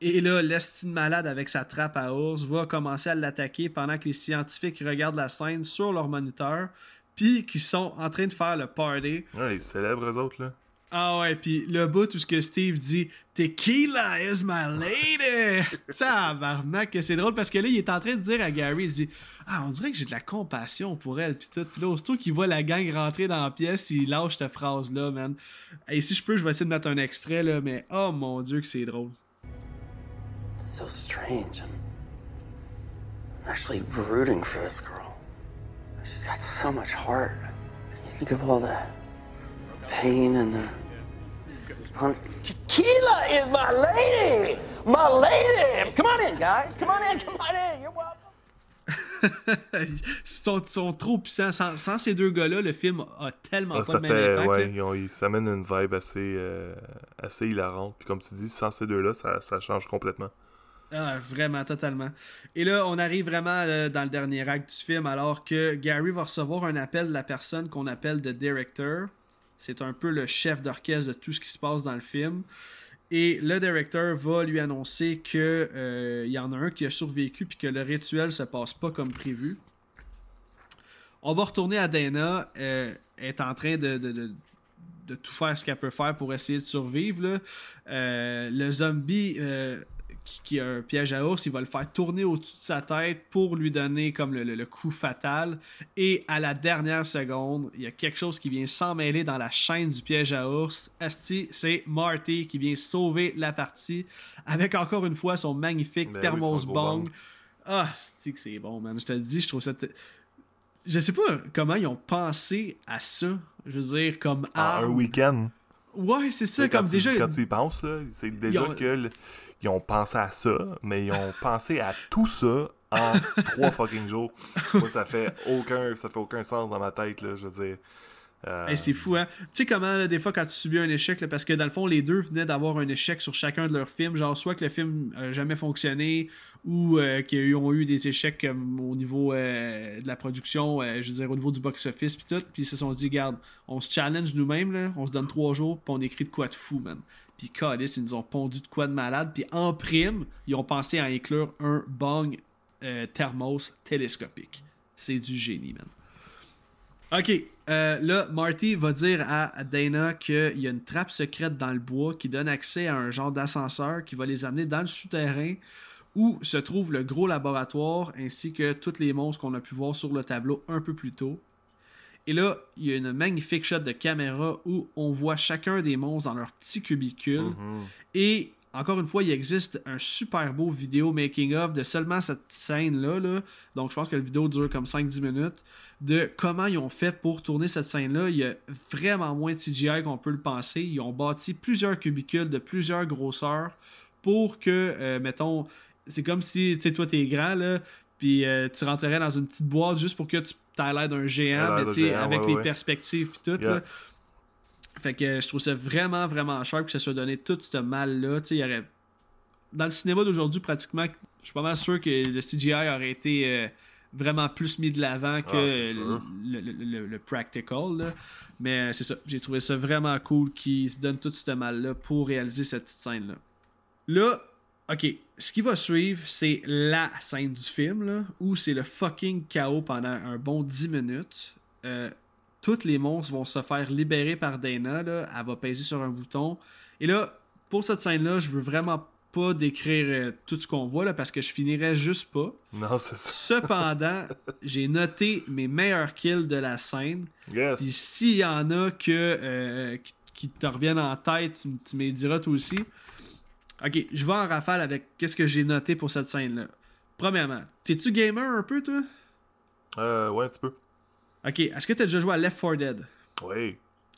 S1: Et là, l'estime malade avec sa trappe à ours va commencer à l'attaquer pendant que les scientifiques regardent la scène sur leur moniteur, puis qui sont en train de faire le party.
S3: Ouais, ils célèbrent eux autres, là.
S1: Ah ouais, puis le bout où ce que Steve dit Tequila is my lady! Tabarnak, c'est drôle parce que là, il est en train de dire à Gary, il dit Ah, on dirait que j'ai de la compassion pour elle, puis tout. Puis là, aussitôt qu'il voit la gang rentrer dans la pièce, il lâche cette phrase-là, man. Et si je peux, je vais essayer de mettre un extrait, là, mais oh mon dieu, que c'est drôle.
S4: so strange. I'm actually rooting for this girl. She's got so much heart. You think of all the pain and the. Tequila is my lady! My lady! Come on in, guys. Come on in. Come on in. You're welcome.
S1: ils sont, sont trop puissants. Sans, sans ces deux gars-là, le film a tellement
S3: Ah,
S1: pas
S3: ça
S1: le même
S3: fait,
S1: impact.
S3: ouais, ils ont- ils- ça amène une vibe assez, euh, assez hilarante. Puis comme tu dis, sans ces deux-là, ça, ça change complètement.
S1: Ah, vraiment, totalement. Et là, on arrive vraiment euh, dans le dernier acte du film, alors que Gary va recevoir un appel de la personne qu'on appelle The Director. C'est un peu le chef d'orchestre de tout ce qui se passe dans le film. Et le directeur va lui annoncer que euh, y en a un qui a survécu puis que le rituel se passe pas comme prévu. On va retourner à Dana. euh, elle est en train de, de- de- tout faire ce qu'elle peut faire pour essayer de survivre. Euh, le zombie euh, qui, qui a un piège à ours, il va le faire tourner au-dessus de sa tête pour lui donner comme le, le- le coup fatal. Et à la dernière seconde, il y a quelque chose qui vient s'emmêler dans la chaîne du piège à ours. Asti, c'est Marty qui vient sauver la partie avec encore une fois son magnifique
S3: Ben
S1: thermos bong. Ah, c'est que c'est bon, man. Je te le dis, je trouve ça. Je sais pas comment ils ont pensé à ça. Je veux dire, comme
S3: En un week-end.
S1: Ouais, c'est ça, comme déjà.
S3: Quand tu y penses, là, c'est déjà
S1: ont-
S3: que le- ils ont pensé à ça, mais ils ont pensé à tout ça en trois fucking jours. Moi, ça fait aucun, ça fait aucun sens dans ma tête, là, je veux dire. Euh,
S1: Hey, c'est fou, hein? Tu sais comment, là, des fois, quand tu subis un échec, là, parce que dans le fond, les deux venaient d'avoir un échec sur chacun de leurs films, genre soit que le film n'a jamais fonctionné ou euh, qu'ils ont eu des échecs comme, au niveau euh, de la production, euh, je veux dire, au niveau du box-office, puis tout, puis ils se sont dit, regarde, on se challenge nous-mêmes, on se donne trois jours, puis on écrit de quoi de fou, man. Puis, Calice, ils nous ont pondu de quoi de malade, puis en prime, ils ont pensé à inclure un bong euh, thermos télescopique. C'est du génie, man. Ok, euh, là, Marty va dire à Dana qu'il y a une trappe secrète dans le bois qui donne accès à un genre d'ascenseur qui va les amener dans le souterrain où se trouve le gros laboratoire ainsi que tous les monstres qu'on a pu voir sur le tableau un peu plus tôt. Et là, il y a une magnifique shot de caméra où on voit chacun des monstres dans leur petit cubicule.
S3: mhm.
S1: Et encore une fois, il existe un super beau vidéo making-of de seulement cette scène-là. là. Donc, je pense que la vidéo dure comme 5-10 minutes. De comment ils ont fait pour tourner cette scène-là. Il y a vraiment moins de CGI qu'on peut le penser. Ils ont bâti plusieurs cubicules de plusieurs grosseurs pour que, euh, mettons, c'est comme si, tu sais, toi, t'es grand, là, puis euh, tu rentrerais dans une petite boîte juste pour que tu aies l'air d'un géant, mais
S3: géant,
S1: avec
S3: ouais,
S1: les
S3: ouais.
S1: perspectives puis tout,
S3: Yeah.
S1: là. Fait que je trouve ça vraiment, vraiment cher que ça soit donné tout ce mal-là. Tu sais, il y aurait... Dans le cinéma d'aujourd'hui, pratiquement, je suis pas mal sûr que le CGI aurait été euh, vraiment plus mis de l'avant que
S3: Ah,
S1: le, le- le- le practical. là. Mais euh, c'est ça, j'ai trouvé ça vraiment cool qu'ils se donnent tout ce mal-là pour réaliser cette petite scène-là. Là, ok, ce qui va suivre, c'est la scène du film, là, où c'est le fucking chaos pendant un bon 10 minutes. Euh, tous les monstres vont se faire libérer par Dana. Là. Elle va peser sur un bouton. Et là, pour cette scène-là, je veux vraiment pas décrire euh, tout ce qu'on voit là, parce que je finirais juste pas.
S3: Non, c'est ça.
S1: Cependant, j'ai noté mes meilleurs kills de la scène.
S3: Yes.
S1: Puis s'il y en a que, euh, qui, qui te reviennent en tête, tu, tu me diras toi aussi. Ok, je vais en rafale avec qu'est-ce que j'ai noté pour cette scène-là. Premièrement, t'es-tu gamer un peu, toi?
S3: Euh, ouais, un petit peu.
S1: Ok, est-ce que t'as déjà joué à Left 4 Dead?
S3: Oui.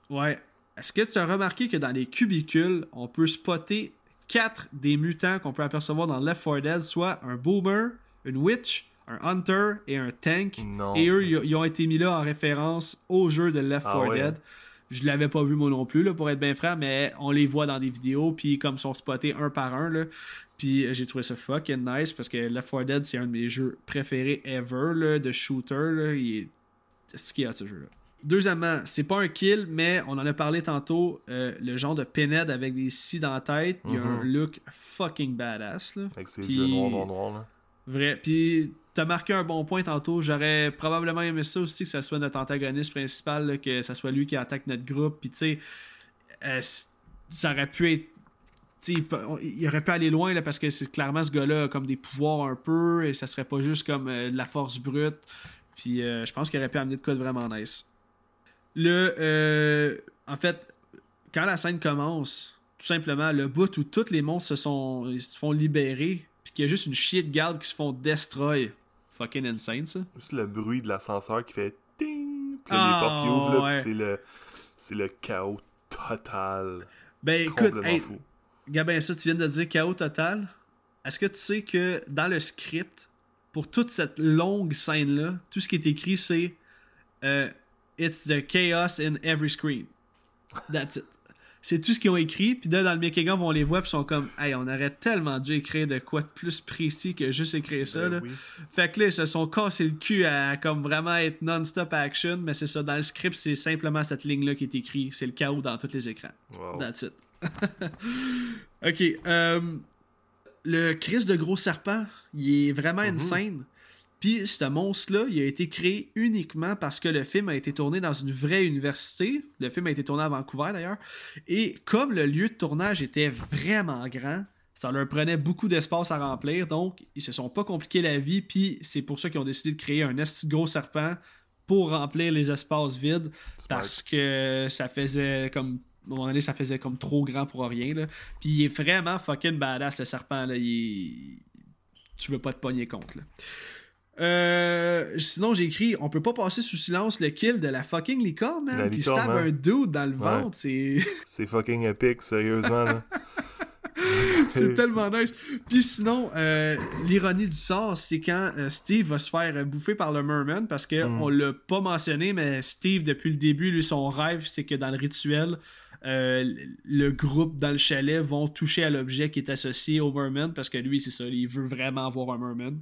S1: Ouais. Est-ce que tu as remarqué que dans les cubicules, on peut spotter quatre des mutants qu'on peut apercevoir dans Left 4 Dead, soit un boomer, une witch, un hunter et un tank?
S3: Non.
S1: Et eux, ils ont été mis là en référence au jeu de Left
S3: Ah
S1: 4
S3: ouais.
S1: Dead. Je l'avais pas vu moi non plus, là, pour être bien franc, mais on les voit dans des vidéos, puis comme ils sont spotés un par un, là, puis euh, j'ai trouvé ça fucking nice, parce que Left 4 Dead, c'est un de mes jeux préférés ever, là, de shooter, là, il est... C'est ce qu'il y a, ce jeu-là. Deuxièmement, c'est pas un kill, mais on en a parlé tantôt, euh, le genre de pinhead avec des scies dans la tête, il a un
S3: Mhm.
S1: look fucking badass, là.
S3: Avec ses
S1: Puis-
S3: yeux noirs, noirs, noirs, là.
S1: Vrai. Puis, t'as marqué un bon point tantôt. J'aurais probablement aimé ça aussi, que ça soit notre antagoniste principal, que ça soit lui qui attaque notre groupe. Puis, tu sais, euh, ça aurait pu être. Il, il, aurait pu aller loin là, parce que c'est clairement ce gars-là a comme des pouvoirs un peu et ça serait pas juste comme de la force brute. Puis je pense qu'il aurait pu amener de quoi de vraiment nice. Le, en fait, quand la scène commence, tout simplement, le bout où tous les monstres se, sont, se font libérer, qu'il y a juste une chier de garde qui se font destroy. Fucking insane, ça.
S3: Juste le bruit de l'ascenseur qui fait ting, puis les portes qui ouvrent, là, c'est le, c'est le chaos total.
S1: Ben écoute, hey, Gabin, ça, tu viens de dire chaos total. Est-ce que tu sais que dans le script, pour toute cette longue scène-là, tout ce qui est écrit, c'est euh, It's the chaos in every screen. That's it. C'est tout ce qu'ils ont écrit, puis là, dans le making on les voit, puis ils sont comme, hey, on aurait tellement dû écrire de quoi de plus précis que juste écrire ça.
S3: Ben
S1: là. Fait que là, ils se sont cassés le cul à comme vraiment être non-stop action, mais c'est ça, dans le script, c'est simplement cette ligne-là qui est écrite. C'est le chaos dans tous les écrans.
S3: Wow.
S1: That's it. ok. Euh, le Chris de gros serpent, il est vraiment
S3: Mm-hmm.
S1: insane. Puis ce monstre-là, il a été créé uniquement parce que le film a été tourné dans une vraie université. Le film a été tourné à Vancouver d'ailleurs. Et comme le lieu de tournage était vraiment grand, ça leur prenait beaucoup d'espace à remplir. Donc, ils se sont pas compliqués la vie. Puis c'est pour ça qu'ils ont décidé de créer un esti gros serpent pour remplir les espaces vides. Parce que ça faisait comme à un moment donné, ça faisait comme trop grand pour rien. Là. Puis il est vraiment fucking badass, le serpent. Là. Il. Tu veux pas te pogner contre. Là. Euh, sinon, j'ai écrit on peut pas passer sous silence le kill de la fucking licorne, man.
S3: La
S1: Qui
S3: licorne,
S1: stab
S3: hein.
S1: un dude dans le
S3: Ouais.
S1: ventre. C'est.
S3: C'est fucking épique, sérieusement. Là.
S1: c'est tellement nice. Puis sinon, euh, l'ironie du sort, c'est quand euh, Steve va se faire bouffer par le merman parce que
S3: Mm.
S1: on l'a pas mentionné, mais Steve, depuis le début, lui, son rêve, c'est que dans le rituel, euh, le groupe dans le chalet vont toucher à l'objet qui est associé au merman parce que lui, c'est ça, il veut vraiment avoir un merman.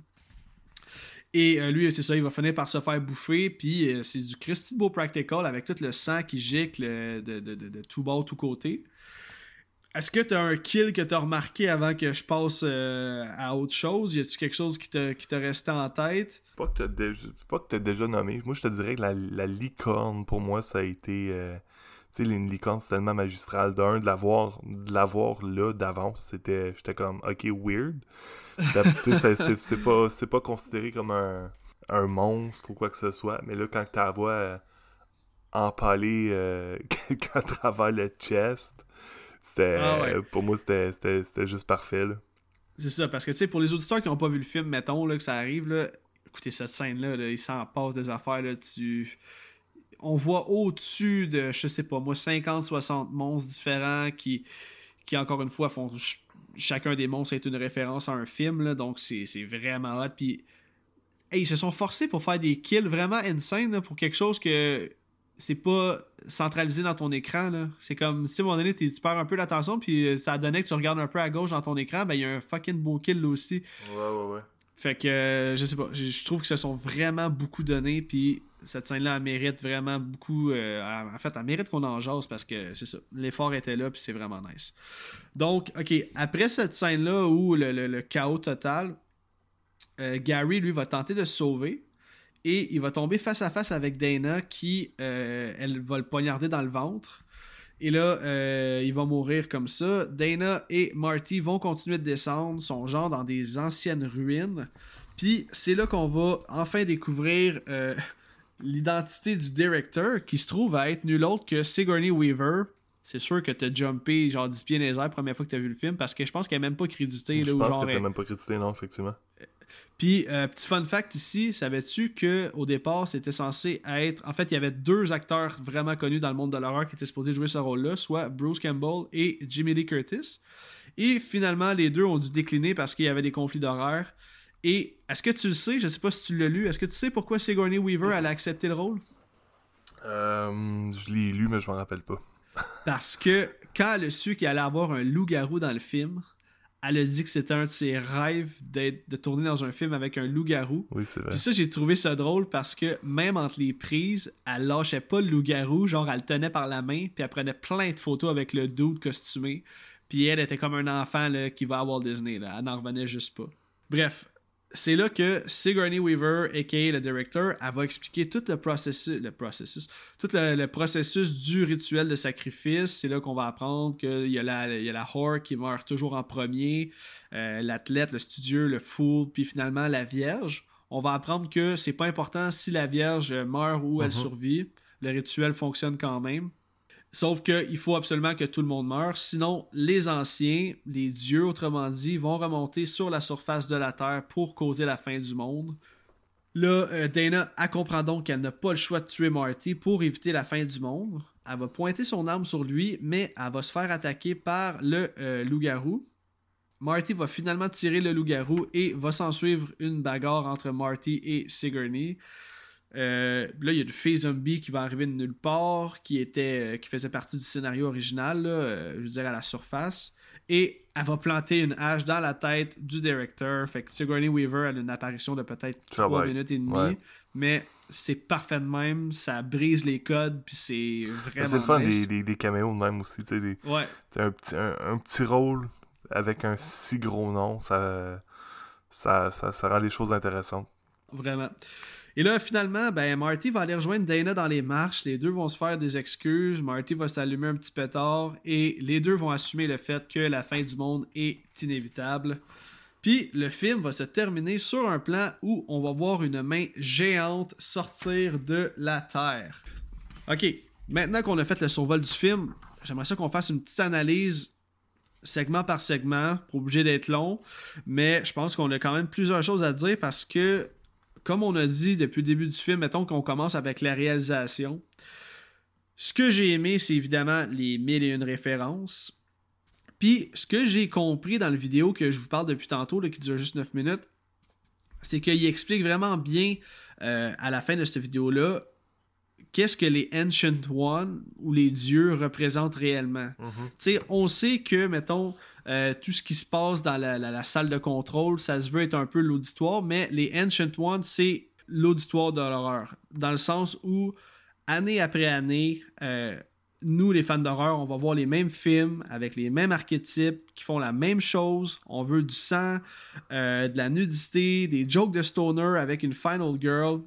S1: Et euh, lui, c'est ça, il va finir par se faire bouffer, puis euh, c'est du Christy beau practical avec tout le sang qui gicle euh, de, de, de, de tout bord, tout côté. Est-ce que t'as un kill que t'as remarqué avant que je passe à autre chose? Y a-tu quelque chose qui t'a, qui t'a resté en tête?
S3: Pas que que t'as déjà nommé. Moi, je te dirais que la, la licorne, pour moi, ça a été. Tu sais, une licorne, c'est tellement magistral. D'un, de l'avoir, de l'avoir là d'avance, c'était. J'étais comme, ok, weird. C'est, pas, pas considéré comme un, un monstre ou quoi que ce soit. Mais là, quand tu la vois euh, empaler euh, quelqu'un à travers le chest, c'était.
S1: Ah ouais.
S3: Pour moi, c'était, juste parfait, là.
S1: C'est ça, parce que tu sais, pour les auditeurs qui n'ont pas vu le film, mettons là, que ça arrive, là, écoutez, cette scène-là, là, il s'en passe des affaires, là, tu... On voit au-dessus de, je sais pas moi, 50-60 monstres différents qui, qui, encore une fois, font... ch- Chacun des monstres est une référence à un film, là, donc c'est vraiment hot. Puis, hey, ils se sont forcés pour faire des kills vraiment insane là, pour quelque chose que c'est pas centralisé dans ton écran. là. C'est comme si à un moment donné, tu perds un peu l'attention, puis euh, ça donnait que tu regardes un peu à gauche dans ton écran, ben il y a un fucking beau kill là aussi.
S3: Ouais, ouais, ouais.
S1: Fait que euh, je sais pas, je je trouve que se sont vraiment beaucoup donnés, puis cette scène-là, mérite vraiment beaucoup. euh, en fait, elle mérite qu'on en jase parce que c'est ça, l'effort était là, puis c'est vraiment nice. Donc, ok, après cette scène-là où le, chaos total, euh, Gary, lui, va tenter de se sauver. Et il va tomber face à face avec Dana qui, euh, elle va le poignarder dans le ventre. Et là, euh, il va mourir comme ça. Dana et Marty vont continuer de descendre, sont genre dans des anciennes ruines. Puis c'est là qu'on va enfin découvrir l'identité du directeur qui se trouve à être nul autre que Sigourney Weaver. C'est sûr que t'as jumpé genre 10 pieds dans les airs première fois que t'as vu le film parce que je pense qu'elle est même pas créditée.
S3: Je
S1: Là,
S3: pense
S1: genre,
S3: que même pas crédité, non, effectivement.
S1: puis, euh, petit fun fact ici, savais-tu que au départ, c'était censé être. En fait, il y avait deux acteurs vraiment connus dans le monde de l'horreur qui étaient supposés jouer ce rôle-là, soit Bruce Campbell et Jimmy Lee Curtis. Et finalement, les deux ont dû décliner parce qu'il y avait des conflits d'horaire. Et est-ce que tu le sais, je sais pas si tu l'as lu, est-ce que tu sais pourquoi Sigourney Weaver elle a accepté le rôle?
S3: Euh, je l'ai lu, mais je m'en rappelle pas.
S1: Parce que quand elle a su qu'il allait avoir un loup-garou dans le film, elle a dit que c'était un de ses rêves de tourner dans un film avec un loup-garou.
S3: Oui, c'est vrai.
S1: Puis ça, j'ai trouvé ça drôle parce que même entre les prises, elle lâchait pas le loup-garou, genre elle le tenait par la main, puis elle prenait plein de photos avec le dude costumé. Puis elle était comme un enfant là, qui va à Walt Disney, là. elle n'en revenait juste pas. Bref, c'est là que Sigourney Weaver, a.k.a. le directeur, elle va expliquer tout le processus, le processus, tout le, processus du rituel de sacrifice. C'est là qu'on va apprendre qu'il y, a la, il y a la whore qui meurt toujours en premier, euh, l'athlète, le studieux, le fool, puis finalement la vierge. On va apprendre que c'est pas important si la vierge meurt ou elle uh-huh. survit. Le rituel fonctionne quand même. Sauf qu'il faut absolument que tout le monde meure, sinon les anciens, les dieux autrement dit, vont remonter sur la surface de la Terre pour causer la fin du monde. Là, euh, Dana comprend donc qu'elle n'a pas le choix de tuer Marty pour éviter la fin du monde. Elle va pointer son arme sur lui, mais elle va se faire attaquer par le euh, loup-garou. Marty va finalement tirer le loup-garou et va s'en suivre une bagarre entre Marty et Sigourney. Euh, là, il y a du Fée Zombie qui va arriver de nulle part, qui était euh, qui faisait partie du scénario original, euh, je veux dire à la surface. Et elle va planter une hache dans la tête du directeur. Fait que Sigourney Weaver a une apparition de peut-être 3 minutes et demie. Mais c'est parfait de même, ça brise les codes, puis c'est vraiment.
S3: C'est le fun des, des, caméos de même aussi. Tu sais,
S1: ouais.
S3: un, petit, un, petit rôle avec un si gros nom, ça, ça, ça, ça rend les choses intéressantes.
S1: Vraiment. Et là, finalement, ben, Marty va aller rejoindre Dana dans les marches. Les deux vont se faire des excuses. Marty va s'allumer un petit pétard. Et les deux vont assumer le fait que la fin du monde est inévitable. Puis le film va se terminer sur un plan où on va voir une main géante sortir de la Terre. Ok, maintenant qu'on a fait le survol du film, j'aimerais ça qu'on fasse une petite analyse segment par segment, pour obligé d'être long, mais je pense qu'on a quand même plusieurs choses à dire parce que comme on a dit depuis le début du film, mettons qu'on commence avec la réalisation. Ce que j'ai aimé, c'est évidemment les mille et une références. Puis, ce que j'ai compris dans la vidéo que je vous parle depuis tantôt, qui dure juste 9 minutes, c'est qu'il explique vraiment bien euh, à la fin de cette vidéo-là qu'est-ce que les Ancient One ou les dieux représentent réellement. Mm-hmm. On sait que, mettons, euh, tout ce qui se passe dans la, salle de contrôle, ça se veut être un peu l'auditoire, mais les Ancient Ones, c'est l'auditoire de l'horreur. Dans le sens où, année après année, euh, nous, les fans d'horreur, on va voir les mêmes films avec les mêmes archétypes qui font la même chose. On veut du sang, euh, de la nudité, des jokes de stoner avec une final girl.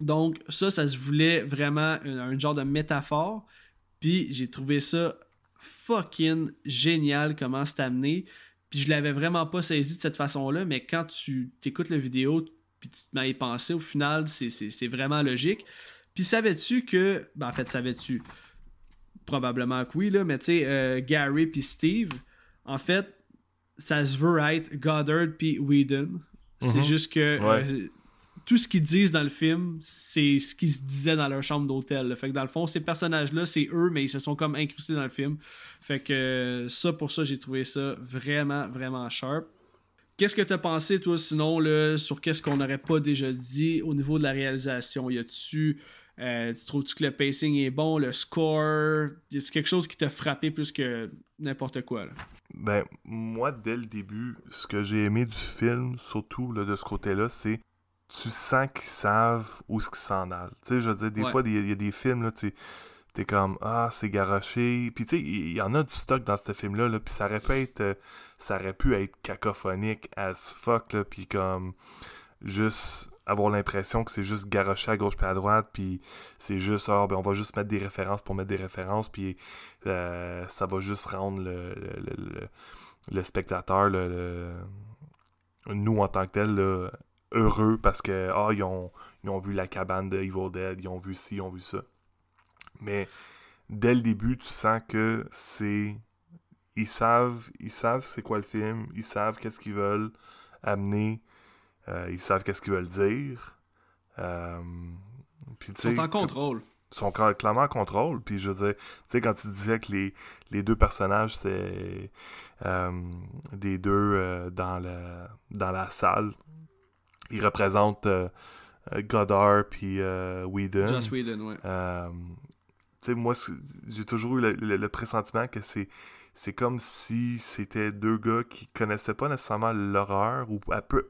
S1: Donc, ça, ça se voulait vraiment un genre de métaphore. Puis, j'ai trouvé ça fucking génial comment c'est amené. Puis je l'avais vraiment pas saisi de cette façon-là, mais quand tu écoutes la vidéo, puis tu te mets à y penser, au final, c'est vraiment logique. Puis savais-tu que. Ben, en fait, savais-tu? Probablement que oui, là, mais tu sais, euh, Gary puis Steve, en fait, ça se veut être Goddard puis Whedon. C'est mhm. juste que. Euh, tout ce qu'ils disent dans le film, c'est ce qu'ils se disaient dans leur chambre d'hôtel. Fait que dans le fond, ces personnages-là, c'est eux, mais ils se sont comme incrustés dans le film. Fait que ça, pour ça, j'ai trouvé ça vraiment, vraiment sharp. Qu'est-ce que t'as pensé, toi, sinon, là, sur qu'est-ce qu'on n'aurait pas déjà dit au niveau de la réalisation? Y a-tu. Euh, tu trouves-tu que le pacing est bon, le score? Y a quelque chose qui t'a frappé plus que n'importe quoi?
S3: Ben, moi, dès le début, ce que j'ai aimé du film, surtout là, de ce côté-là, c'est tu sens qu'ils savent où ce qu'ils s'en allent. Tu sais, je veux dire, des fois, il y, a des films, là, tu t'es comme, ah, c'est garoché. Puis, tu sais, il y, en a du stock dans ce film-là, là, puis ça aurait pu être, euh, ça aurait pu être cacophonique as fuck, là, puis comme, juste avoir l'impression que c'est juste garoché à gauche puis à droite, puis c'est juste, ah, ben, on va juste mettre des références pour mettre des références, puis euh, ça va juste rendre le, le, le, spectateur, nous en tant que tel, là, heureux parce que ah, ils, ont, ils ont vu la cabane de Evil Dead, ils ont vu ci, ils ont vu ça. Mais dès le début, tu sens que c'est. Ils savent, ils savent c'est quoi le film, ils savent qu'est-ce qu'ils veulent amener, euh, ils savent qu'est-ce qu'ils veulent dire. Euh,
S1: ils sont en contrôle.
S3: Ils sont clairement en contrôle. Puis je veux dire, tu sais, quand tu disais que les, les deux personnages, c'est euh, des deux dans, la, dans la salle, il représente euh, euh, Goddard puis euh, Whedon.
S1: Joss Whedon, ouais.
S3: tu sais, moi, j'ai toujours eu le, pressentiment que c'est c'est comme si c'était deux gars qui connaissaient pas nécessairement l'horreur ou un peu,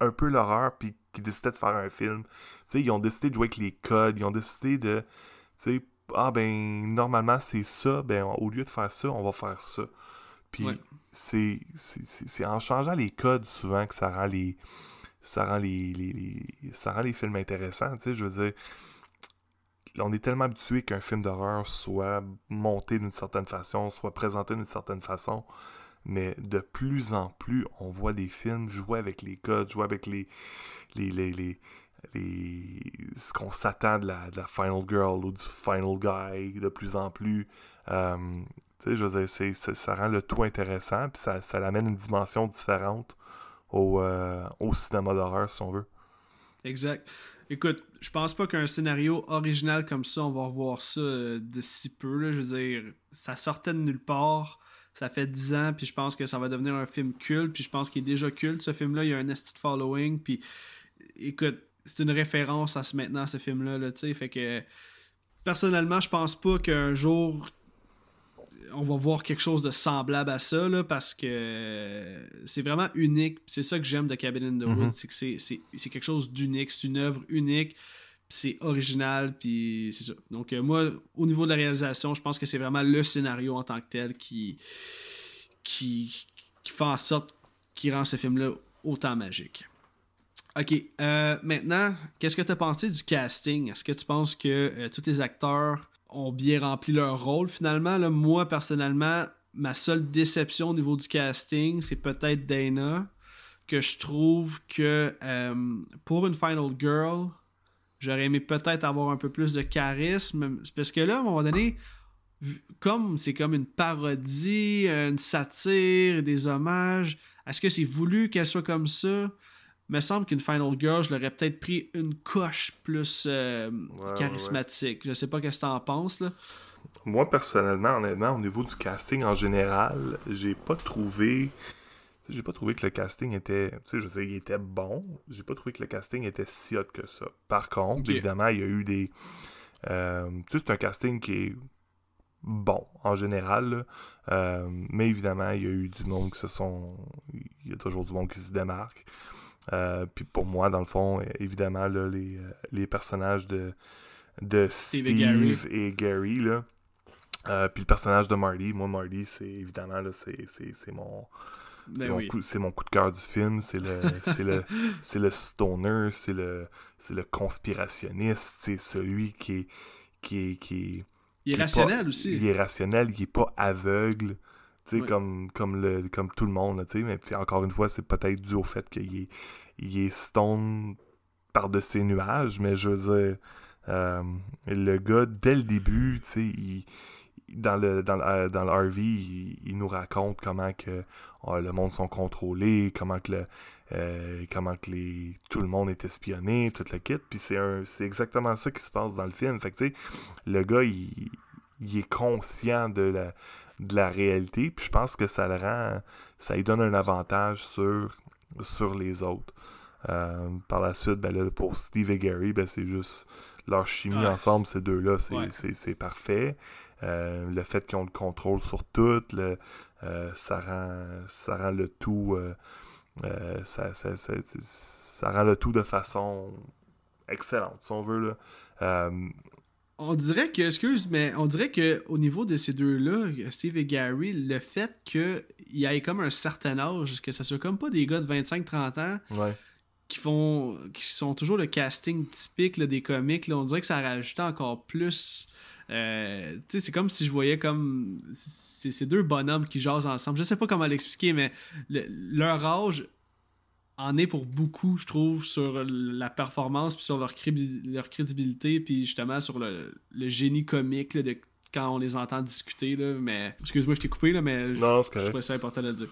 S3: un peu l'horreur puis qui décidaient de faire un film. Ils ont décidé de jouer avec les codes, ils ont décidé de, ah ben normalement c'est ça, ben au lieu de faire ça, on va faire ça. Puis c'est en changeant les codes souvent que ça rend les ça rend les, ça rend les films intéressants, tu sais, je veux dire on est tellement habitué qu'un film d'horreur soit monté d'une certaine façon, soit présenté d'une certaine façon, mais de plus en plus, on voit des films jouer avec les codes, jouer avec les, les, les, les, ce qu'on s'attend de la, la, final girl ou du final guy de plus en plus. Euh, je veux dire, ça rend le tout intéressant, puis ça, ça amène une dimension différente au, euh, au cinéma d'horreur, si on veut.
S1: Exact. Écoute, je pense pas qu'un scénario original comme ça, on va revoir ça euh, de si peu. Là. Je veux dire, ça sortait de nulle part. Ça fait 10 ans, puis je pense que ça va devenir un film culte, puis je pense qu'il est déjà culte. Ce film-là, il y a un esti following, puis écoute, c'est une référence à ce maintenant, ce film-là, là, tu sais. Fait que personnellement, je pense pas qu'un jour on va voir quelque chose de semblable à ça, là, parce que c'est vraiment unique. C'est ça que j'aime de Cabin in the Woods, c'est que c'est quelque chose d'unique, c'est une œuvre unique, c'est original, puis c'est ça. Donc euh, moi, au niveau de la réalisation, je pense que c'est vraiment le scénario en tant que tel qui, qui, qui fait en sorte qui rend ce film-là autant magique. Ok, euh, maintenant, qu'est-ce que tu as pensé du casting? Est-ce que tu penses que euh, tous les acteurs ont bien rempli leur rôle finalement. Moi, personnellement, ma seule déception au niveau du casting, c'est peut-être Dana, que je trouve que euh, pour une Final Girl, j'aurais aimé peut-être avoir un peu plus de charisme. Parce que là, à un moment donné, comme c'est comme une parodie, une satire, des hommages, est-ce que c'est voulu qu'elle soit comme ça? Me semble qu'une Final Girl, je l'aurais peut-être pris une coche plus euh, charismatique. Je sais pas ce que tu en penses. Là.
S3: Moi, personnellement, honnêtement, au niveau du casting en général, j'ai pas trouvé. J'ai pas trouvé que le casting était. Tu sais, je veux dire, il était bon. J'ai pas trouvé que le casting était si hot que ça. Par contre, évidemment, il y a eu des. Euh, tu sais, c'est un casting qui est bon en général. Euh, mais évidemment, il y a eu du monde qui se sont. Il y a toujours du monde qui se démarque. Euh, puis pour moi, dans le fond, évidemment, là, les, euh, les, personnages de, de Steve, et Gary. là. Euh, puis le personnage de Marty, moi Marty, c'est évidemment là, c'est, mon ben c'est mon, coup, mon coup de cœur du film, c'est le c'est le c'est le stoner, c'est le c'est le conspirationniste, c'est celui qui est qui est qui
S1: il est, rationnel aussi.
S3: Il est rationnel, il est pas aveugle. Comme, comme, le, comme tout le monde, mais encore une fois, c'est peut-être dû au fait qu'il est, il est stone par-dessus les nuages, mais je veux dire, euh, le gars, dès le début, il, dans le, dans, le, dans le RV, il, nous raconte comment que oh, le monde sont contrôlés, comment que le, euh, comment que les, tout le monde est espionné, tout le kit. Puis c'est, c'est exactement ça qui se passe dans le film. Fait que, tu sais, le gars, il, il, est conscient de la, de la réalité. Puis je pense que ça le rend. Ça lui donne un avantage sur, sur les autres. Euh, par la suite, ben là, pour Steve et Gary, ben, c'est juste leur chimie ensemble, ces deux-là, c'est parfait. Euh, le fait qu'ils ont le contrôle sur tout, le, euh, ça, rend, ça rend le tout. Ça, ça, ça, rend le tout de façon excellente, si on veut. Là.
S1: On dirait que, excuse, mais on dirait que au niveau de ces deux-là, Steve et Gary, le fait qu'il y ait comme un certain âge, que ça soit comme pas des gars de 25-30 ans qui font qui sont toujours le casting typique des comics, on dirait que ça rajouté encore plus. Euh, c'est comme si je voyais comme ces deux bonhommes qui jasent ensemble. Je sais pas comment l'expliquer, mais leur âge en est pour beaucoup, je trouve, sur la performance, puis sur leur, leur crédibilité, puis justement sur le, génie comique de quand on les entend discuter. Là, mais excuse-moi, je t'ai coupé, là, mais je, je trouvais ça important de le dire.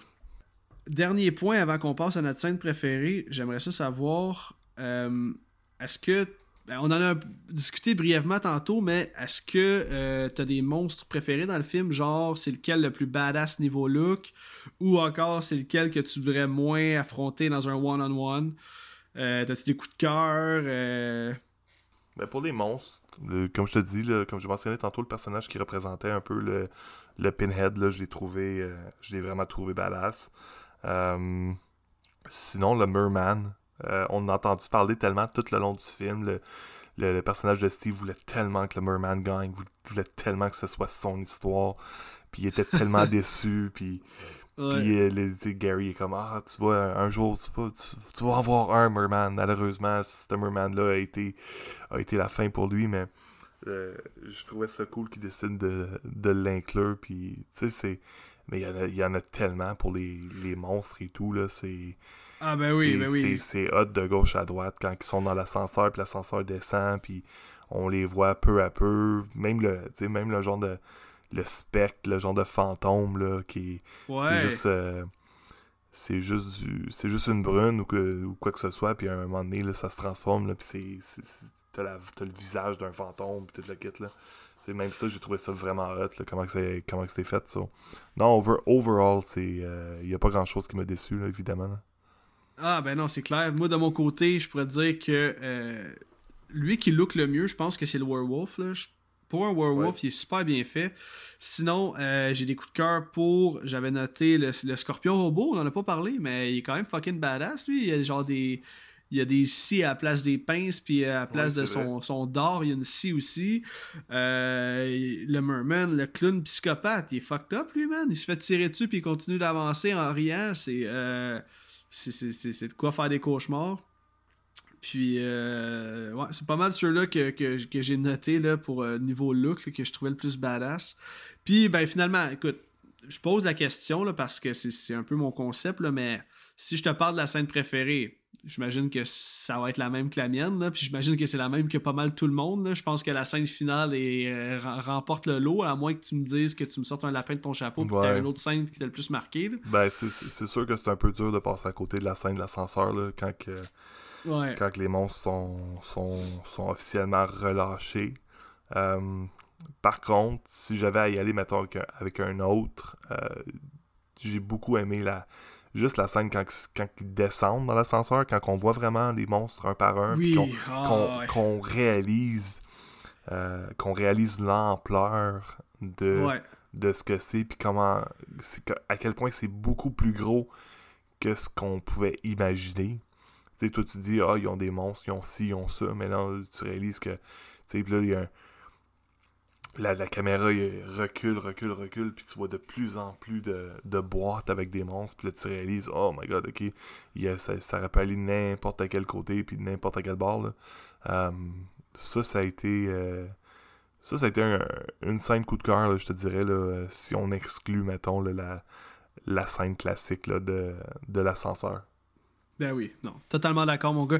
S1: Dernier point avant qu'on passe à notre scène préférée, j'aimerais ça savoir euh, est-ce que ben, on en a discuté brièvement tantôt, mais est-ce que euh, t'as des monstres préférés dans le film? Genre, c'est lequel le plus badass niveau look? Ou encore, c'est lequel que tu voudrais moins affronter dans un one-on-one? Euh, T'as-tu des coups de cœur? Euh?
S3: Ben pour les monstres, comme je te dis, comme je mentionnais tantôt, le personnage qui représentait un peu le, le Pinhead, là, je l'ai trouvé, euh, je l'ai vraiment trouvé badass. sinon, le Merman, euh, on a entendu parler tellement tout le long du film. Le, personnage de Steve voulait tellement que le Merman gagne, voulait tellement que ce soit son histoire. puis il était tellement déçu, puis... Puis euh, les, Gary est comme Ah, tu vois, un jour, tu vas, tu, vas en voir un Merman. Malheureusement, ce Merman-là a été, a été la fin pour lui, mais euh, je trouvais ça cool qu'il décide de, de l'inclure. Puis, tu sais, c'est. Mais il y, en a, il y en a tellement pour les, les monstres et tout, là. C'est.
S1: Ah, ben oui, ben oui.
S3: C'est hot de gauche à droite quand ils sont dans l'ascenseur, puis l'ascenseur descend, puis on les voit peu à peu. Même le, même le genre de le spectre, le genre de fantôme là, qui c'est juste euh, c'est juste du c'est juste une brune ou, que, ou quoi que ce soit puis à un moment donné là, ça se transforme là puis c'est t'as, le visage d'un fantôme puis tout le kit là c'est même ça j'ai trouvé ça vraiment hot là, comment c'est comment c'était fait ça non over, overall c'est il euh, y a pas grand chose qui m'a déçu là, évidemment
S1: ah ben non c'est clair moi de mon côté je pourrais dire que euh, lui qui look le mieux je pense que c'est le werewolf là pour un werewolf, il est super bien fait. Sinon, euh, j'ai des coups de cœur pour. J'avais noté le, scorpion robot, on en a pas parlé, mais il est quand même fucking badass, lui. Il y a genre des. Il y a des scies à la place des pinces, puis à la place de son, son, d'or, il y a une scie aussi. Euh, le merman, le clown psychopathe, il est fucked up, lui, man. Il se fait tirer dessus, puis il continue d'avancer en riant. C'est, euh, c'est, de quoi faire des cauchemars. Puis, euh, ouais, c'est pas mal ceux-là que, que, j'ai noté là, pour euh, niveau look, que je trouvais le plus badass. Puis, ben finalement, écoute, je pose la question là, parce que c'est un peu mon concept, là, mais si je te parle de la scène préférée, j'imagine que ça va être la même que la mienne, là, puis j'imagine que c'est la même que pas mal tout le monde. Là. Je pense que la scène finale est, euh, remporte le lot, à moins que tu me dises que tu me sortes un lapin de ton chapeau, puis ouais. tu une autre scène qui t'a le plus marqué.
S3: Ben, c'est sûr que c'est un peu dur de passer à côté de la scène de l'ascenseur, quand que quand les monstres sont, sont, officiellement relâchés. Euh, par contre, si j'avais à y aller, mettons, avec un, autre, euh, j'ai beaucoup aimé la, juste la scène quand, quand ils descendent dans l'ascenseur, quand on voit vraiment les monstres un par un,
S1: ah,
S3: qu'on réalise euh, qu'on réalise l'ampleur de, de ce que c'est, puis comment, à quel point c'est beaucoup plus gros que ce qu'on pouvait imaginer. Tu sais, toi, tu dis, ah, ils ont des monstres, ils ont ci, ils ont ça, mais là, tu réalises que, tu sais, là, il y a La, caméra il recule, recule, recule, puis tu vois de plus en plus de, de, boîtes avec des monstres, puis là tu réalises, oh my god, ok, il ça, ça aurait pu aller n'importe quel côté, puis n'importe quel bord. Là. Euh, ça, ça a été. Euh, ça, ça a été une scène coup de cœur, je te dirais, là, si on exclut, mettons, la, la scène classique là, de, de l'ascenseur.
S1: Ben oui, non, totalement d'accord, mon gars.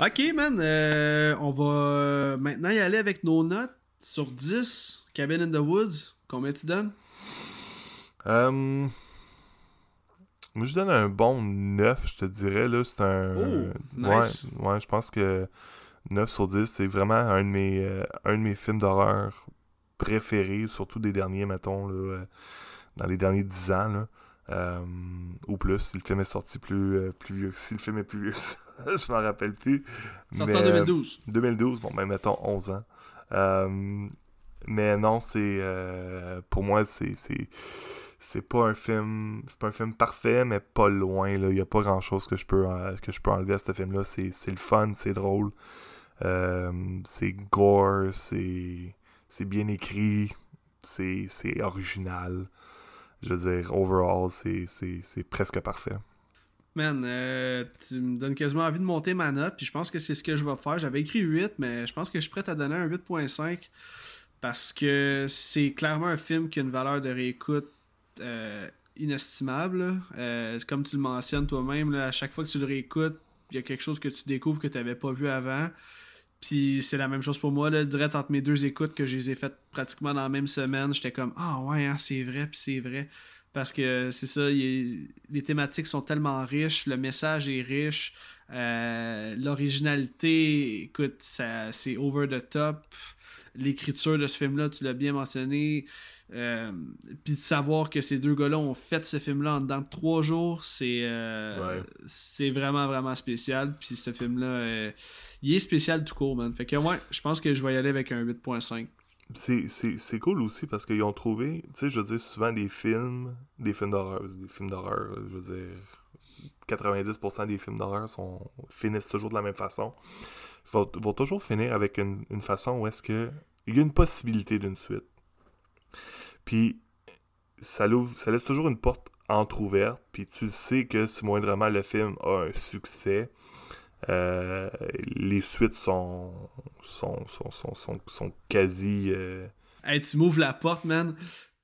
S1: Ok, man, euh, on va maintenant y aller avec nos notes. Sur 10, Cabin in the Woods, combien tu donnes?
S3: Euh, Moi, je donne un bon 9, je te dirais. là C'est un.
S1: Oh, nice.
S3: Ouais, ouais, je pense que 9 sur 10, c'est vraiment un de mes, euh, un de mes films d'horreur préférés, surtout des derniers, mettons, là, dans les derniers 10 ans. Là. Euh, ou plus, si le film est sorti plus, euh, plus vieux. Si le film est plus vieux, je m'en rappelle plus.
S1: Sorti en 2012.
S3: 2012, bon, ben mettons 11 ans. Euh, mais non, c'est. pour moi, c'est. C'est pas un film. C'est pas un film parfait, mais pas loin. Il n'y a pas grand chose que je peux, que je peux enlever à ce film-là. C'est le fun, c'est drôle. c'est gore, c'est. C'est bien écrit. C'est original je veux dire, overall, c'est presque parfait.
S1: Man, euh, tu me donnes quasiment envie de monter ma note, puis je pense que c'est ce que je vais faire. J'avais écrit 8, mais je pense que je suis prêt à donner un 8.5 parce que c'est clairement un film qui a une valeur de réécoute euh, inestimable. Euh, comme tu le mentionnes toi-même, à chaque fois que tu le réécoutes, il y a quelque chose que tu découvres que tu n'avais pas vu avant. Puis c'est la même chose pour moi, là, direct entre mes deux écoutes que je les ai faites pratiquement dans la même semaine, j'étais comme Ah ouais, hein, c'est vrai, puis c'est vrai. Parce que c'est ça, les thématiques sont tellement riches, le message est riche, euh, l'originalité, écoute, c'est over the top. L'écriture de ce film-là, tu l'as bien mentionné. Euh, puis de savoir que ces deux gars-là ont fait ce film-là en dedans de trois jours, c'est euh, c'est vraiment, vraiment spécial. Puis ce film-là, il est spécial tout court, man. Fait que moi, je pense que je vais y aller avec un 8.5.
S3: C'est cool aussi parce qu'ils ont trouvé, tu sais, je veux dire, souvent des films, des films d'horreur, des films d'horreur, je veux dire, 90% des films d'horreur finissent toujours de la même façon. Vont, vont toujours finir avec une, façon où est-ce que il y a une possibilité d'une suite. Puis ça, ça laisse toujours une porte entrouverte, puis tu sais que si moindrement le film a un succès, euh, les suites sont, sont, sont, sont, sont quasi. Euh,
S1: hey, tu m'ouvres la porte, man.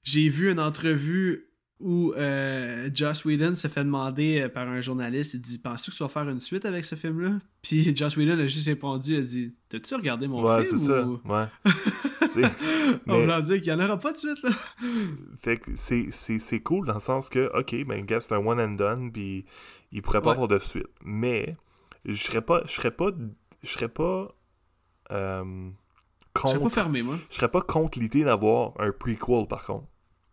S1: J'ai vu une entrevue où euh, Joss Whedon s'est fait demander par un journaliste, il dit Penses-tu que tu vas faire une suite avec ce film-là? Puis Joss Whedon a juste répondu Il a dit T'as-tu regardé mon
S3: film
S1: Ouais,
S3: c'est ça. Ouais.
S1: On va dire qu'il n'y en aura pas de suite, là.
S3: Fait que c'est cool dans le sens que, ok, ben, gars, c'est un one and done, puis il pourrait pas avoir de suite. Mais je serais pas je serais pas je serais pas euh,
S1: contre, je serais pas fermé moi
S3: je serais pas contre l'idée d'avoir un prequel par contre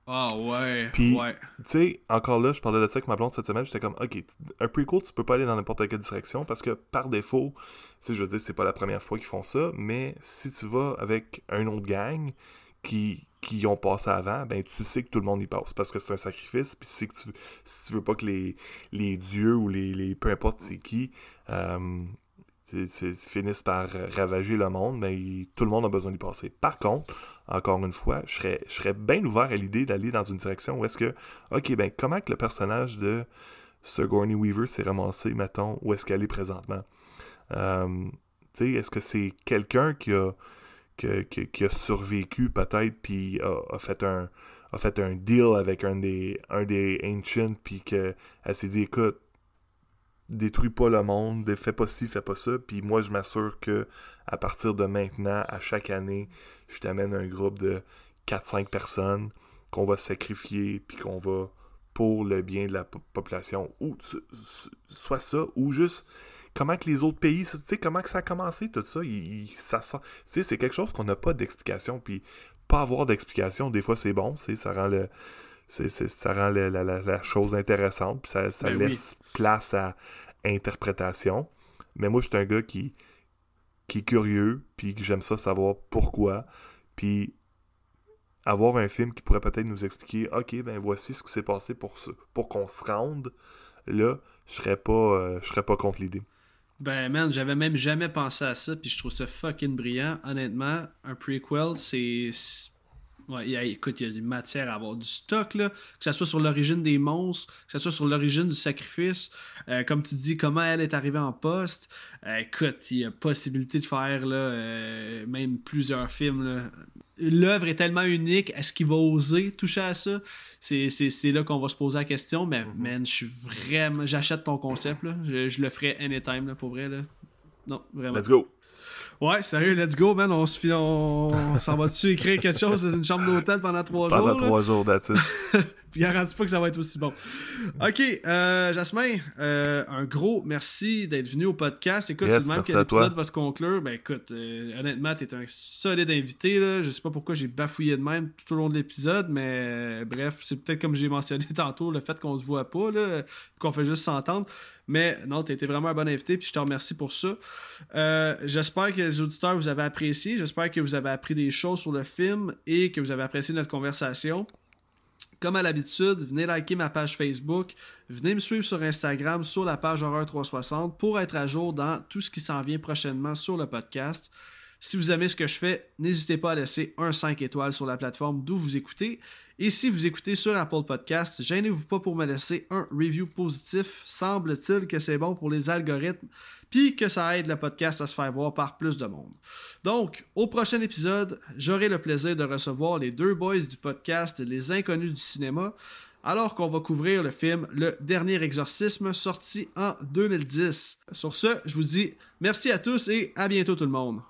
S1: ah ouais
S3: puis
S1: ouais.
S3: tu sais encore là je parlais de ça avec ma blonde cette semaine j'étais comme ok un prequel tu peux pas aller dans n'importe quelle direction parce que par défaut tu je veux dire c'est pas la première fois qu'ils font ça mais si tu vas avec un autre gang qui qui ont passé avant, ben tu sais que tout le monde y passe parce que c'est un sacrifice, puis si tu, si tu veux pas que les, les dieux ou les, les peu importe c'est qui euh, finissent par ravager le monde, mais tout le monde a besoin d'y passer. Par contre, encore une fois, je serais, bien ouvert à l'idée d'aller dans une direction où est-ce que, ok, ben comment que le personnage de Sigourney Weaver s'est ramassé, mettons, où est-ce qu'elle est présentement? Euh, est-ce que c'est quelqu'un qui a qui, a survécu peut-être, puis a, fait un a fait un deal avec un des, un des Ancients, puis qu'elle s'est dit, écoute, détruis pas le monde, fais pas ci, fais pas ça, puis moi je m'assure que à partir de maintenant, à chaque année, je t'amène un groupe de 4-5 personnes qu'on va sacrifier, puis qu'on va pour le bien de la population, ou soit ça, ou juste comment que les autres pays, tu sais, comment que ça a commencé, tout ça, ça c'est quelque chose qu'on n'a pas d'explication, puis pas avoir d'explication, des fois c'est bon, ça rend le, ça rend la, chose intéressante, puis ça, ben laisse place à interprétation. Mais moi, je suis un gars qui, qui est curieux, puis que j'aime ça savoir pourquoi, puis avoir un film qui pourrait peut-être nous expliquer, ok, ben voici ce qui s'est passé pour, pour qu'on se rende, là, je serais pas, euh, je serais pas contre l'idée.
S1: Ben, man, j'avais même jamais pensé à ça, puis je trouve ça fucking brillant. Honnêtement, un prequel, c'est. Ouais, écoute, il y a des matières à avoir du stock, là, que ce soit sur l'origine des monstres, que ce soit sur l'origine du sacrifice. Euh, comme tu dis, comment elle est arrivée en poste. Euh, écoute, il y a possibilité de faire là, euh, même plusieurs films. L'œuvre est tellement unique, est-ce qu'il va oser toucher à ça? C'est là qu'on va se poser la question, mais mm-hmm. man, je suis vraiment. J'achète ton concept, là. Je, le ferai anytime, là, pour vrai. Là. Non, vraiment.
S3: Let's go!
S1: Ouais, sérieux, let's go, man. On s'en on, va dessus écrire quelque chose dans une chambre d'hôtel pendant trois jours.
S3: Pendant trois jours, that's
S1: Puis garantis pas que ça va être aussi bon. Ok, euh, Jasmin, euh, un gros merci d'être venu au podcast. Écoute, c'est même que l'épisode va se conclure. Ben écoute, euh, honnêtement, t'es un solide invité. Là. Je sais pas pourquoi j'ai bafouillé de même tout au long de l'épisode, mais bref, c'est peut-être comme j'ai mentionné tantôt, le fait qu'on se voit pas, là, qu'on fait juste s'entendre. Mais non, tu été vraiment un bon invité, puis je te remercie pour ça. J'espère que les auditeurs vous avez apprécié. J'espère que vous avez appris des choses sur le film et que vous avez apprécié notre conversation. Comme à l'habitude, venez liker ma page Facebook, venez me suivre sur Instagram sur la page Horreur 360 pour être à jour dans tout ce qui s'en vient prochainement sur le podcast. Si vous aimez ce que je fais, n'hésitez pas à laisser un 5 étoiles sur la plateforme d'où vous écoutez. Et si vous écoutez sur Apple Podcast, gênez-vous pas pour me laisser un review positif. Semble-t-il que c'est bon pour les algorithmes puis que ça aide le podcast à se faire voir par plus de monde. Donc, au prochain épisode, j'aurai le plaisir de recevoir les deux boys du podcast Les Inconnus du cinéma, alors qu'on va couvrir le film Le Dernier Exorcisme, sorti en 2010. Sur ce, je vous dis merci à tous et à bientôt tout le monde.